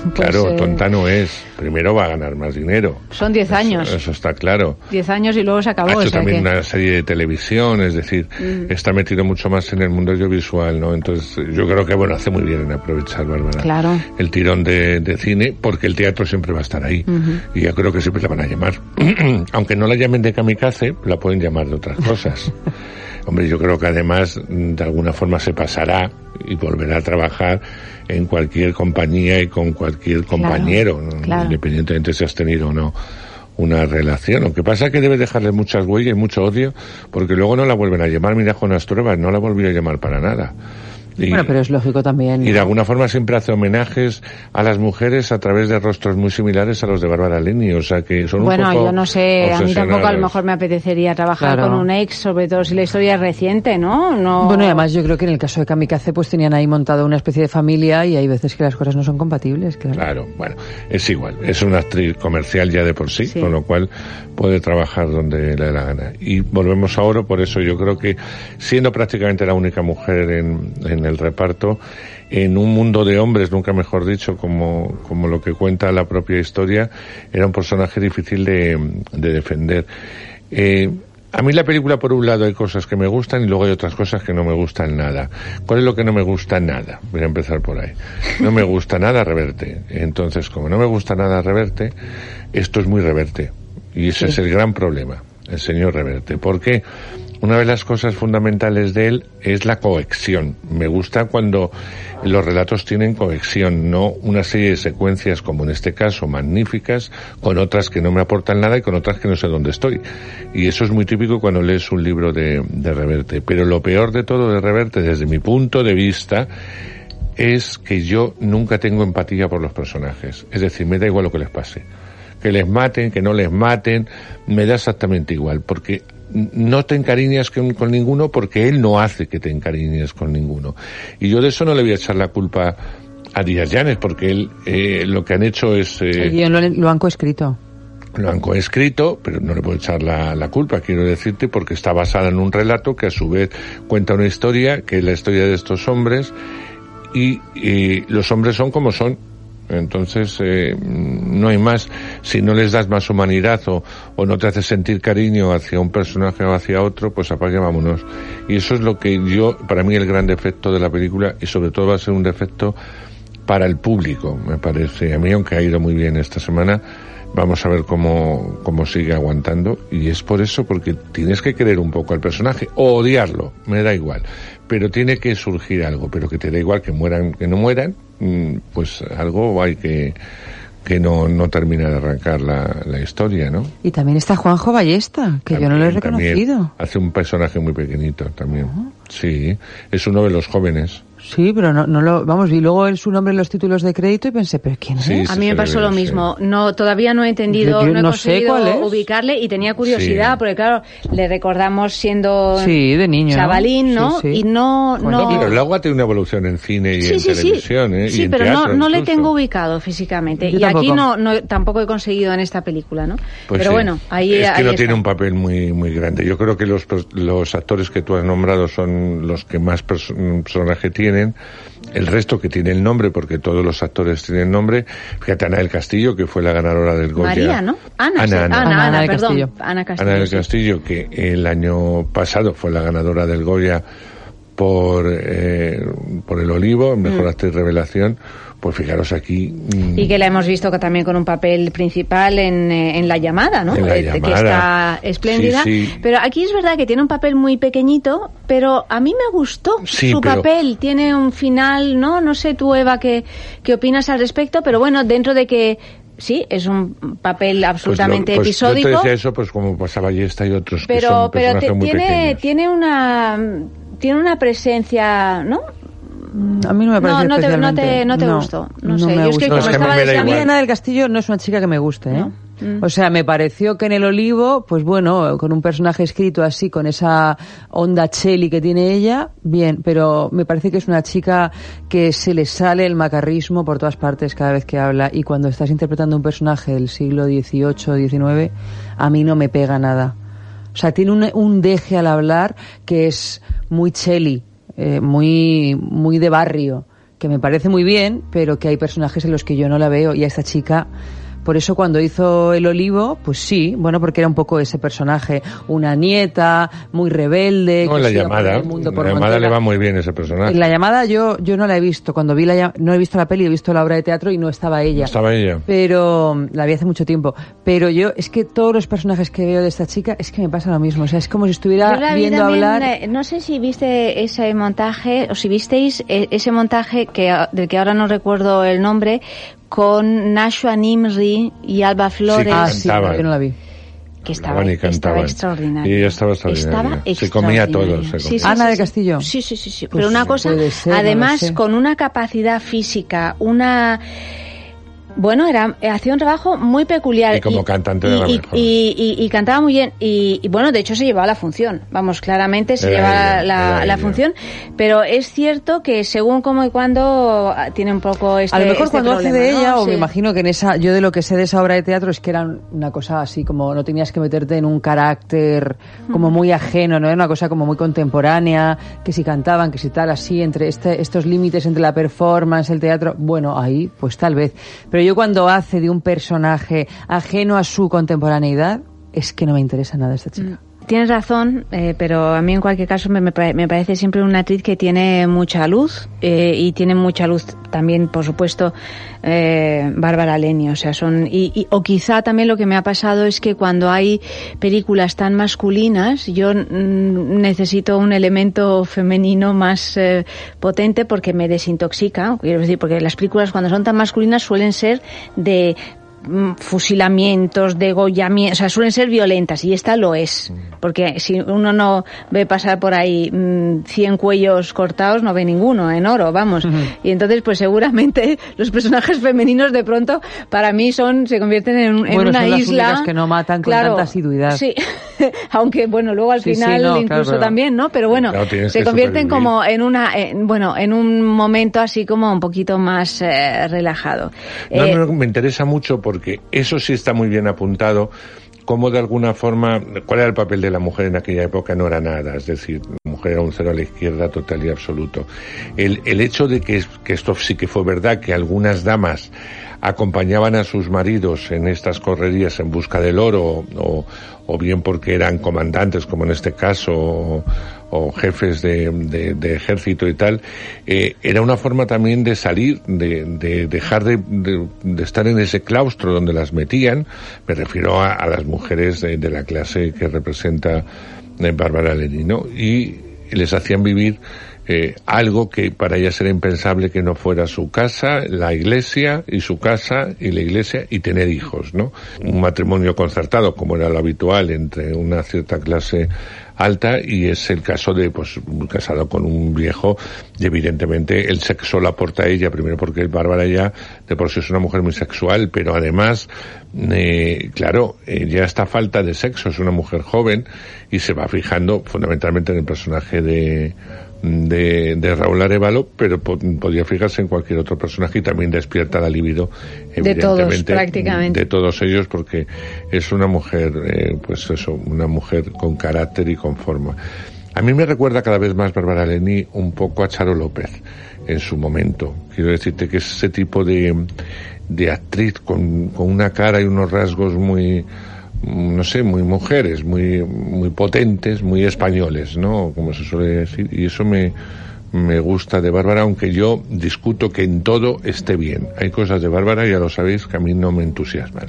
pues, claro, eh, tonta no es. Primero va a ganar más dinero. Son 10 años. Eso está claro. 10 años y luego se acabó. ha hecho o sea también que- una serie de televisión, es decir, Mm. está metido mucho más en el mundo audiovisual, ¿no? Entonces, yo creo que, bueno, hace muy bien en aprovechar, Bárbara, Claro. el tirón de, de cine, porque el teatro siempre va a estar ahí. Ujú. Y yo creo que siempre la van a llamar. Aunque no la llamen de kamikaze, la pueden llamar de otras cosas. Hombre, yo creo que además, mm, de alguna forma se pasará y volverá a trabajar en cualquier compañía y con cualquier compañero, independientemente si has tenido o no una relación. Lo que pasa es que debe dejarle muchas huellas y mucho odio, porque luego no la vuelven a llamar. Mira, Jonas Truebas no la volvió a llamar para nada. Y, Bueno, pero es lógico también. y de alguna forma siempre hace homenajes a las mujeres a través de rostros muy similares a los de Bárbara Lini, o sea que son un Bueno, poco yo no sé, a mí tampoco a lo mejor me apetecería trabajar Claro. con un ex, sobre todo si la historia es reciente, ¿no? no Bueno, y además yo creo que en el caso de Kamikaze pues tenían ahí montado una especie de familia y hay veces que las cosas no son compatibles, claro. Claro, bueno, es igual. Es una actriz comercial ya de por sí, Sí. con lo cual puede trabajar donde le dé la gana. Y volvemos a Oro, por eso yo creo que siendo prácticamente la única mujer en, en el reparto, en un mundo de hombres, nunca mejor dicho, como, como lo que cuenta la propia historia, era un personaje difícil de, de defender. Eh, a mí la película, por un lado, hay cosas que me gustan y luego hay otras cosas que no me gustan nada. ¿Cuál es lo que no me gusta nada? Voy a empezar por ahí. No me gusta nada Reverte. Entonces, como no me gusta nada Reverte, esto es muy Reverte. Y ese es el gran problema, el señor Reverte. Porque una de las cosas fundamentales de él es la cohesión. Me gusta cuando los relatos tienen cohesión, no una serie de secuencias como en este caso magníficas, con otras que no me aportan nada y con otras que no sé dónde estoy. Y eso es muy típico cuando lees un libro de, de Reverte. Pero lo peor de todo de Reverte, desde mi punto de vista, es que yo nunca tengo empatía por los personajes. Es decir, me da igual lo que les pase. Que les maten, que no les maten, me da exactamente igual, porque no te encariñas con, con ninguno porque él no hace que te encariñes con ninguno. Y yo de eso no le voy a echar la culpa a Díaz Llanes, porque él eh, lo que han hecho es... eh, El guion lo, lo han coescrito. lo han coescrito, pero no le puedo echar la, la culpa, quiero decirte, porque está basada en un relato que a su vez cuenta una historia, que es la historia de estos hombres, y, y los hombres son como son. Entonces, eh, no hay más. Si no les das más humanidad o, o no te haces sentir cariño hacia un personaje o hacia otro, pues apague vámonos. Y eso es lo que yo, para mí, el gran defecto de la película, y sobre todo va a ser un defecto para el público, me parece. A mí, aunque ha ido muy bien esta semana, vamos a ver cómo, cómo sigue aguantando. Y es por eso, porque tienes que querer un poco al personaje, o odiarlo, me da igual. Pero tiene que surgir algo, pero que te da igual que mueran, que no mueran, pues algo hay que, que no, no termina de arrancar la, la historia, ¿no? Y también está Juanjo Ballesta, que yo no lo he reconocido. hace un personaje muy pequeñito también. Sí, es uno de los jóvenes. Sí, pero no, no lo, vamos, vi luego el, su nombre en los títulos de crédito y pensé, pero ¿quién es? Sí, A mí me pasó lo mismo. No, todavía no he entendido, Yo- yo no he no conseguido ubicarle y tenía curiosidad Sí. porque claro, le recordamos siendo Sí, de niño, chavalín, ¿no? Sí, sí. Y no, No, no. pero luego ha tenido una evolución en cine y Sí, en sí, sí. televisión, ¿eh? y Sí, en pero no, teatro no le tengo ubicado físicamente. Yo y aquí tampoco. no, no, tampoco he conseguido en esta película, ¿no? Pues pero sí. bueno, ahí es que ahí no está. tiene un papel muy muy grande. Yo creo que los los actores que tú has nombrado son los que más perso- personaje tienen. El resto que tiene el nombre, porque todos los actores tienen nombre. Fíjate, Ana del Castillo, que fue la ganadora del Goya. María, ¿no? Ana, Ana, sí. Ana. Ana, Ana, Ana, Ana del perdón. Castillo. Ana Castillo. Ana del sí. Castillo, que el año pasado fue la ganadora del Goya por, eh, por El Olivo, Mejor Mm. Actriz Revelación. Pues fijaros aquí. mm, Y que la hemos visto que también con un papel principal en, eh, en La Llamada, ¿no? En La Eh, Que Llamada. está espléndida. Sí, sí. Pero aquí es verdad que tiene un papel muy pequeñito, pero a mí me gustó Sí, su pero- papel. Tiene un final, ¿no? No sé tú, Eva, qué, qué opinas al respecto, pero bueno, dentro de que sí, es un papel pues lo- absolutamente pues yo episódico. te decía eso, pues como pasaba Yesta y otros que pero son pero te- muy tiene pequeños. tiene una tiene una presencia no A mí no me parece no, no te, no especialmente. te, no te gustó. No, sé. Yo es que como estaba a mí Ana del Castillo no es una chica que me guste, ¿eh? Mm. O sea, me pareció que en El Olivo, pues bueno, con un personaje escrito así, con esa onda cheli que tiene ella, bien, pero me parece que es una chica que se le sale el macarrismo por todas partes cada vez que habla y cuando estás interpretando un personaje del siglo XVIII, XIX, a mí no me pega nada. O sea, tiene un, un deje al hablar que es muy cheli, eh, muy, muy de barrio, que me parece muy bien, pero que hay personajes en los que yo no la veo. Y a esta chica por eso cuando hizo El Olivo, pues sí, bueno, porque era un poco ese personaje, una nieta, muy rebelde. No, que la llamada, el mundo por la llamada Montera. le va muy bien ese personaje. En la llamada yo, yo no la he visto. Cuando vi la llam- no he visto la peli, he visto la obra de teatro y no estaba ella. No estaba ella. Pero mm, la vi hace mucho tiempo. Pero yo, es que todos los personajes que veo de esta chica es que me pasa lo mismo. O sea, es como si estuviera Yo la vi viendo también, hablar. eh, no sé si viste ese montaje o si visteis eh, ese montaje que a- del que ahora no recuerdo el nombre con Nashua Nimri y Alba Flores. Ah, sí, cantaban. yo no la vi. que estaba, y estaba cantaban. extraordinario. Y estaba extraordinaria. Estaba Se comía todo, se Sí, comía. sí, Ana sí, de sí. Castillo. Sí, sí, sí, sí. Pues Pero una cosa, ser, además con una capacidad física, una bueno, era hacía un trabajo muy peculiar. Y como cantante y, era la y- y- y- y cantaba muy bien. Y, y, bueno, de hecho se llevaba la función, vamos, claramente se Era llevaba ella, la, función, pero es cierto que según cómo y cuándo ah, tiene un poco este a lo mejor este cuando hace de ¿no? ella, o Sí. me imagino que en esa, yo de lo que sé de esa obra de teatro es que era una cosa así como no tenías que meterte en un carácter como muy ajeno, no era una cosa como muy contemporánea, que si cantaban, que si tal, así, entre este, estos límites entre la performance, el teatro, bueno, ahí pues tal vez. Pero yo cuando hace de un personaje ajeno a su contemporaneidad, es que no me interesa nada esta chica. Tienes razón, eh, pero a mí en cualquier caso me, me pare- me parece siempre una actriz que tiene mucha luz eh, y tiene mucha luz también, por supuesto, eh, Bárbara Leni. O sea, son y, y- o quizá también lo que me ha pasado es que cuando hay películas tan masculinas, yo mm, necesito un elemento femenino más eh, potente porque me desintoxica. Quiero decir, porque las películas cuando son tan masculinas suelen ser de fusilamientos, degollamientos, o sea, suelen ser violentas y esta lo es, porque si uno no ve pasar por ahí mm, 100 cuellos cortados, no ve ninguno en oro, vamos. Y entonces, pues seguramente los personajes femeninos de pronto para mí son se convierten en, un- en Bueno, una son las isla que no matan con Claro, tanta asiduidad. Sí, aunque bueno, luego al Sí, sí, final no, incluso pero- también, ¿no? Pero bueno, Claro, se convierten como en una, en- bueno, en un momento así como un poquito más eh, relajado. No, Eh, no, me interesa mucho porque eso sí está muy bien apuntado. Cómo de alguna forma, ¿cuál era el papel de la mujer en aquella época? No era nada, es decir, la mujer era un cero a la izquierda total y absoluto. El, el hecho de que, que esto sí que fue verdad, que algunas damas acompañaban a sus maridos en estas correrías en busca del oro, o, o bien porque eran comandantes, como en este caso, o, jefes de, de- ejército y tal, eh, era una forma también de salir, de, de dejar de, estar en ese claustro donde las metían. Me refiero a, a las mujeres de, la clase que representa eh, Bárbara Leni, ¿no? Y les hacían vivir eh, algo que para ellas era impensable que no fuera su casa, la iglesia y su casa y la iglesia y tener hijos, ¿no? Un matrimonio concertado como era lo habitual entre una cierta clase alta y es el caso de pues casado con un viejo y evidentemente el sexo la aporta ella primero porque Bárbara ya de por sí es una mujer muy sexual pero además eh, claro ella está falta de sexo es una mujer joven y se va fijando fundamentalmente en el personaje de de, de Raúl Arevalo, pero po- podría fijarse en cualquier otro personaje y también despierta la libido, De todos, prácticamente. de todos ellos, porque es una mujer, eh, pues eso, una mujer con carácter y con forma. A mí me recuerda cada vez más Bárbara Leni un poco a Charo López en su momento. Quiero decirte que es ese tipo de, de actriz con, con una cara y unos rasgos muy, no sé, muy mujeres, muy, muy potentes, muy españoles, ¿no? Como se suele decir. Y eso me, me gusta de Bárbara, aunque yo discuto que en todo esté bien. Hay cosas de Bárbara, ya lo sabéis, que a mí no me entusiasman.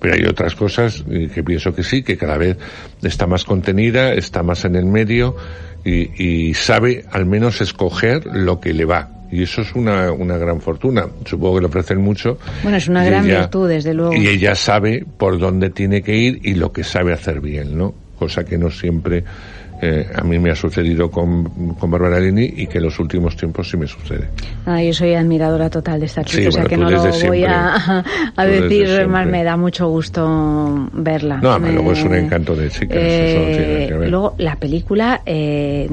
Pero hay otras cosas eh, que pienso que sí, que cada vez está más contenida, está más en el medio y, y sabe al menos escoger lo que le va. Y eso es una, una gran fortuna. Supongo que le ofrecen mucho. Bueno, es una gran ella- virtud, desde luego. y ella sabe por dónde tiene que ir y lo que sabe hacer bien, ¿no? Cosa que no siempre eh, a mí me ha sucedido con, con Bárbara Lini y que en los últimos tiempos sí me sucede. Ah, yo soy admiradora total de esta actriz, Sí, o sea bueno, que no lo voy siempre. a, a decir más, me da mucho gusto verla. No, Me- luego es un encanto de chicas, eso que ver. luego la película eh,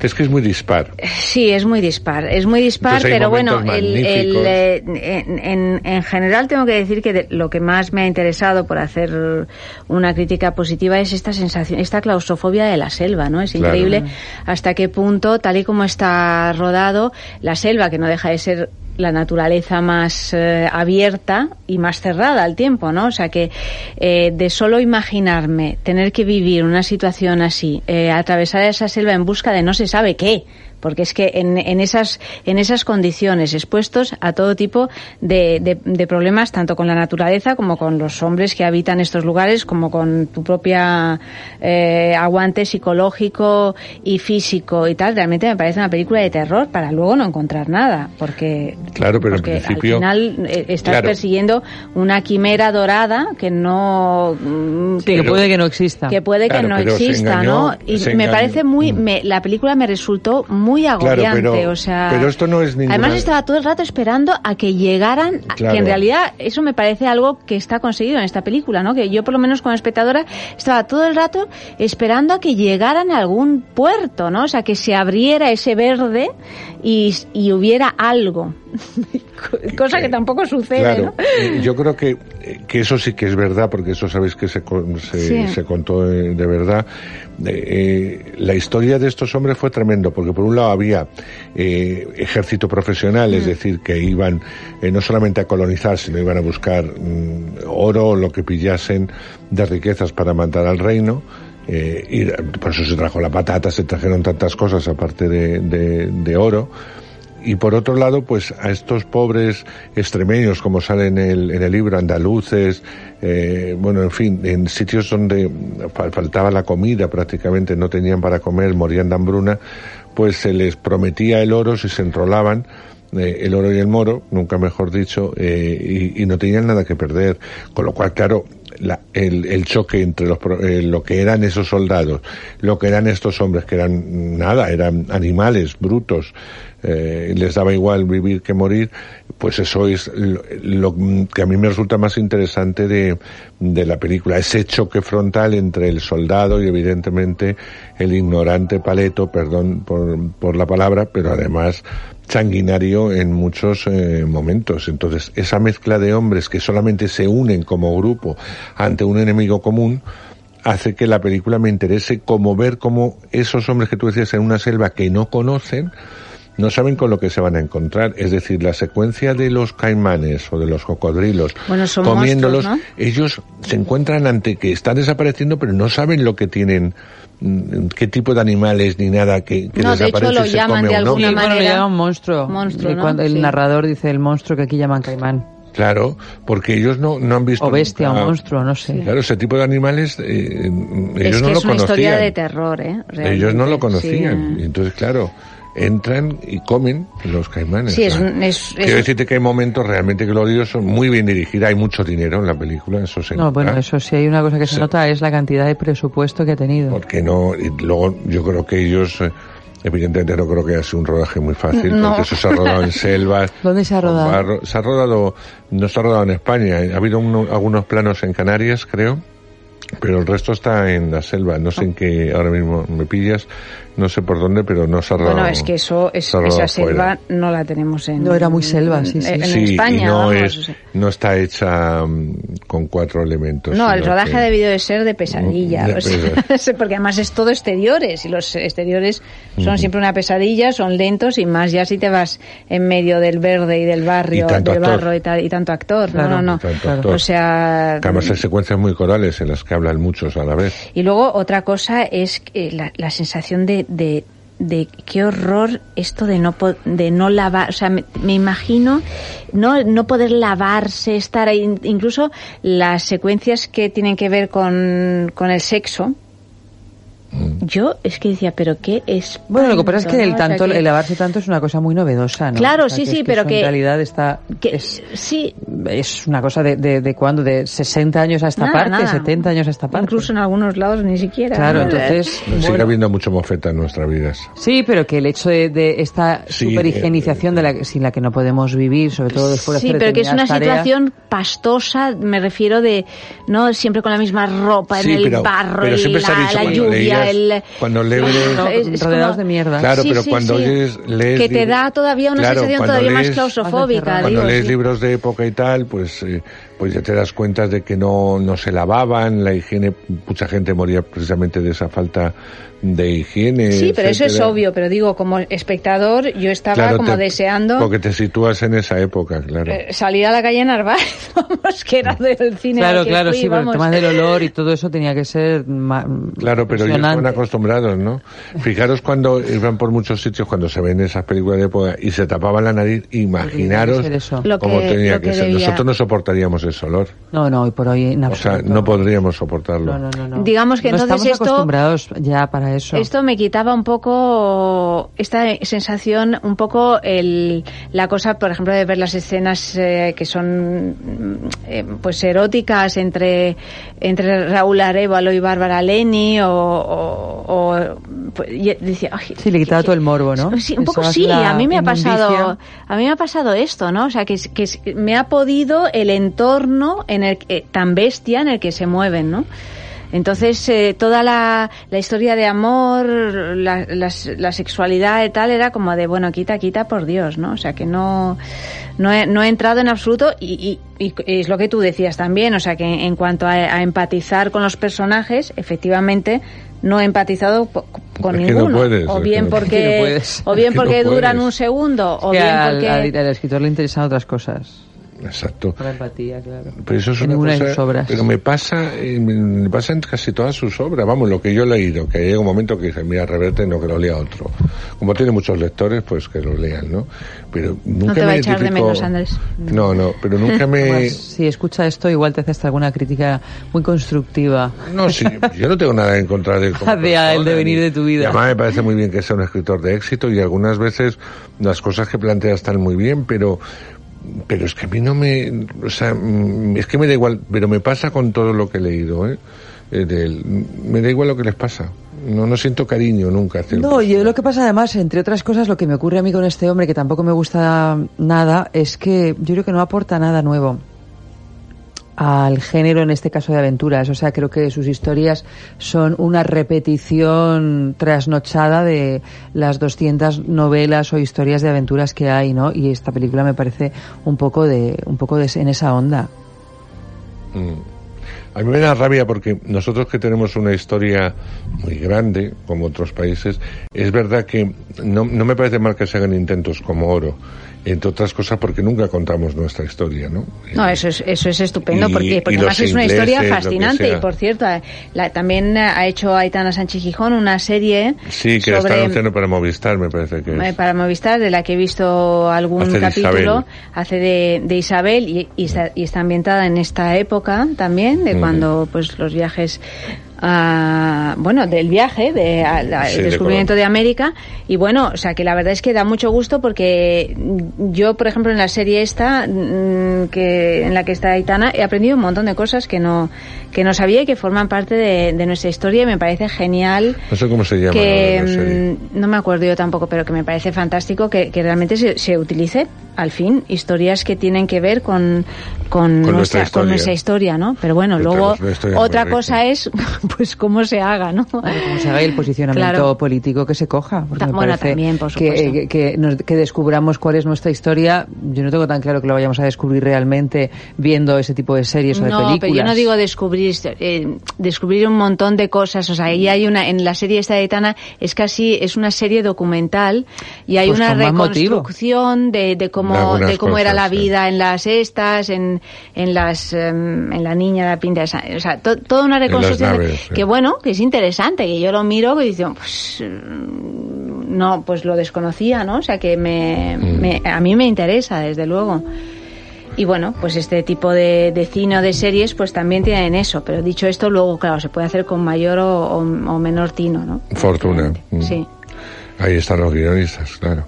Es que es muy dispar. sí es muy dispar, es muy dispar, pero bueno, el, el, eh, en, en- en general tengo que decir que de- lo que más me ha interesado por hacer una crítica positiva es esta sensación, esta claustrofobia de la selva, ¿no? Es Claro. increíble hasta qué punto, tal y como está rodado, la selva, que no deja de ser la naturaleza más eh, abierta y más cerrada al tiempo, ¿no? O sea que eh, de solo imaginarme tener que vivir una situación así, eh, atravesar esa selva en busca de no se sabe qué, porque es que en, en esas en esas condiciones expuestos a todo tipo de, de- de problemas tanto con la naturaleza como con los hombres que habitan estos lugares como con tu propia eh, aguante psicológico y físico y tal realmente me parece una película de terror para luego no encontrar nada porque Claro, pero en porque principio... al final eh, estás Claro. persiguiendo una quimera dorada que no mm, Sí, que puede que no exista. que puede Claro, que no exista, engañó- ¿no? Y me engañó. parece muy, me- la película me resultó muy agobiante, pero- o sea. pero esto no es ninguna- Además estaba todo el rato esperando a que llegaran, Claro. que en realidad eso me parece algo que está conseguido en esta película, ¿no? Que yo por lo menos como espectadora estaba todo el rato esperando a que llegaran a algún puerto, ¿no? O sea, que se abriera ese verde y, y hubiera algo, cosa que tampoco sucede, Claro, ¿no? eh, yo creo que, eh, que eso sí que es verdad, porque eso sabéis que se, se, Sí. se contó de verdad. Eh, la historia de estos hombres fue tremendo, porque por un lado había eh, ejército profesional, es decir, que iban eh, no solamente a colonizar, sino iban a buscar mm, oro o lo que pillasen de riquezas para mandar al reino. Eh, y por eso se trajo la patata, se trajeron tantas cosas aparte de, de- de oro. Y por otro lado, pues a estos pobres extremeños, como sale en el, en el libro, andaluces, eh, bueno, en fin, en sitios donde fal- faltaba la comida prácticamente, no tenían para comer, morían de hambruna, pues se les prometía el oro si se enrolaban, eh, el oro y el moro, nunca mejor dicho, eh, y no tenían nada que perder. Con lo cual, claro, la- el, choque entre los, eh, lo que eran esos soldados, lo que eran estos hombres, que eran nada, eran animales brutos, eh, les daba igual vivir que morir, pues eso es lo, lo que a mí me resulta más interesante de, de la película, ese choque frontal entre el soldado y evidentemente el ignorante paleto, perdón por, por la palabra, pero además sanguinario en muchos eh, momentos. Entonces, esa mezcla de hombres que solamente se unen como grupo ante un enemigo común, hace que la película me interese como ver cómo esos hombres que tú decías en una selva que no conocen, no saben con lo que se van a encontrar. Es decir, la secuencia de los caimanes o de los cocodrilos Bueno, son comiéndolos, monstruos, ellos se encuentran ante que están desapareciendo, pero no saben lo que tienen, qué tipo de animales ni nada que, que No, de hecho, desaparece lo se llaman come de alguna hombre. Bueno, manera- llaman monstruo. Monstruo, ¿no? cuando el Sí. narrador dice el monstruo que aquí llaman caimán. Claro, porque ellos no, no han visto. O bestia, nunca- o monstruo, no sé. Claro, ese tipo de animales, eh, ellos es no que lo es una conocían. historia de terror, ¿eh? ellos no lo Realmente, conocían. sí. Entonces, claro, entran y comen los caimanes. Sí, es, un- es, Quiero decirte que hay momentos realmente gloriosos, muy bien dirigida, hay mucho dinero en la película, eso se No, nota. bueno, eso sí, hay una cosa que se nota es la cantidad de presupuesto que ha tenido. Porque no, y luego yo creo que ellos, eh, evidentemente no creo que haya sido un rodaje muy fácil, No. porque eso se ha rodado en selvas. ¿Dónde se ha rodado? barro. Se ha rodado, no se ha rodado en España, ha habido uno- algunos planos en Canarias, creo, pero el resto está en la selva. No sé en qué, ahora mismo me pillas, no sé por dónde, pero no se ha. Bueno, es que eso, es, esa selva no la tenemos en... No, era muy selva, sí, sí. En, en Sí, España, y no vamos, es, o sea. no está hecha mm, con cuatro elementos. No, el rodaje que- ha debido de ser de pesadilla, Mm, o sea, sí, porque además es todo exteriores y los exteriores son siempre una pesadilla, son lentos y más ya si te vas en medio del verde y del barrio, Y tanto del actor. barro y, ta- y tanto actor, Claro, no, no, no. actor. O sea, Que además hay secuencias muy corales en las que hablan muchos a la vez. y luego otra cosa es que la, la sensación de, de, de qué horror esto de no de no lavar, o sea, me, me imagino no no poder lavarse, estar ahí, incluso las secuencias que tienen que ver con, con el sexo. Yo es que decía, pero qué es Bueno, lo que pasa es que el ¿no? O sea, tanto, que- el lavarse tanto es una cosa muy novedosa, ¿no? Claro, O sea, sí, que sí, es pero eso que- en realidad está es, sí es una cosa de de, de cuándo, de 60 años a esta Nada, parte, nada. 70 años a esta parte. incluso en algunos lados ni siquiera. Claro, ¿no? entonces Sigue bueno, habiendo mucho mofeta en nuestras vidas. Sí, pero que el hecho de, de esta Sí, superhigienización de la que- sin la que no podemos vivir, sobre todo después de Sí, pero que es una tareas, situación pastosa, me refiero de, no siempre con la misma ropa, Sí, en el pero- barro, pero y siempre se ha la, dicho la lluvia, leías- el... cuando lees- No, es- es rodeados como- de mierda. Claro, Sí, pero sí, cuando sí. oyes, lees Que te libros- da todavía una Claro, sensación todavía más lees- claustrofóbica, Cuando digo, lees sí. libros de época y tal, pues, eh, pues ya te das cuenta de que no, no se lavaban, la higiene, mucha gente moría precisamente de esa falta de higiene. Sí, pero eso es obvio, pero digo, como espectador, yo estaba Claro, como te- deseando Porque te sitúas en esa época, claro. eh, salir a la calle Narváez, vamos, que era del cine Claro, que claro, fui, sí, pero el vamos. tema del olor y todo eso tenía que ser Claro, pero ellos estaban acostumbrados, ¿no? Fijaros cuando iban por muchos sitios, cuando se ven esas películas de época y se tapaban la nariz, imaginaros ser eso. Lo cómo que- tenía lo que, que ser. debía. Nosotros no soportaríamos ese olor. No, no, hoy por hoy en O sea, absoluto. no podríamos soportarlo. No, no, no, no. Digamos que No entonces estamos esto- acostumbrados ya para eso. Esto me quitaba un poco esta sensación, un poco el, la cosa, por ejemplo, de ver las escenas eh, que son mm, eh, pues eróticas entre entre Raúl Arevalo y Bárbara Leni o, o- o, pues, y decía, "Ay, Sí, le quitaba todo el morbo, ¿no? Sí, un poco sí, a mí me ha pasado, a mí me ha pasado esto, ¿no? O sea, que, que me ha podido el entorno en el que- tan bestia en el que se mueven, ¿no? Entonces, eh, toda la, la historia de amor, la, las- la sexualidad y tal, era como de, bueno, quita, quita por Dios, ¿no? O sea, que no, no, he, no he entrado en absoluto y, y- y es lo que tú decías también, o sea, que en cuanto a, a empatizar con los personajes, efectivamente, no he empatizado po- con Es que no ninguno. puedes, o bien no- porque, no puedes. o bien no porque duran un segundo, o que bien al, porque... al- al escritor le interesan otras cosas. Exacto. Por la empatía, claro. Pero eso es Que una de cosa, sus obras. pero me pasa, me pasa en casi todas sus obras, vamos, lo que yo he leído, que llega un momento que dice, mira, reverte, no que lo lea otro. Como tiene muchos lectores, pues que lo lean, ¿no? Pero nunca No te va me a echar de menos, Andrés. No, no, pero nunca me... Además, si escucha esto, igual te hace hasta alguna crítica muy constructiva. No, sí, yo no tengo nada en contra de él. como el persona, devenir ni- de tu vida. y además me parece muy bien que sea un escritor de éxito y algunas veces las cosas que plantea están muy bien, pero pero es que a mí no me, o sea, mm, es que me da igual, pero me pasa con todo lo que he leído, ¿eh? Eh, de él. Me da igual lo que les pasa. No, no siento cariño nunca No, yo lo que pasa además, entre otras cosas, lo que me ocurre a mí con este hombre, que tampoco me gusta nada, es que yo creo que no aporta nada nuevo al género, en este caso de aventuras. O sea, creo que sus historias son una repetición trasnochada de las 200 novelas o historias de aventuras que hay, ¿no? Y esta película me parece un poco de, un poco de, en esa onda. Mm. A mí me da rabia porque nosotros que tenemos una historia muy grande, como otros países, es verdad que no, no me parece mal que se hagan intentos como oro entre otras cosas porque nunca contamos nuestra historia, ¿no? No, eso es, eso es estupendo, Y- porque, además es una historia fascinante. Y por cierto, eh, la- también ha hecho Aitana Sánchez Gijón una serie Sí, que la está sobre anunciando para Movistar, me parece que eh, es. para Movistar, de la que he visto algún Hace de capítulo, Isabel. hace de, de Isabel y, y está, y está ambientada en esta época también, de cuando pues los viajes a- bueno, del viaje, de, a- la- Sí, el de descubrimiento de, América. Y bueno, o sea, que la verdad es que da mucho gusto porque yo, por ejemplo, en la serie esta, mm, que, en la que está Aitana, he aprendido un montón de cosas que no, que no sabía y que forman parte de, de nuestra historia y me parece genial No sé cómo se llama que ahora la serie. mm, no me acuerdo yo tampoco, pero que me parece fantástico que, que realmente se, se utilice al fin historias que tienen que ver con, con, Con nuestra nuestra, historia. con nuestra historia, ¿no? Pero bueno, luego otra cosa es pues cómo se haga, ¿no? Cómo se haga y el posicionamiento Claro. político que se coja. Porque Ta- me bueno, parece también, por supuesto. que, que nos- que descubramos cuál es nuestra historia. Yo no tengo tan claro que lo vayamos a descubrir realmente viendo ese tipo de series o de No, películas. pero yo no digo descubrir, eh, descubrir un montón de cosas. O sea, ahí hay una, en la serie esta de Aitana, es casi, es una serie documental y hay Pues una reconstrucción de, de cómo, De cómo era la sí. vida en las estas, en, en las, em, en la niña, la pinta, esa- o sea, to- toda una reconstrucción sí. que bueno, que es interesante, que yo lo miro y digo, pues, mm, no, pues lo desconocía, ¿no? O sea, que me, Mm. me- a mí me interesa, desde luego. Y bueno, pues este tipo de, de cine o de series pues también tienen eso, pero dicho esto, luego, claro, se puede hacer con mayor o, o- o menor tino, ¿no? Fortuna. Mm. Sí. Ahí están los guionistas, claro.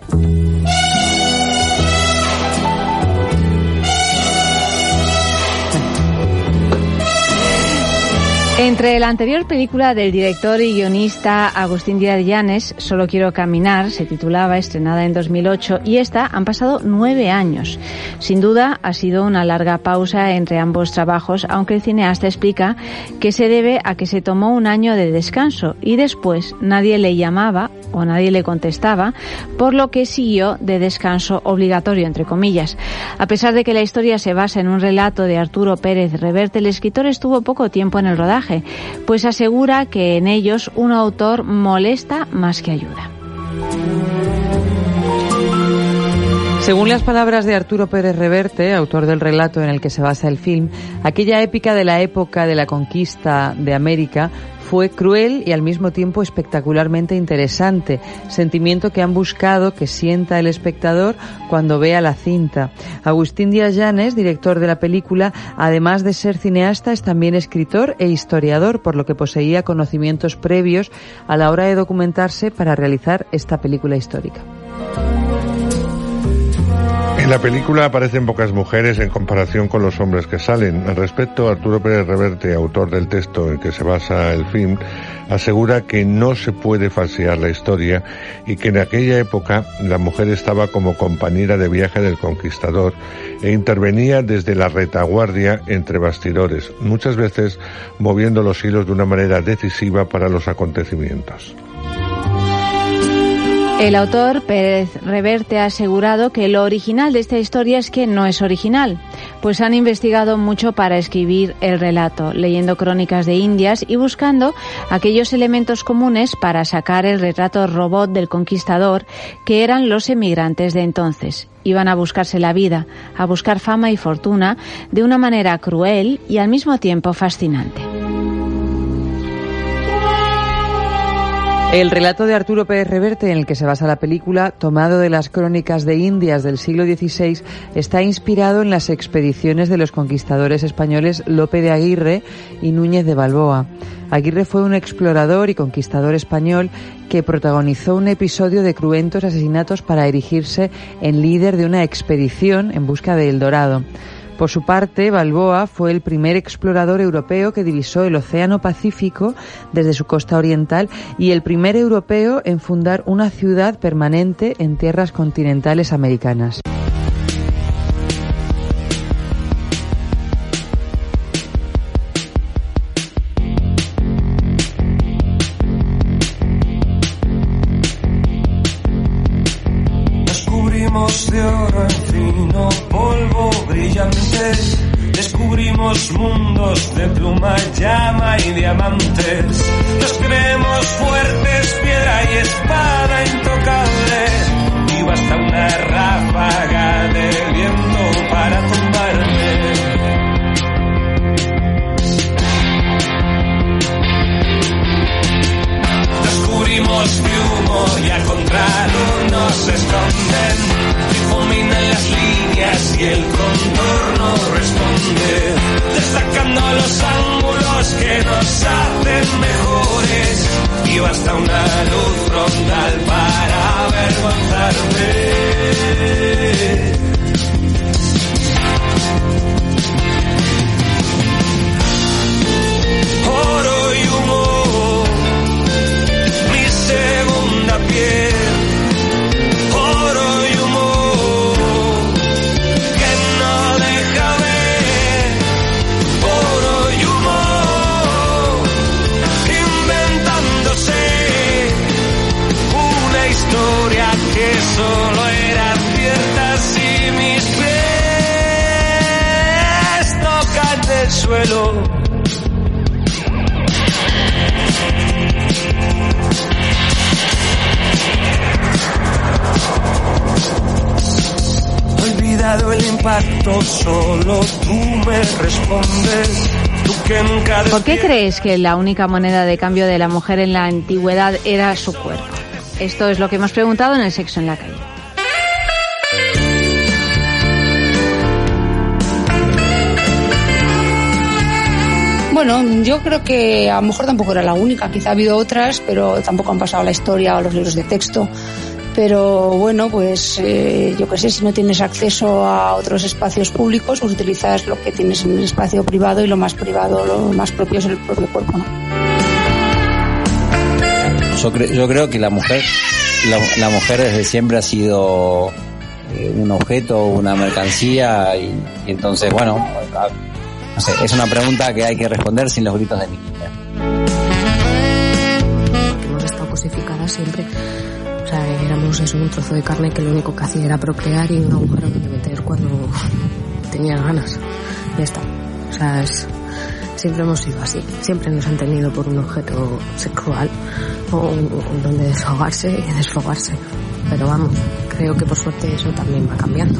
Entre la anterior película del director y guionista Agustín Díaz Llanes, Solo quiero caminar, se titulaba, estrenada en 2008, y esta han pasado nueve años. Sin duda ha sido una larga pausa entre ambos trabajos, aunque el cineasta explica que se debe a que se tomó un año de descanso y después nadie le llamaba o nadie le contestaba, por lo que siguió de descanso obligatorio, entre comillas. A pesar de que la historia se basa en un relato de Arturo Pérez Reverte, el escritor estuvo poco tiempo en el rodaje, pues asegura que en ellos un autor molesta más que ayuda. Según las palabras de Arturo Pérez Reverte, autor del relato en el que se basa el film, aquella épica de la época de la conquista de América fue cruel y al mismo tiempo espectacularmente interesante, sentimiento que han buscado que sienta el espectador cuando vea la cinta. Agustín Díaz Llanes, director de la película, además de ser cineasta, es también escritor e historiador, por lo que poseía conocimientos previos a la hora de documentarse para realizar esta película histórica. En la película aparecen pocas mujeres en comparación con los hombres que salen. Al respecto, Arturo Pérez Reverte, autor del texto en que se basa el film, asegura que no se puede falsear la historia y que en aquella época la mujer estaba como compañera de viaje del conquistador e intervenía desde la retaguardia entre bastidores, muchas veces moviendo los hilos de una manera decisiva para los acontecimientos. El autor Pérez Reverte ha asegurado que lo original de esta historia es que no es original, pues han investigado mucho para escribir el relato, leyendo crónicas de Indias y buscando aquellos elementos comunes para sacar el retrato robot del conquistador que eran los emigrantes de entonces. Iban a buscarse la vida, a buscar fama y fortuna de una manera cruel y al mismo tiempo fascinante. El relato de Arturo Pérez Reverte, en el que se basa la película, tomado de las crónicas de Indias del siglo XVI, está inspirado en las expediciones de los conquistadores españoles Lope de Aguirre y Núñez de Balboa. Aguirre fue un explorador y conquistador español que protagonizó un episodio de cruentos asesinatos para erigirse en líder de una expedición en busca de El Dorado. Por su parte, Balboa fue el primer explorador europeo que divisó el Océano Pacífico desde su costa oriental y el primer europeo en fundar una ciudad permanente en tierras continentales americanas. Crees que la única moneda de cambio de la mujer en la antigüedad era su cuerpo? Esto es lo que hemos preguntado en el sexo en la calle. Bueno, yo creo que a lo mejor tampoco era la única, quizá ha habido otras, pero tampoco han pasado la historia o los libros de texto. Pero bueno, pues eh, yo qué sé, si no tienes acceso a otros espacios públicos, pues utilizas lo que tienes en el espacio privado y lo más privado, lo más propio es el propio cuerpo, ¿no? Yo, cre- yo creo que la mujer, la, la mujer desde siempre ha sido eh, un objeto, una mercancía y, y entonces, bueno, a- no sé, es una pregunta que hay que responder sin los gritos de mi niña. hemos estado cosificadas siempre. Éramos eso, un trozo de carne que lo único que hacía era procrear y un agujero que meter cuando tenías ganas. Ya está. O sea, es- siempre hemos sido así. Siempre nos han tenido por un objeto sexual o donde desahogarse y desfogarse. Pero vamos, creo que por suerte eso también va cambiando.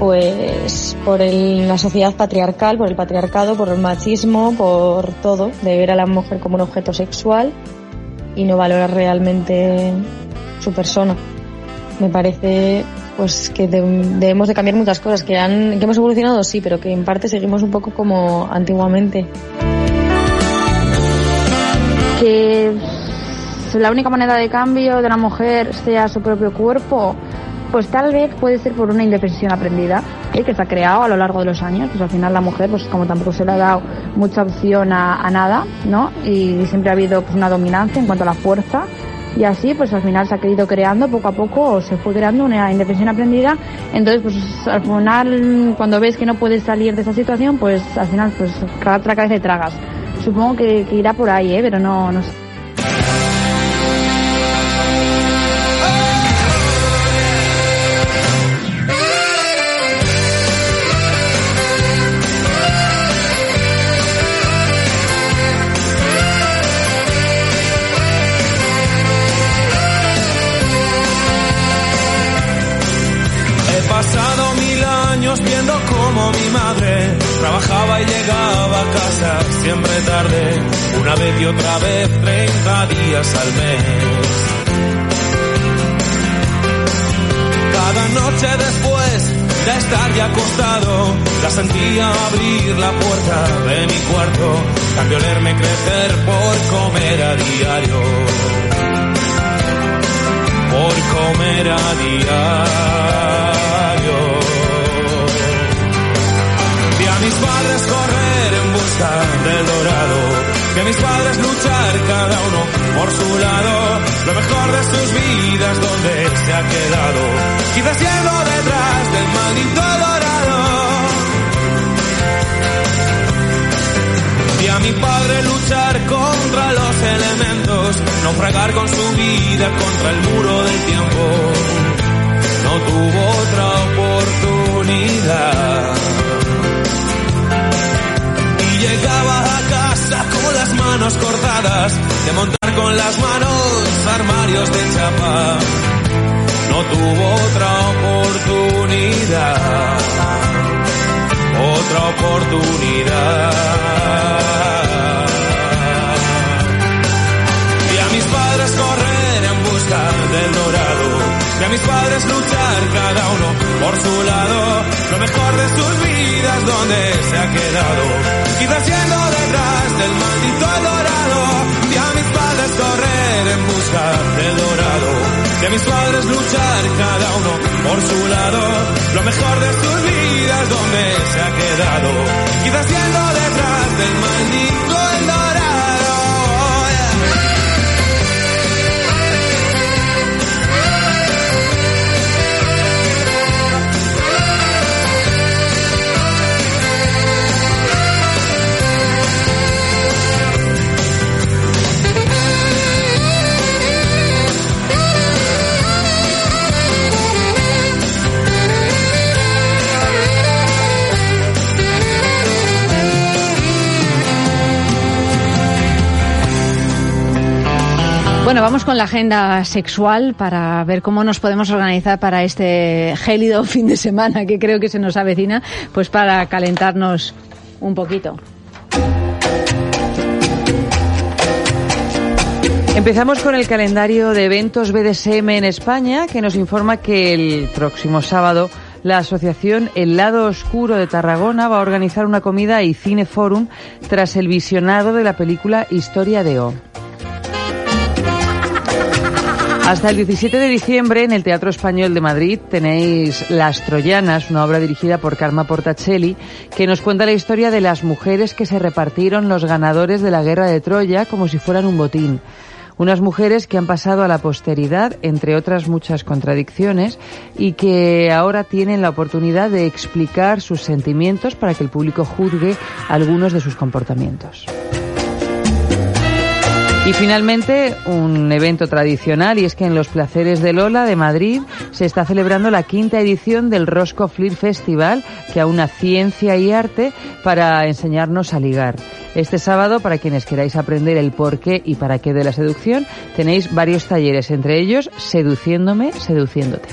Pues por el- la sociedad patriarcal, por el patriarcado, por el machismo, por todo, de ver a la mujer como un objeto sexual y no valorar realmente su persona. Me parece pues que de- debemos de cambiar muchas cosas, que, han, que hemos evolucionado sí, pero que en parte seguimos un poco como antiguamente. que la única moneda de cambio de una mujer sea su propio cuerpo, pues tal vez puede ser por una indefensión aprendida ¿eh? que se ha creado a lo largo de los años. Pues al final la mujer, pues como tampoco se le ha dado mucha opción a, nada, ¿no? Y siempre ha habido pues, una dominancia en cuanto a la fuerza. Y así, pues al final se ha ido creando poco a poco, o se fue creando una indefensión aprendida. Entonces, pues al final, cuando ves que no puedes salir de esa situación, pues al final, pues traga otra cabeza y tragas. Supongo que, que irá por ahí, ¿eh? Pero no, no sé. Una vez y otra vez, 30 días al mes. Cada noche después de estar ya acostado, la sentía abrir la puerta de mi cuarto, cambio leerme crecer por comer a diario por comer a diario. Vi a mis padres correr en busca del dorado, a mis padres luchar cada uno por su lado, lo mejor de sus vidas donde se ha quedado, quizás yendo detrás del maldito dorado. Vi a mi padre luchar contra los elementos, naufragar con su vida contra el muro del tiempo. No tuvo otra manos cortadas, de montar con las manos armarios de chapa. No tuvo otra oportunidad, otra oportunidad. Y a mis padres luchar cada uno por su lado, lo mejor de sus vidas donde se ha quedado, quizás siendo detrás del maldito dorado, y a mis padres correr en busca del dorado, y a mis padres luchar cada uno por su lado, lo mejor de sus vidas donde se ha quedado, quizás siendo detrás del maldito dorado. Bueno, vamos con la agenda sexual para ver cómo nos podemos organizar para este gélido fin de semana que creo que se nos avecina, pues para calentarnos un poquito. Empezamos con el calendario de eventos BDSM en España, que nos informa que el próximo sábado la asociación El Lado Oscuro de Tarragona va a organizar una comida y cineforum tras el visionado de la película Historia de O. Hasta el 17 de diciembre en el Teatro Español de Madrid tenéis Las Troyanas, una obra dirigida por Karma Portacelli, que nos cuenta la historia de las mujeres que se repartieron los ganadores de la guerra de Troya como si fueran un botín. Unas mujeres que han pasado a la posteridad, entre otras muchas contradicciones, y que ahora tienen la oportunidad de explicar sus sentimientos para que el público juzgue algunos de sus comportamientos. Y finalmente, un evento tradicional, y es que en los Placeres de Lola de Madrid se está celebrando la quinta edición del Rosco Flir Festival, que aúna ciencia y arte para enseñarnos a ligar. Este sábado, para quienes queráis aprender el por qué y para qué de la seducción, tenéis varios talleres, entre ellos Seduciéndome, Seduciéndote.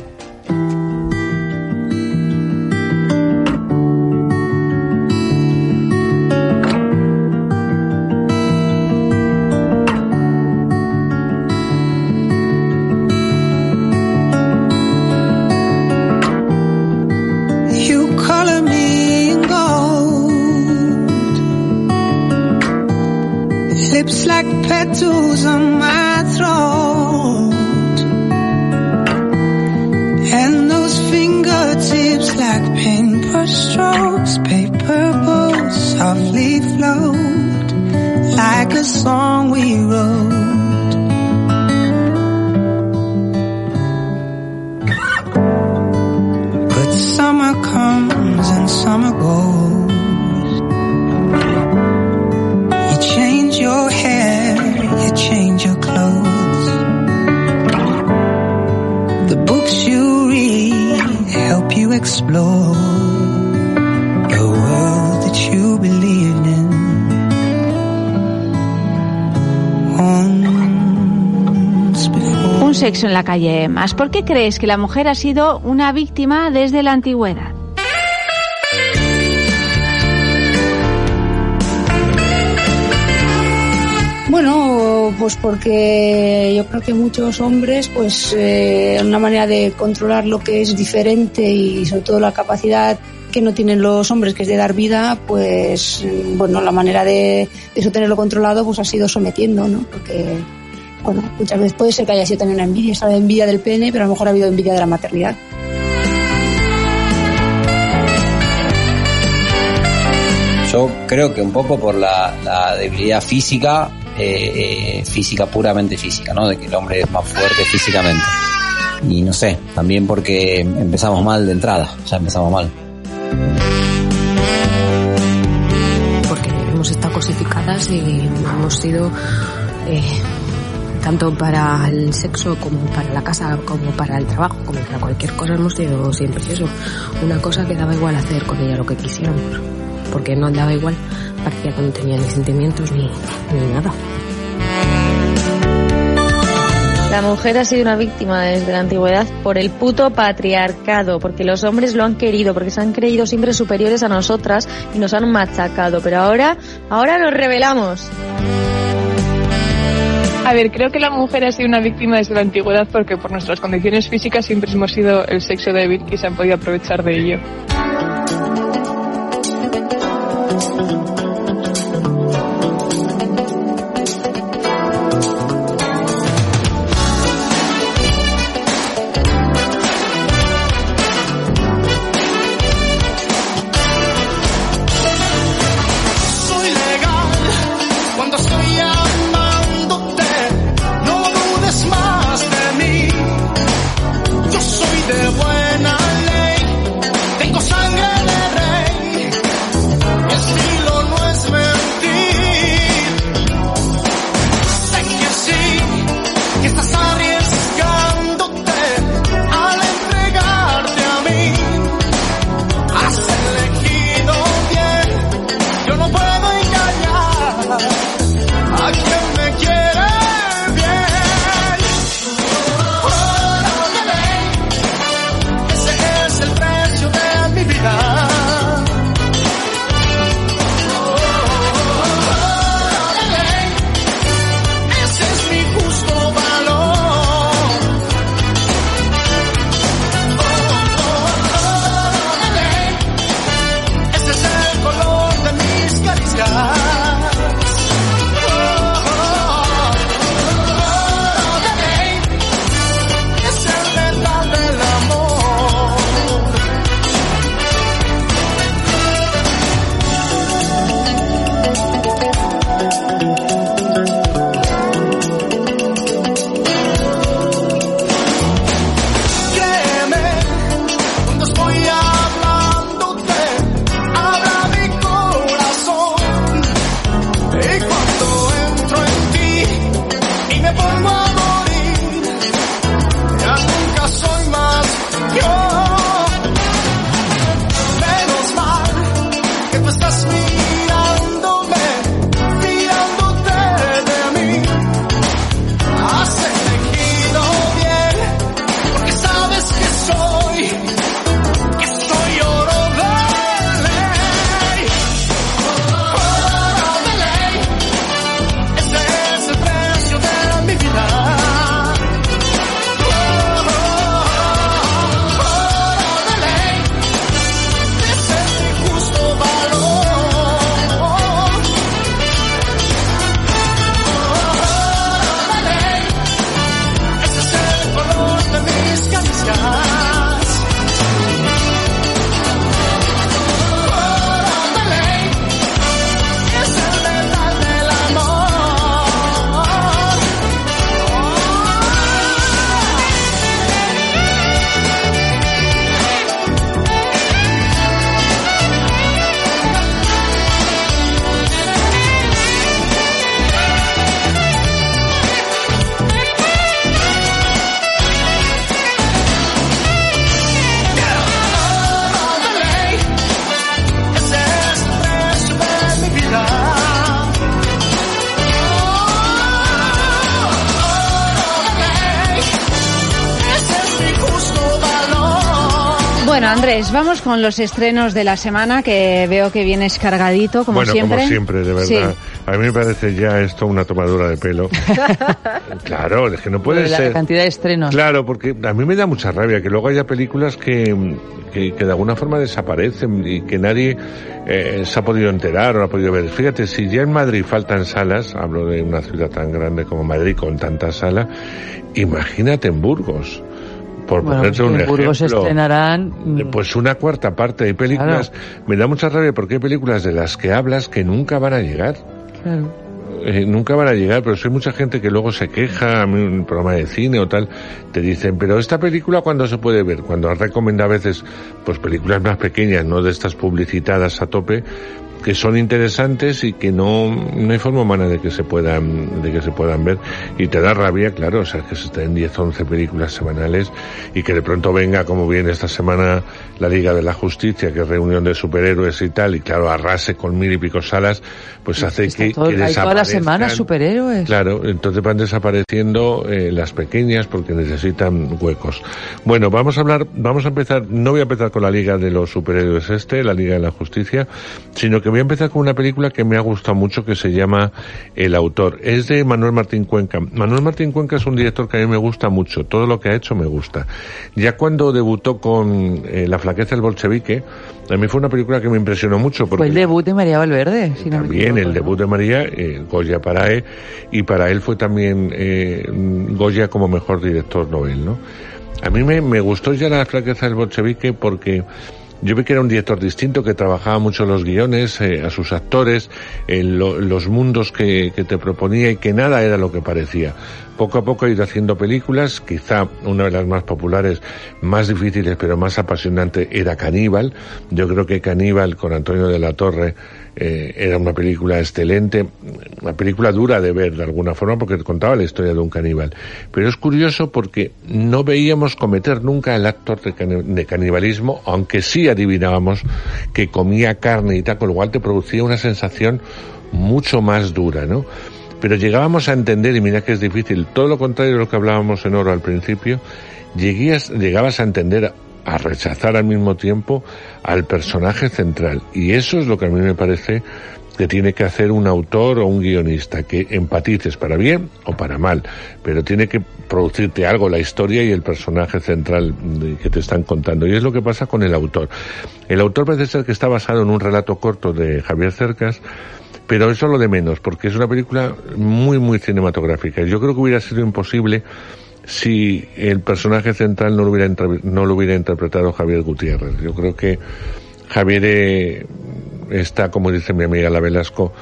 Calle más. ¿Por qué crees que la mujer ha sido una víctima desde la antigüedad? Bueno, pues porque yo creo que muchos hombres, pues eh, una manera de controlar lo que es diferente y sobre todo la capacidad que no tienen los hombres, que es de dar vida, pues mm, bueno, la manera de, de eso tenerlo controlado, pues ha sido sometiendo, ¿no? Porque bueno, muchas veces puede ser que haya sido también una envidia, esa envidia del pene, pero a lo mejor ha habido envidia de la maternidad. Yo creo que un poco por la, la debilidad física, eh, eh, física puramente física, ¿no? De que el hombre es más fuerte físicamente. Y no sé, también porque empezamos mal de entrada, ya empezamos mal. porque hemos estado cosificadas y hemos sido tanto para el sexo como para la casa, como para el trabajo, como para cualquier cosa hemos sido siempre eso, una cosa que daba igual hacer con ella lo que quisiéramos, porque no daba igual parecía que no tenía ni sentimientos ni, ni nada. La mujer ha sido una víctima desde la antigüedad por el puto patriarcado, porque los hombres lo han querido, porque se han creído siempre superiores a nosotras y nos han machacado. Pero ahora, ahora nos rebelamos. A ver, creo que la mujer ha sido una víctima desde la antigüedad porque por nuestras condiciones físicas siempre hemos sido el sexo débil y se han podido aprovechar de ello. Con los estrenos de la semana, que veo que vienes cargadito, como bueno, siempre. como siempre, de verdad. Sí. A mí me parece ya esto una tomadura de pelo. claro, es que no puede la ser. cantidad de estrenos. Claro, porque a mí me da mucha rabia que luego haya películas que, que, que de alguna forma desaparecen y que nadie eh, se ha podido enterar o ha podido ver. Fíjate, si ya en Madrid faltan salas, hablo de una ciudad tan grande como Madrid con tantas salas, imagínate en Burgos. Por Bueno, ponerte un en Burgos ejemplo. estrenarán mm, Pues una cuarta parte de películas. Me da mucha rabia porque hay películas de las que hablas que nunca van a llegar. claro. Eh, nunca van a llegar, pero hay mucha gente que luego se queja, a mí un programa de cine o tal, te dicen, pero esta película ¿cuándo se puede ver? Cuando has recomendado a veces, pues películas más pequeñas, no de estas publicitadas a tope, que son interesantes y que no, no hay forma humana de que se puedan, de que se puedan ver. Y te da rabia, claro, o sea, que se estén 10, 11 películas semanales y que de pronto venga, como viene esta semana, la Liga de la Justicia, que es reunión de superhéroes y tal, y claro, arrase con mil y pico salas, pues hace que, Todo- que hay toda la semana desaparezcan. superhéroes. Claro, entonces van desapareciendo eh, las pequeñas porque necesitan huecos. Bueno, vamos a hablar, vamos a empezar, no voy a empezar con la Liga de los Superhéroes este, la Liga de la Justicia, sino que voy a empezar con una película que me ha gustado mucho que se llama El Autor. Es de Manuel Martín Cuenca. Manuel Martín Cuenca es un director que a mí me gusta mucho, todo lo que ha hecho me gusta. Ya cuando debutó con eh, La flaqueza del bolchevique, a mí fue una película que me impresionó mucho porque Fue el debut de María Valverde. si no me también el debut de María, eh, Goya para él, y para él fue también eh, Goya como mejor director Nobel, ¿no? A mí me, me gustó ya la flaqueza del bolchevique porque yo vi que era un director distinto, que trabajaba mucho los guiones, eh, a sus actores, en lo- los mundos que, que te proponía y que nada era lo que parecía. Poco a poco ido haciendo películas, quizá una de las más populares, más difíciles pero más apasionante era Caníbal. Yo creo que Caníbal con Antonio de la Torre eh, era una película excelente, una película dura de ver de alguna forma porque contaba la historia de un caníbal. Pero es curioso porque no veíamos cometer nunca el acto de, cani- de canibalismo, aunque sí adivinábamos que comía carne y tal, con lo cual te producía una sensación mucho más dura, ¿no? Pero llegábamos a entender, y mira que es difícil, todo lo contrario de lo que hablábamos en oro al principio, lleguías, llegabas a entender, a rechazar al mismo tiempo al personaje central. Y eso es lo que a mí me parece que tiene que hacer un autor o un guionista, que empatices para bien o para mal, pero tiene que producirte algo la historia y el personaje central que te están contando. Y es lo que pasa con el autor. El autor parece ser que está basado en un relato corto de Javier Cercas, pero eso es lo de menos, porque es una película muy, muy cinematográfica. Yo creo que hubiera sido imposible si el personaje central no lo hubiera, no lo hubiera interpretado Javier Gutiérrez. Yo creo que Javier eh, está, como dice mi amiga La Velasco,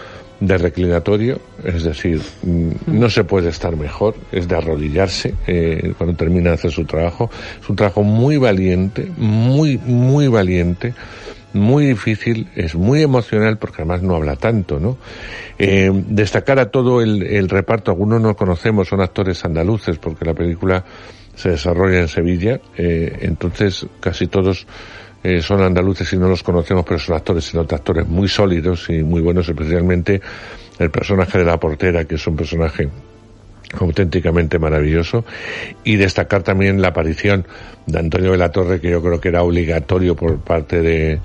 de reclinatorio, es decir, mm, no se puede estar mejor, es de arrodillarse eh, cuando termina de hacer su trabajo. Es un trabajo muy valiente, muy, muy valiente, muy difícil, es muy emocional porque además no habla tanto, ¿no? Eh, destacar a todo el, el reparto, algunos no conocemos, son actores andaluces porque la película se desarrolla en Sevilla, eh, entonces casi todos eh, son andaluces y no los conocemos, pero son actores, sino actores muy sólidos y muy buenos, especialmente el personaje de la portera, que es un personaje auténticamente maravilloso. Y destacar también la aparición de Antonio de la Torre que yo creo que era obligatorio por parte de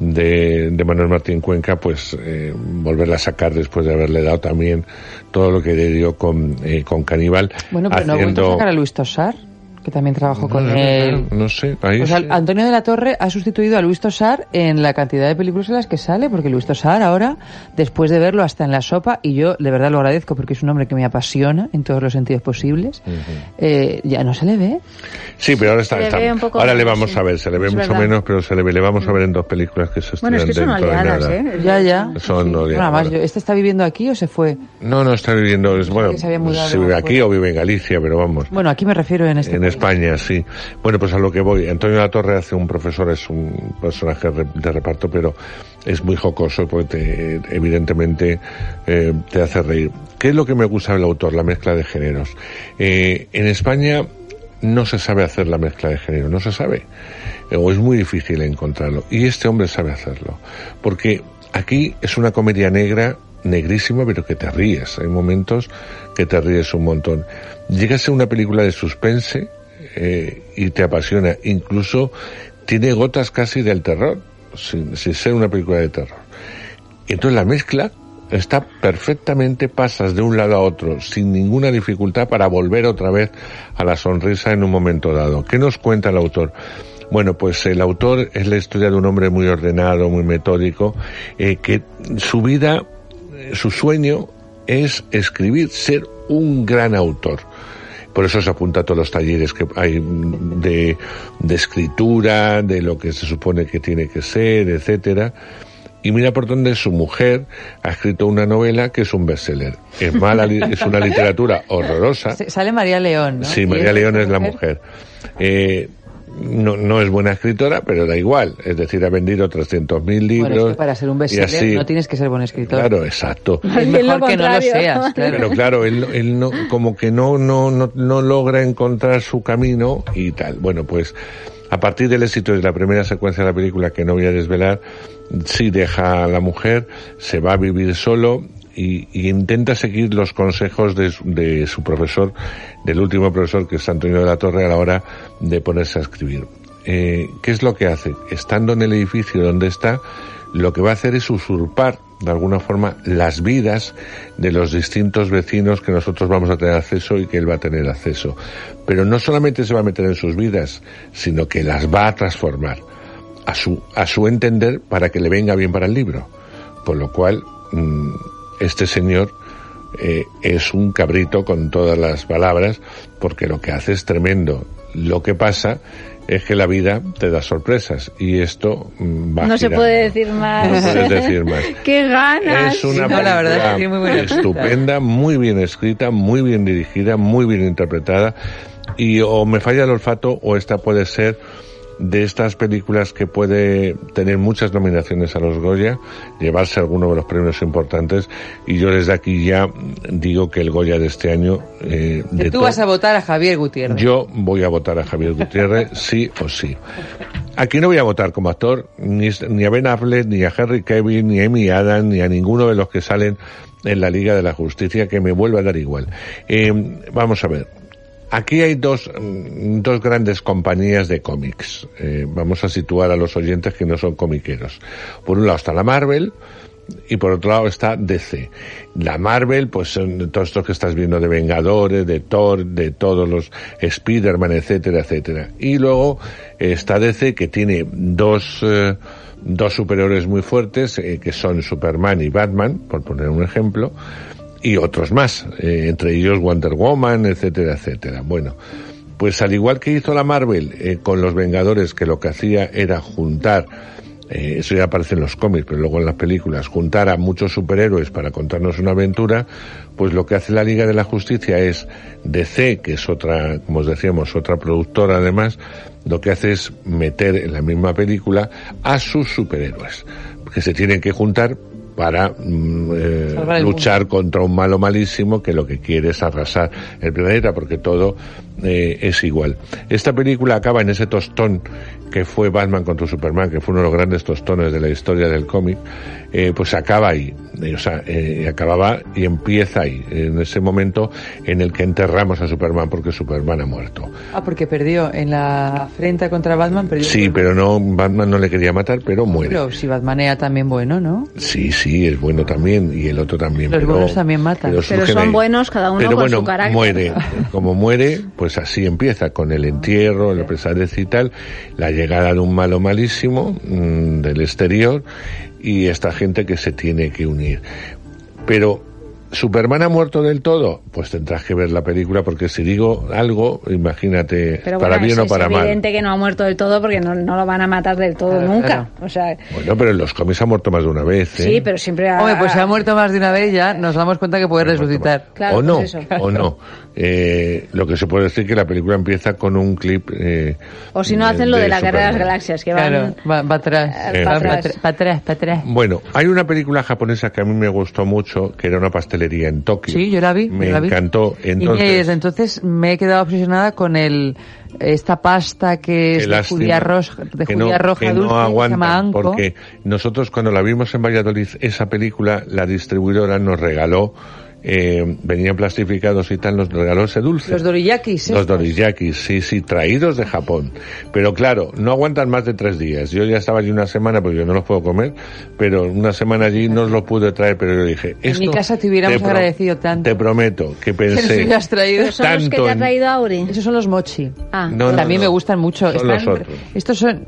de, de Manuel Martín Cuenca pues eh, volverla a sacar después de haberle dado también todo lo que le dio con, eh, con Caníbal Bueno, pero no ha vuelto a sacar a Luis Tosar, que también trabajó con No, no, él. no, no sé ahí sea, sí. Antonio de la Torre ha sustituido a Luis Tosar en la cantidad de películas en las que sale, porque Luis Tosar ahora, después de verlo hasta en la sopa, y yo de verdad lo agradezco porque es un hombre que me apasiona en todos los sentidos posibles, eh, ya no se le ve. Sí, pero ahora está, Se le está- ve un poco ahora le vamos sí. a ver, se le ve Es mucho verdad. menos, pero se le ve, le vamos a ver en dos películas que se Bueno, es que estrenan son nada. ¿eh? Ya, ya. Son Bueno, oleadas. además, yo- ¿este está viviendo aquí o se fue? No, no está viviendo, es, bueno, se mudado si vive aquí o vive en Galicia, pero vamos. Bueno, aquí me refiero en este En. España, sí. Bueno, pues a lo que voy. Antonio La Torre hace un profesor, es un personaje de reparto, pero es muy jocoso porque te- evidentemente eh, te hace reír. ¿Qué es lo que me gusta del autor? La mezcla de géneros. Eh, en España no se sabe hacer la mezcla de género, no se sabe. O es muy difícil encontrarlo. Y este hombre sabe hacerlo. Porque aquí es una comedia negra, negrísima, pero que te ríes. Hay momentos que te ríes un montón. Llega a una película de suspense eh, y te apasiona. Incluso tiene gotas casi del terror, sin, sin ser una película de terror. Entonces la mezcla está perfectamente, pasas de un lado a otro sin ninguna dificultad para volver otra vez a la sonrisa en un momento dado. ¿Qué nos cuenta el autor? Bueno, pues el autor es la historia de un hombre muy ordenado, muy metódico, eh, que su vida, eh, su sueño es escribir, ser un gran autor. Por eso se apunta a todos los talleres que hay mm, de, de escritura, de lo que se supone que tiene que ser, etcétera. Y mira por dónde su mujer ha escrito una novela que es un bestseller. Es mala, es una literatura horrorosa. Sale María León, ¿no? Sí, María León es la mujer. Eh, no, no es buena escritora, pero da igual. Es decir, ha vendido 300.000 libros. Bueno, es que para ser un y bestseller así- no tienes que ser buen escritor. Claro, exacto. Es mejor que no lo seas, claro. Pero claro, él, él no, como que no, no, no, no logra encontrar su camino y tal. Bueno, pues a partir del éxito de la primera secuencia de la película, que no voy a desvelar, sí deja a la mujer, se va a vivir solo y, y intenta seguir los consejos de, de su profesor, del último profesor que es Antonio de la Torre a la hora de ponerse a escribir. Eh, ¿Qué es lo que hace? Estando en el edificio donde está, lo que va a hacer es usurpar de alguna forma las vidas de los distintos vecinos que nosotros vamos a tener acceso y que él va a tener acceso. Pero no solamente se va a meter en sus vidas, sino que las va a transformar a su, a su entender para que le venga bien para el libro. Con lo cual, mm, este señor eh, es un cabrito con todas las palabras, porque lo que hace es tremendo. Lo que pasa es que la vida te da sorpresas y esto mm, va No se puede decir más. No puedes decir más. ¡Qué ganas! Es una No, la verdad es que sí, muy película buena estupenda, muy bien escrita, muy bien dirigida, muy bien interpretada y o me falla el olfato o esta puede ser de estas películas que puede tener muchas nominaciones a los Goya, llevarse alguno de los premios importantes y yo desde aquí ya digo que el Goya de este año eh, Que de tú vas a votar a Javier Gutiérrez. yo voy a votar a Javier Gutiérrez, sí o sí. Aquí no voy a votar como actor ni, ni a Ben Affleck, ni a Henry Cavill, ni a Amy Adams, ni a ninguno de los que salen en la Liga de la Justicia, que me vuelva a dar igual. Eh, vamos a ver. Aquí hay dos, mm, dos grandes compañías de cómics. Eh, vamos a situar a los oyentes que no son comiqueros. Por un lado está la Marvel, y por otro lado está DC. La Marvel, pues son todos estos que estás viendo de Vengadores, de Thor, de todos los Spider-Man, etcétera, etcétera. Y luego está DC que tiene dos, eh, dos superhéroes muy fuertes, eh, que son Superman y Batman, por poner un ejemplo, y otros más, eh, entre ellos Wonder Woman, etcétera, etcétera. Bueno, pues al igual que hizo la Marvel eh, con los Vengadores, que lo que hacía era juntar eh, eso ya aparece en los cómics, pero luego en las películas, juntar a muchos superhéroes para contarnos una aventura, pues lo que hace la Liga de la Justicia es DC, que es otra, como os decíamos, otra productora además, lo que hace es meter en la misma película a sus superhéroes, que se tienen que juntar para mm, eh, luchar contra un malo malísimo que lo que quiere es arrasar el planeta porque todo eh, es igual. Esta película acaba en ese tostón que fue Batman contra Superman, que fue uno de los grandes tostones de la historia del cómic, eh, pues acaba ahí, eh, o sea, acababa y empieza ahí, en ese momento en el que enterramos a Superman porque Superman ha muerto. Ah, porque perdió en la frente contra Batman, perdió. Sí, pero no, Batman no le quería matar, pero muere. Pero si Batman era también bueno, ¿no? Sí, sí, es bueno también, y el otro también. Los pero, buenos también matan. Pero son ahí. buenos cada uno Pero con bueno, su carácter. muere. Como muere, pues así empieza, con el entierro, la pesadez y tal, la llegada de un malo malísimo mm, del exterior y esta gente que se tiene que unir. Pero ¿Superman ha muerto del todo? Pues tendrás que ver la película porque si digo algo, imagínate, Pero para bueno, bien es, o para es mal. evidente que no ha muerto del todo porque no, no lo van a matar del todo Claro, nunca. claro. O sea, Bueno, pero en los cómics ha muerto más de una vez, ¿eh? sí, pero siempre ha... Hombre, pues se ha muerto más de una vez ya, nos damos cuenta que puede resucitar. Claro, o no, pues eso. o no. Eh, lo que se puede decir que la película empieza con un clip. Eh, O si no hacen lo de, la Guerra de las. Galaxias, que van... Claro, va, va atrás. Eh, Va pa' atrás. atr- pa' atrás, pa' atrás. Bueno, hay una película japonesa que a mí me gustó mucho, que era una pastelería en Tokio. Sí, yo la vi. Me yo la vi. encantó. y Entonces, desde entonces me he quedado obsesionada con el esta pasta que es de lástima judía, roja, de que judía no, roja que dulce, no que se aguantan, llama Anko. porque nosotros cuando la vimos en Valladolid, esa película, la distribuidora nos regaló, eh, venían plastificados y tal, nos regaló ese dulce. Los doriyakis, ¿eh? Los doriyakis, sí, sí, traídos de Japón. Pero claro, no aguantan más de tres días. Yo ya estaba allí una semana, porque yo no los puedo comer, pero una semana allí no os lo pude traer, pero yo dije, En esto... mi casa te hubiéramos agradecido tanto. Te prometo que pensé... hubieras traído. Pero son los que te ha en- traído Auri. Esos son los mochi. Ah, No, no, También no. me gustan mucho. Son los Están- otros. estos son...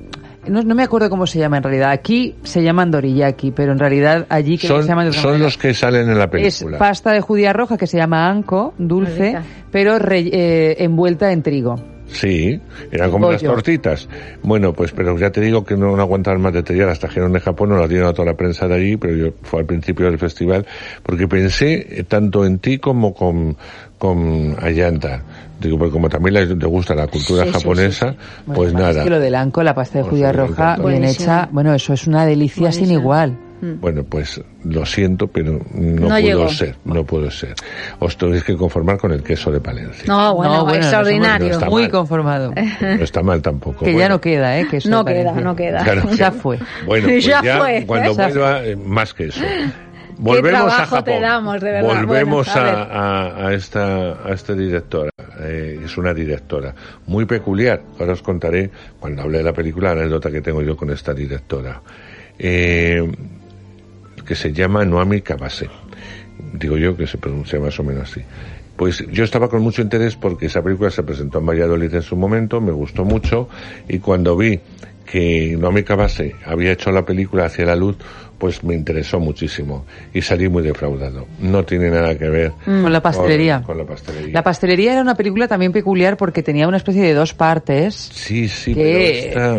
No, no me acuerdo cómo se llama en realidad. Aquí se llaman doriyaki, pero en realidad allí que Son, se llaman son los que salen en la Es película. pasta de judía roja que se llama anco, dulce, pero re- eh, envuelta en trigo. Sí, eran como las tortitas. Bueno, pues pero ya te digo que no, no aguantaban más de días, las trajeron de Japón, nos las dieron a toda la prensa de allí, pero yo fue al principio del festival, porque pensé eh, tanto en ti como con, con Ayanta. Digo, porque como también le, le gusta la cultura Sí, japonesa, sí, sí. pues Bueno, nada. Es que lo del anco, la pasta de judía Pues, roja, bien buenísimo. hecha, bueno, eso es una delicia sin igual. Bueno, pues lo siento, pero no, No puedo llegó. ser, no puedo ser. Os tenéis que conformar con el queso de Palencia. No, bueno, No, bueno, extraordinario. no está Muy mal. conformado. No está mal tampoco. Que ya Bueno, no queda, ¿eh? Que eso No de queda, no queda. Claro. Ya fue. Bueno, pues Ya ya, fue, cuando ¿eh? vuelva, más que eso. Volvemos a Japón. te damos, de verdad. Volvemos Bueno, a esta, a esta directora. Eh, es una directora muy peculiar. Ahora os contaré, cuando hable de la película, la anécdota que tengo yo con esta directora. Eh, que se llama Noami Kawase. Digo yo que se pronuncia más o menos así. Pues yo estaba con mucho interés porque esa película se presentó en Valladolid en su momento, me gustó mucho y cuando vi que Noami Kawase había hecho la película Hacia la Luz, pues me interesó muchísimo y salí muy defraudado. No tiene nada que ver Con la pastelería. Con, con la pastelería. La pastelería era una película también peculiar porque tenía una especie de dos partes Sí, sí, que pero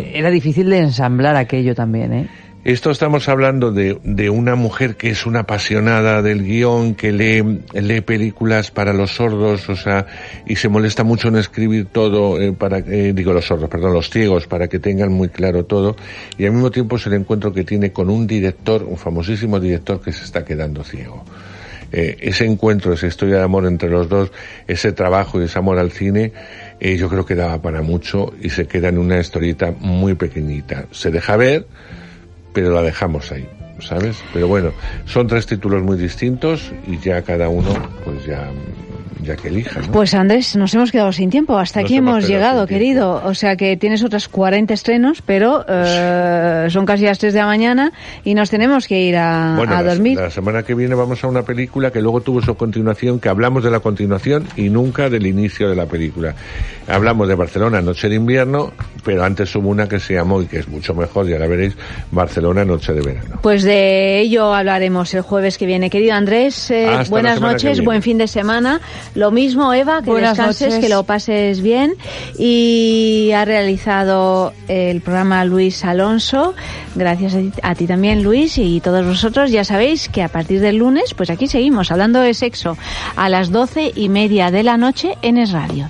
esta- era difícil de ensamblar aquello también, ¿eh? Esto estamos hablando de, de una mujer que es una apasionada del guion, que lee, lee películas para los sordos, o sea, y se molesta mucho en escribir todo, eh, para, eh, digo los sordos, perdón, los ciegos, para que tengan muy claro todo, y al mismo tiempo es el encuentro que tiene con un director, un famosísimo director que se está quedando ciego. Eh, ese encuentro, esa historia de amor entre los dos, ese trabajo y ese amor al cine, eh, yo creo que daba para mucho y se queda en una historieta muy pequeñita. Se deja ver, pero la dejamos ahí, ¿sabes? Pero bueno, son tres títulos muy distintos y ya cada uno, pues ya, ya que. Pues Andrés, nos hemos quedado sin tiempo. Hasta Nos aquí hemos llegado, querido. O sea que tienes otras 40 estrenos, pero eh, son casi las 3 de la mañana y nos tenemos que ir a, Bueno, a la, dormir. la semana que viene vamos a una película que luego tuvo su continuación, que hablamos de la continuación y nunca del inicio de la película. Hablamos de Barcelona Noche de Invierno, pero antes hubo una que se llamó, y que es mucho mejor, ya la veréis, Barcelona Noche de Verano. Pues de ello hablaremos el jueves que viene. Querido Andrés, eh, buenas noches, buen fin de semana. Lo mismo, Eva, que Buenas descanses, noches. que lo pases bien. Y ha realizado el programa Luis Alonso. Gracias a ti, a ti también, Luis, y todos vosotros. Ya sabéis que a partir del lunes, pues aquí seguimos hablando de sexo a las doce y media de la noche en Es Radio.